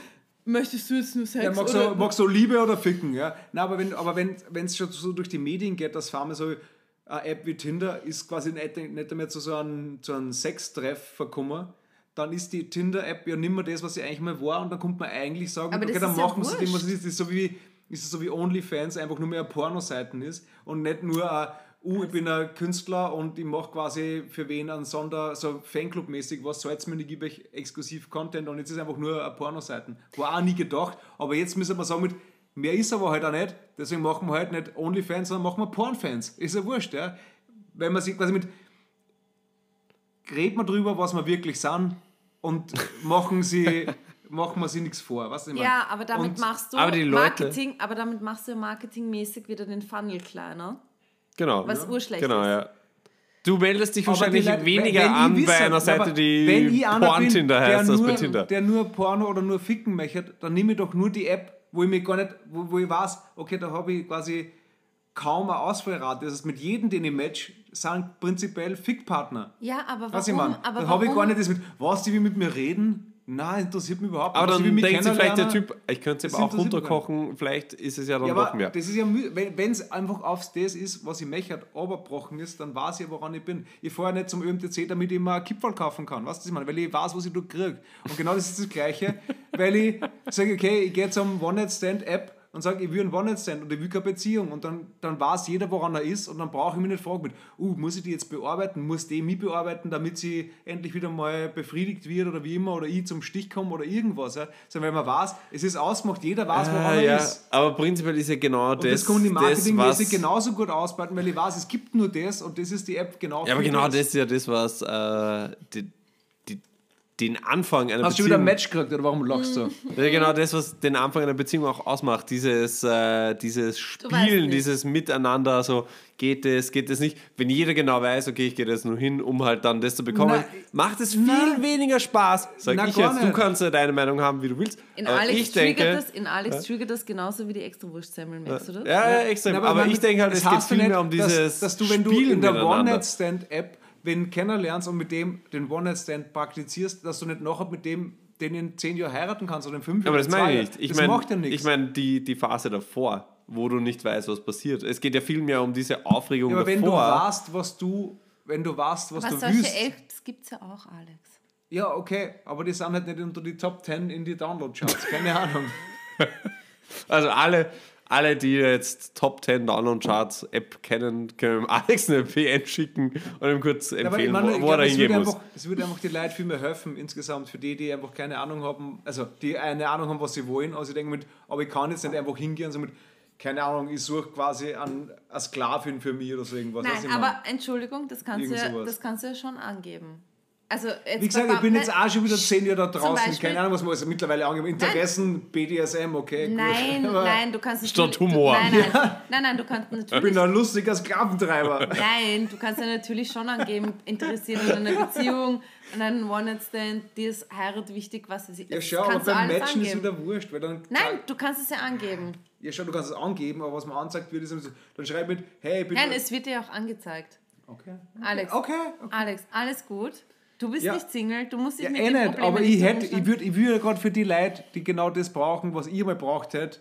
möchtest du jetzt nur Sex? Ja, magst, oder? du, magst du Liebe oder Ficken, ja? Nein, aber wenn aber wenn es schon so durch die Medien geht, dass allem so eine App wie Tinder ist quasi nicht, nicht mehr zu so einem, zu einem Sextreff verkommen, dann ist die Tinder-App ja nicht mehr das, was sie eigentlich mal war und dann kommt man eigentlich sagen, Aber okay, dann ist ja machen sie dem, was es ist. Das ist so wie, ist es so wie OnlyFans einfach nur mehr Pornoseiten ist und nicht nur ein Uh, ich bin ein Künstler und ich mache quasi für wen einen Sonder, so Fanclub-mäßig, was soll's mir, ich gebe euch exklusiv Content und jetzt ist einfach nur eine Pornoseiten. War auch nie gedacht, aber jetzt müssen wir sagen, mit, mehr ist aber halt auch nicht, deswegen machen wir halt nicht Onlyfans, sondern machen wir Pornfans. Ist ja wurscht, ja. Wenn man sich quasi mit, redet man drüber, was wir wirklich sind und [laughs] machen sie, machen wir sie nichts vor, was ich meine? Ja, aber damit Und- machst du aber Marketing, aber damit machst du marketingmäßig wieder den Funnel kleiner. Genau. Was urschlecht Genau, ist. ja. Du meldest dich wahrscheinlich Leute- weniger wenn ich an wisse- bei einer Seite, die wenn ich einer bin, Porn-Tinder der heißt, als nur, bei Tinder. Der nur Porno oder nur ficken möchte, dann nehme ich doch nur die App, wo ich mir gar nicht, wo, wo ich weiß, okay, da habe ich quasi kaum eine Ausfallrate. Das heißt, mit jedem, den ich match, sind prinzipiell Fickpartner. Ja, aber warum? Was ich meine? Da habe ich gar nicht das mit, was, die will mit mir reden? Nein, interessiert mich überhaupt aber nicht. dann Sie will mich denkt sich vielleicht der. Typ, ich könnte es aber auch runterkochen, vielleicht ist es ja dann Ja, aber mehr. das ist ja, wenn es einfach aufs das ist, was ich möchte, runtergebrochen ist, dann weiß ich, woran ich bin. Ich fahre ja nicht zum ÖMTC, damit ich mir ein Kipferl kaufen kann. Weißt du, was ich meine? Weil ich weiß, was ich da kriege. Und genau das ist das Gleiche, [laughs] weil ich sage, okay, ich gehe zum One-Night-Stand-App und sage, ich will einen One-Night-Stand und ich will keine Beziehung. Und dann, dann weiß jeder, woran er ist und dann brauche ich mich nicht fragen mit, uh, muss ich die jetzt bearbeiten? Muss die mich bearbeiten, damit sie endlich wieder mal befriedigt wird oder wie immer oder ich zum Stich komme oder irgendwas. Ja? Sondern weil man weiß, es ist ausgemacht, jeder weiß, woran Ah, er ja, ist. aber prinzipiell ist ja genau Und das, das, kann ich marketingmäßig genauso gut ausbauen, weil ich weiß, es gibt nur das und das ist die App genau Ja, aber genau das ist ja das, was äh, die, den Anfang einer Hast du Beziehung... wieder ein Match gekriegt oder warum lachst du? Genau das, was den Anfang einer Beziehung auch ausmacht. Dieses, äh, dieses Spielen, dieses Miteinander, so geht es, geht es nicht. Wenn jeder genau weiß, okay, ich gehe jetzt nur hin, um halt dann das zu bekommen, Na, macht es viel na, weniger Spaß. Sag na, ich jetzt, du nicht. kannst ja deine Meinung haben, wie du willst. In aber Alex, ich triggert denke, das, in Alex triggert das genauso wie die extra Wurstsemmel, merkst du das? ja, ja, extrem. Na, aber, man- ich denke halt, das es geht ja viel nicht, mehr um dieses dass, dass du, wenn du Spielen in der miteinander. One-Night-Stand-App wenn kennenlernst und mit dem den One-Night-Stand praktizierst, dass du nicht nachher mit dem den in zehn Jahren heiraten kannst oder in fünf Jahren. Aber das meine ich nicht. Ich das meine, macht ja nichts. ich meine die, die Phase davor, wo du nicht weißt, was passiert. Es geht ja vielmehr um diese Aufregung ja, aber wenn du davor. weißt, was du, wenn du weißt, was Aber du solche willst. Apps gibt es ja auch, Alex. Ja, okay, aber die sind halt nicht unter die Top 10 in die Download-Charts. Keine Ahnung. [laughs] Also alle, alle, die jetzt Top 10 Download-Charts App kennen, können Alex eine PN schicken und ihm kurz Ja, aber empfehlen, ich meine, wo, wo er glaub, würde hingehen muss. einfach, es würde einfach die Leute viel mehr helfen insgesamt für die, die einfach keine Ahnung haben, also die eine Ahnung haben, was sie wollen. Also ich denke mit, aber ich kann jetzt nicht einfach hingehen und so mit, keine Ahnung, ich suche quasi an, eine Sklavin für mich oder so irgendwas. Nein, aber? Entschuldigung, das kannst, du ja, das kannst du ja schon angeben. Also jetzt Wie gesagt, ich bin jetzt auch schon wieder zehn Jahre da draußen, Beispiel- keine Ahnung, was man also mittlerweile angeben. Interessen, BDSM, okay, gut. Nein, [laughs] Aber nein, du kannst Statt natürlich- Humor. Du, nein, nein, nein, nein, du kannst Ich bin natürlich. ein lustiger Sklaventreiber. Nein, du kannst ja natürlich schon angeben, interessiert an einer Beziehung, an einem One-Night-Stand, dir ist Heirat wichtig, was weiß ich. Ja, schau, aber beim alles Matchen ist angeben. wieder wurscht, weil dann. Nein, du kannst es ja angeben. Ja, schau, du kannst es angeben, aber was man anzeigt wird, ist dann schreib mit, hey, bitte. Nein, es wird dir auch angezeigt. okay. Alex, Okay, okay. Alex, alles gut. Du bist Ja. nicht Single, du musst dich Ja, mit eh den nicht, aber ich hätte, ich würde ich würd gerade für die Leute, die genau das brauchen, was ich mal braucht hätte,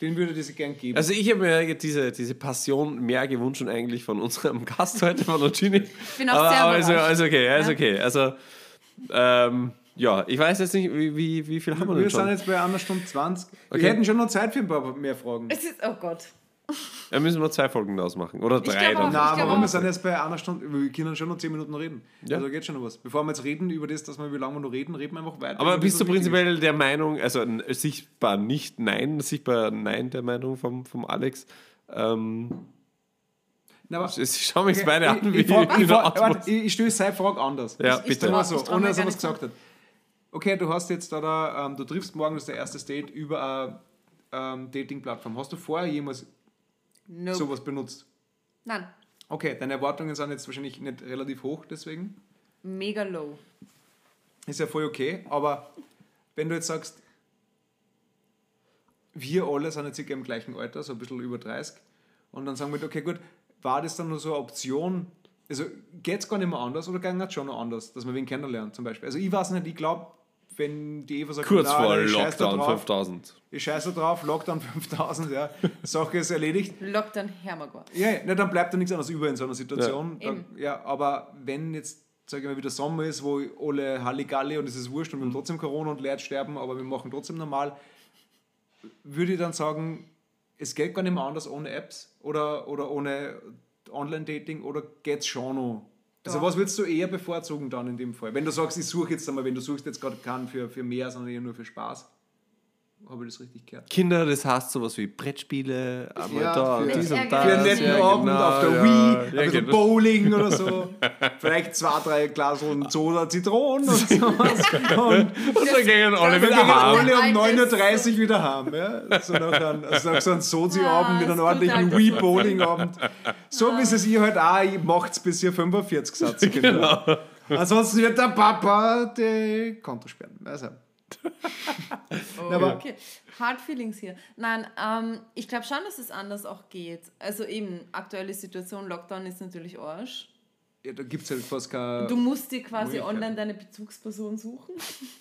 den würde ich sie gern geben. Also ich habe mir diese, diese Passion mehr gewünscht und eigentlich von unserem [laughs] Gast heute, von Gini. Ich bin auch aber, sehr aber überrascht. ist okay, ist Ja. okay. Also, ähm, ja, ich weiß jetzt nicht, wie, wie, wie viel haben wir wir denn sind schon? jetzt bei einer Stunde 20. Okay. Wir hätten schon noch Zeit für ein paar mehr Fragen. Es ist, oh Gott. [laughs] Ja, müssen wir zwei Folgen daraus machen. Oder drei glaube auch. dann. Glaub warum? Wir sind jetzt bei einer Stunde, wir können schon noch 10 Minuten reden. Ja. Also geht schon noch was. Bevor wir jetzt reden über das, dass wir, wie lange wir noch reden, reden wir einfach weiter. Aber bist du prinzipiell der Meinung, also sichtbar nicht Nein, sichtbar Nein der Meinung vom, vom Alex? Ähm? Nein, aber- ich schaue mich beide an, ich, wie ich, frag, ich, frag, warte, ich, ich stelle seine Frage anders. Ja, ich bitte. trau- Nur so, Ich trau ohne dass er was gesagt hat. Okay, du hast jetzt da, da ähm, du triffst morgen das erste Date über eine ähm, Dating-Plattform. Hast du vorher jemals Nope. sowas benutzt? Nein, Okay, deine Erwartungen sind jetzt wahrscheinlich nicht relativ hoch, deswegen. mega low. Ist ja voll okay, aber wenn du jetzt sagst, wir alle sind jetzt circa im gleichen Alter, so ein bisschen über 30, und dann sagen wir, okay, gut, war das dann nur so eine Option? Also geht es gar nicht mehr anders oder ging es schon noch anders, dass man wen kennenlernt zum Beispiel? Also ich weiß nicht, ich glaube, wenn die Eva sagt, Kurz "Na, vor Lockdown drauf, 5000. Ich scheiße drauf, Lockdown 5000, ja, [laughs] Sache ist erledigt. Lockdown Hermagor. Ja, ja, na, dann bleibt da nichts anderes über in so einer Situation. Ja. Ja, dann, ja aber wenn jetzt, sage ich mal, wieder Sommer ist, wo alle Halligalli und es ist wurscht und wir haben trotzdem Corona und Leute sterben, aber wir machen trotzdem normal, würde ich dann sagen, es geht gar nicht mehr anders ohne Apps oder, oder ohne Online-Dating oder geht es schon noch? Also was würdest du eher bevorzugen dann in dem Fall? Wenn du sagst, ich suche jetzt einmal, wenn du suchst jetzt gerade keinen für, für mehr, sondern eher nur für Spaß. Habe ich das richtig gehört? Kinder, das heißt sowas wie Brettspiele, einmal Ja, da für- und dies und Für das. Für einen netten ja, Abend genau, auf der ja, Wii, ja, ein bisschen genau. Bowling oder so. [laughs] Vielleicht zwei, drei Glas Soda Zitronen oder [laughs] sowas. Und Und dann gehen alle wir wieder heim. alle um Altes- 9.30 Uhr wieder heim. Ja? So nach, einem, also nach so einem Sozi-Abend Ah, mit einem das ordentlichen Wii-Bowling-Abend. So wie es ihr halt auch, ihr macht es bis ihr 45 Satz. [laughs] Genau. Ansonsten wird der Papa die Konto sperren. Also. [laughs] Oh, aber- okay. Hard Feelings hier. Nein, ähm, ich glaube schon, dass es anders auch geht. Also eben, aktuelle Situation, Lockdown ist natürlich Arsch. Ja, da gibt es halt fast kein... Du musst dir quasi online deine Bezugsperson suchen.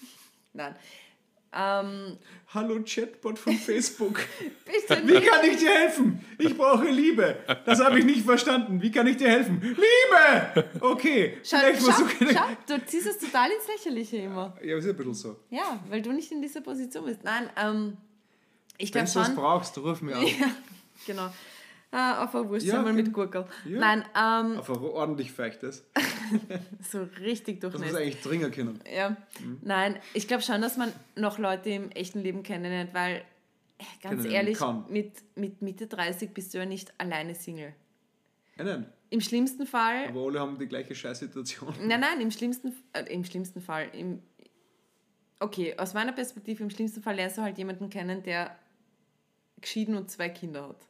[laughs] Nein. Ähm, Hallo Chatbot von [laughs] Facebook. bitte Wie kann ich dir helfen? Ich brauche Liebe. Das habe ich nicht verstanden. Wie kann ich dir helfen? Liebe! Okay. [laughs] Schau, schau, schau, du ziehst es total ins Lächerliche immer. Ja, ist ein bisschen so. Ja, weil du nicht in dieser Position bist. Nein, ähm, ich Wenn glaube du es schon. brauchst, ruf mich an. [laughs] Ja, genau. Ah, auf ein Wurst Ja, einmal mit genau. Gurkel. Ja. Nein, ähm, Auf ein ordentlich fechtes. [laughs] so richtig Das muss durchnässt. eigentlich dringen können. Ja. Mhm. Nein, ich glaube schon, dass man noch Leute im echten Leben kennenlernt, weil, äh, ganz ehrlich, mit, mit Mitte 30 bist du ja nicht alleine Single. Ja, nein. Im schlimmsten Fall, Aber alle haben die gleiche Scheißsituation. nein, nein, im schlimmsten, äh, im schlimmsten Fall, im, okay, aus meiner Perspektive, im schlimmsten Fall lernst du halt jemanden kennen, der geschieden und zwei Kinder hat.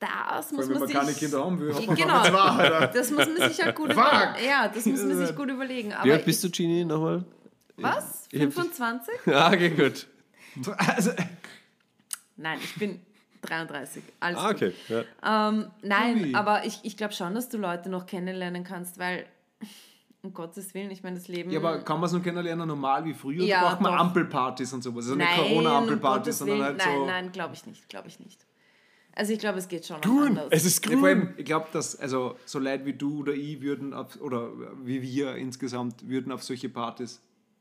Das muss man man sich... keine Kinder haben will, hat man Genau. genau. zwei, Alter. Das muss man sich ja gut überlegen. Ja, das muss man sich gut überlegen. Wie Aber alt bist du, Genie, nochmal? was? Ich hab- 25? Ja, [laughs] okay, gut. Also, Nein, ich bin 33. Alles Ah, gut. okay. Ja. Ähm, nein, Ui. aber ich, ich glaube schon, dass du Leute noch kennenlernen kannst, weil, um Gottes Willen, ich meine, das Leben. Ja, aber kann man es noch kennenlernen, normal wie früher? Ja, braucht man. Ampelpartys und sowas? Also nicht nein, um Corona-Ampelpartys, Gottes sondern halt nein, so. nein, glaube ich nicht, glaube ich nicht. Also ich glaube, es geht schon Grün, anders. es ist Ja, vor allem, grün. ich glaube, dass also so Leute wie du oder ich würden auf, oder wie wir insgesamt würden auf solche Partys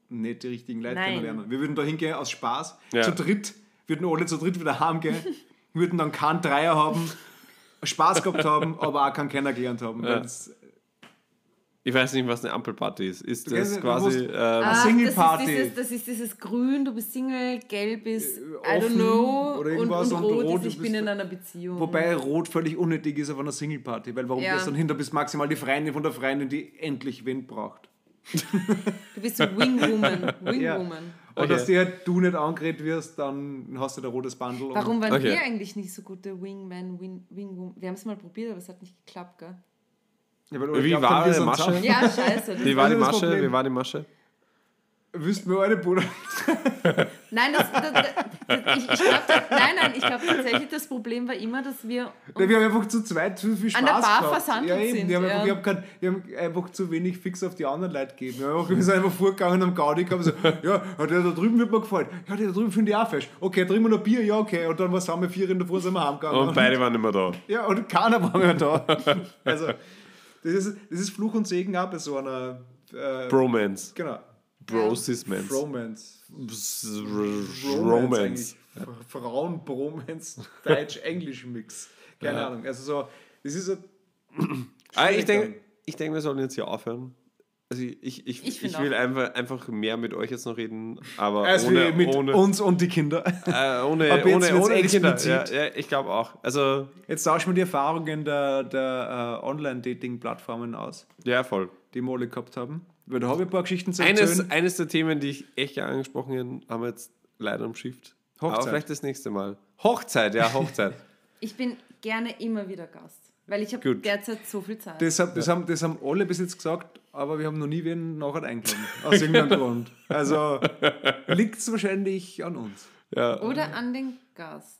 nicht die richtigen Leute Nein. kennenlernen. Wir würden da hingehen aus Spaß, Ja. zu dritt, würden alle zu dritt wieder heimgehen, [laughs] würden dann keinen Dreier haben, Spaß gehabt haben, aber auch keinen kennengelernt haben. Ja. Ich weiß nicht, was eine Ampelparty ist. Ist das kennst- quasi. Ähm, Ah, Ach, Single-Party. Das ist, dieses, das ist dieses Grün, du bist Single, Gelb ist, I don't offen know, oder und, irgendwas und und Rot, Rot, ist, ich bin in einer Beziehung. wobei Rot völlig unnötig ist auf einer Single-Party, weil warum Ja. gehst du dann hin, da bist maximal die Freundin von der Freundin, die endlich wen braucht. [laughs] du bist die Wingwoman. Wingwoman. Ja. Und Okay. dass dir halt du nicht angeredet wirst, dann hast du da rotes Bundle. und- Warum waren Okay. wir eigentlich nicht so gute Wingman, Wing, Wingwoman? Wir haben es mal probiert, aber es hat nicht geklappt, gell? Ja, weil, Wie glaub, war wir die Masche? Ja, scheiße. Wie war die Masche? Problem. Wie war die Masche? Wüsst mir eine Bruder. [laughs] Nein, das, das, das, ich, ich glaub, nein, nein, ich glaube tatsächlich, das Problem war immer, dass wir. Ja, wir haben einfach zu zweit zu viel Spaß An der Bar gehabt. versandelt ja, eben. sind, Wir haben, ja. einfach, wir, haben kein, wir haben einfach zu wenig fix auf die anderen Leute gegeben. Wir, haben einfach, wir sind einfach vorgegangen am Gaudi gehabt so, ja, der da drüben wird mir gefallen. Ja, der da drüben finde ich auch fest. Okay, trinken wir noch Bier? Ja, okay. Und dann was haben wir vier in der Früh sind wir heimgegangen. Und beide waren nicht mehr da. Ja, und keiner war mehr da. [laughs] Also, das ist, das ist Fluch und Segen auch bei so einer. Äh, Bromance. genau. Brosismance. Romance. Romance. Frauen-Bromance, [laughs] Deutsch-Englisch-Mix. Keine. Ahnung. Also so, das ist so. Ah, ich denke, ich denk, wir sollen jetzt hier aufhören. Also ich, ich, ich, Ich will einfach, einfach mehr mit euch jetzt noch reden, aber Also ohne, mit ohne, uns und die Kinder. äh, ohne, Ab ohne, ohne die Kinder. Ja, explizit. ja, ich glaube auch. Also, Jetzt tauschen wir die Erfahrungen der, der äh, Online-Dating-Plattformen aus, ja, voll. die wir alle gehabt haben. Weil da habe ich ein paar Geschichten zu erzählen. Eines, eines der Themen, die ich echt gerne angesprochen habe, haben wir jetzt leider umschifft. Aber Hochzeit. vielleicht das nächste Mal. Hochzeit, ja, Hochzeit. [laughs] Ich bin gerne immer wieder Gast, weil ich habe derzeit so viel Zeit. Das, hab, das, haben, das haben alle bis jetzt gesagt, aber wir haben noch nie wen nachher eingeladen. Aus irgendeinem [laughs] Grund. Also liegt es wahrscheinlich an uns. ja. Oder an den Gast.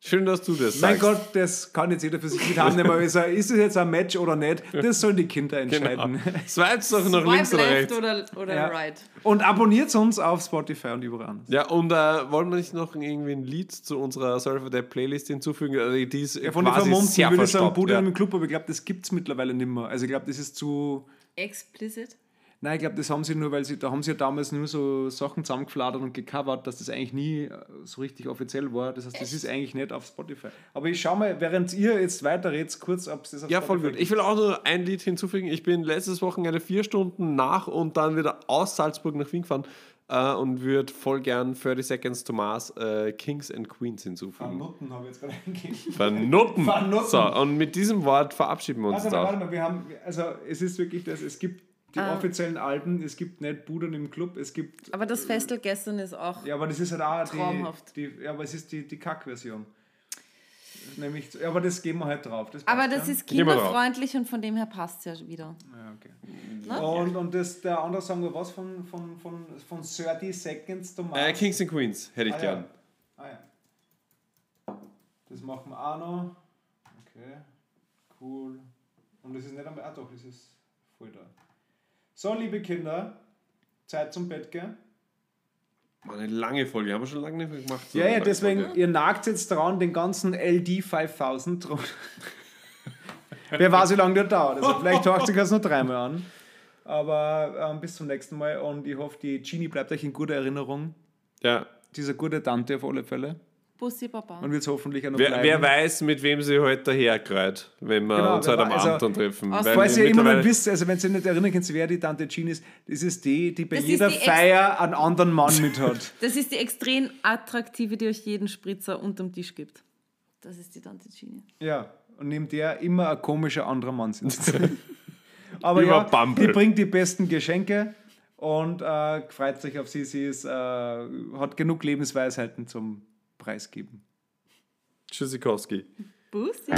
Schön, dass du das Mein sagst. Gott, das kann jetzt jeder für sich mit annehmen. aber sag, Ist es jetzt ein Match oder nicht? Das sollen die Kinder Genau. entscheiden. Swipes doch nach Swipe links oder left rechts. oder, oder Ja. right. Und abonniert uns auf Spotify und überall anders. Ja, und äh, wollen wir nicht noch irgendwie ein Lied zu unserer Sorry for That Playlist hinzufügen? Also, die ist Ja, von den quasi Vermummten sehr würde ich sagen. Bruder Ja. im Club, aber ich glaube, das gibt es mittlerweile nicht mehr. Also ich glaube, das ist zu... Explicit. Nein, ich glaube, das haben sie nur, weil sie, da haben sie ja damals nur so Sachen zusammengefladert und gecovert, dass das eigentlich nie äh, so richtig offiziell war. Das heißt, das ist eigentlich nicht auf Spotify. Aber ich schau mal, während ihr jetzt weiterredet, kurz, ob es das auf Ja, voll Spotify gut. Ich will auch nur ein Lied hinzufügen. Ich bin letztes Wochenende vier Stunden nach und dann wieder aus Salzburg nach Wien gefahren äh, und würde voll gern 30 Seconds to Mars äh, Kings and Queens hinzufügen. Nutten habe ich jetzt gerade eingegeben. Vernutten. Vernutten. So, und mit diesem Wort verabschieden wir uns Warte jetzt warte mal, wir haben, also es ist wirklich das, es gibt die Ah. offiziellen Alben, es gibt nicht Budern im Club, es gibt, Aber das Festel gestern ist auch. ja, aber das ist halt auch Traumhaft. die, die ja, aber es ist die, die Kack-Version. Nämlich, aber das geben wir halt drauf. Das Aber das ja? ist Gehen kinderfreundlich und von dem her passt es ja wieder. Ja, okay. Ne? Und, und das, der andere Song war was von, von, von, von 30 Seconds to Mars? Äh, Kings and Queens hätte ich ah, gern. ja. ah ja. Das machen wir auch noch. Okay, cool. Und das ist nicht einmal, ah doch, das ist voll da. So, liebe Kinder, Zeit zum Bett gehen. War eine lange Folge, haben wir schon lange nicht mehr gemacht. So Ja, ja, deswegen, Folge. ihr nagt jetzt dran, den ganzen LD 5000 dran. Wer weiß, wie lange der dauert. Also vielleicht taucht sich das noch dreimal an. Aber ähm, bis zum nächsten Mal und ich hoffe, die Genie bleibt euch in guter Erinnerung. Ja. Diese gute Tante auf alle Fälle. Bussi Baba. Und wird es hoffentlich auch noch Wer, bleiben. wer weiß, mit wem sie heute daherkreuzt, wenn wir Genau, uns heute am weiß, Abend also, dann treffen. Weil Falls ihr immer noch wisst, also wenn ihr nicht erinnern könnt, wer die Tante Jean ist, das ist die, die bei Das ist jeder die Feier einen anderen Mann mit hat. [laughs] Das ist die extrem attraktive, die euch jeden Spritzer unterm Tisch gibt. Das ist die Tante Genie. Ja, und neben der immer ein komischer anderer Mann sitzt. [laughs] Aber Über ja, Bumble. die bringt die besten Geschenke und äh, freut sich auf sie. Sie ist, äh, hat genug Lebensweisheiten zum Preisgeben. Tschüssikowski. Bussi.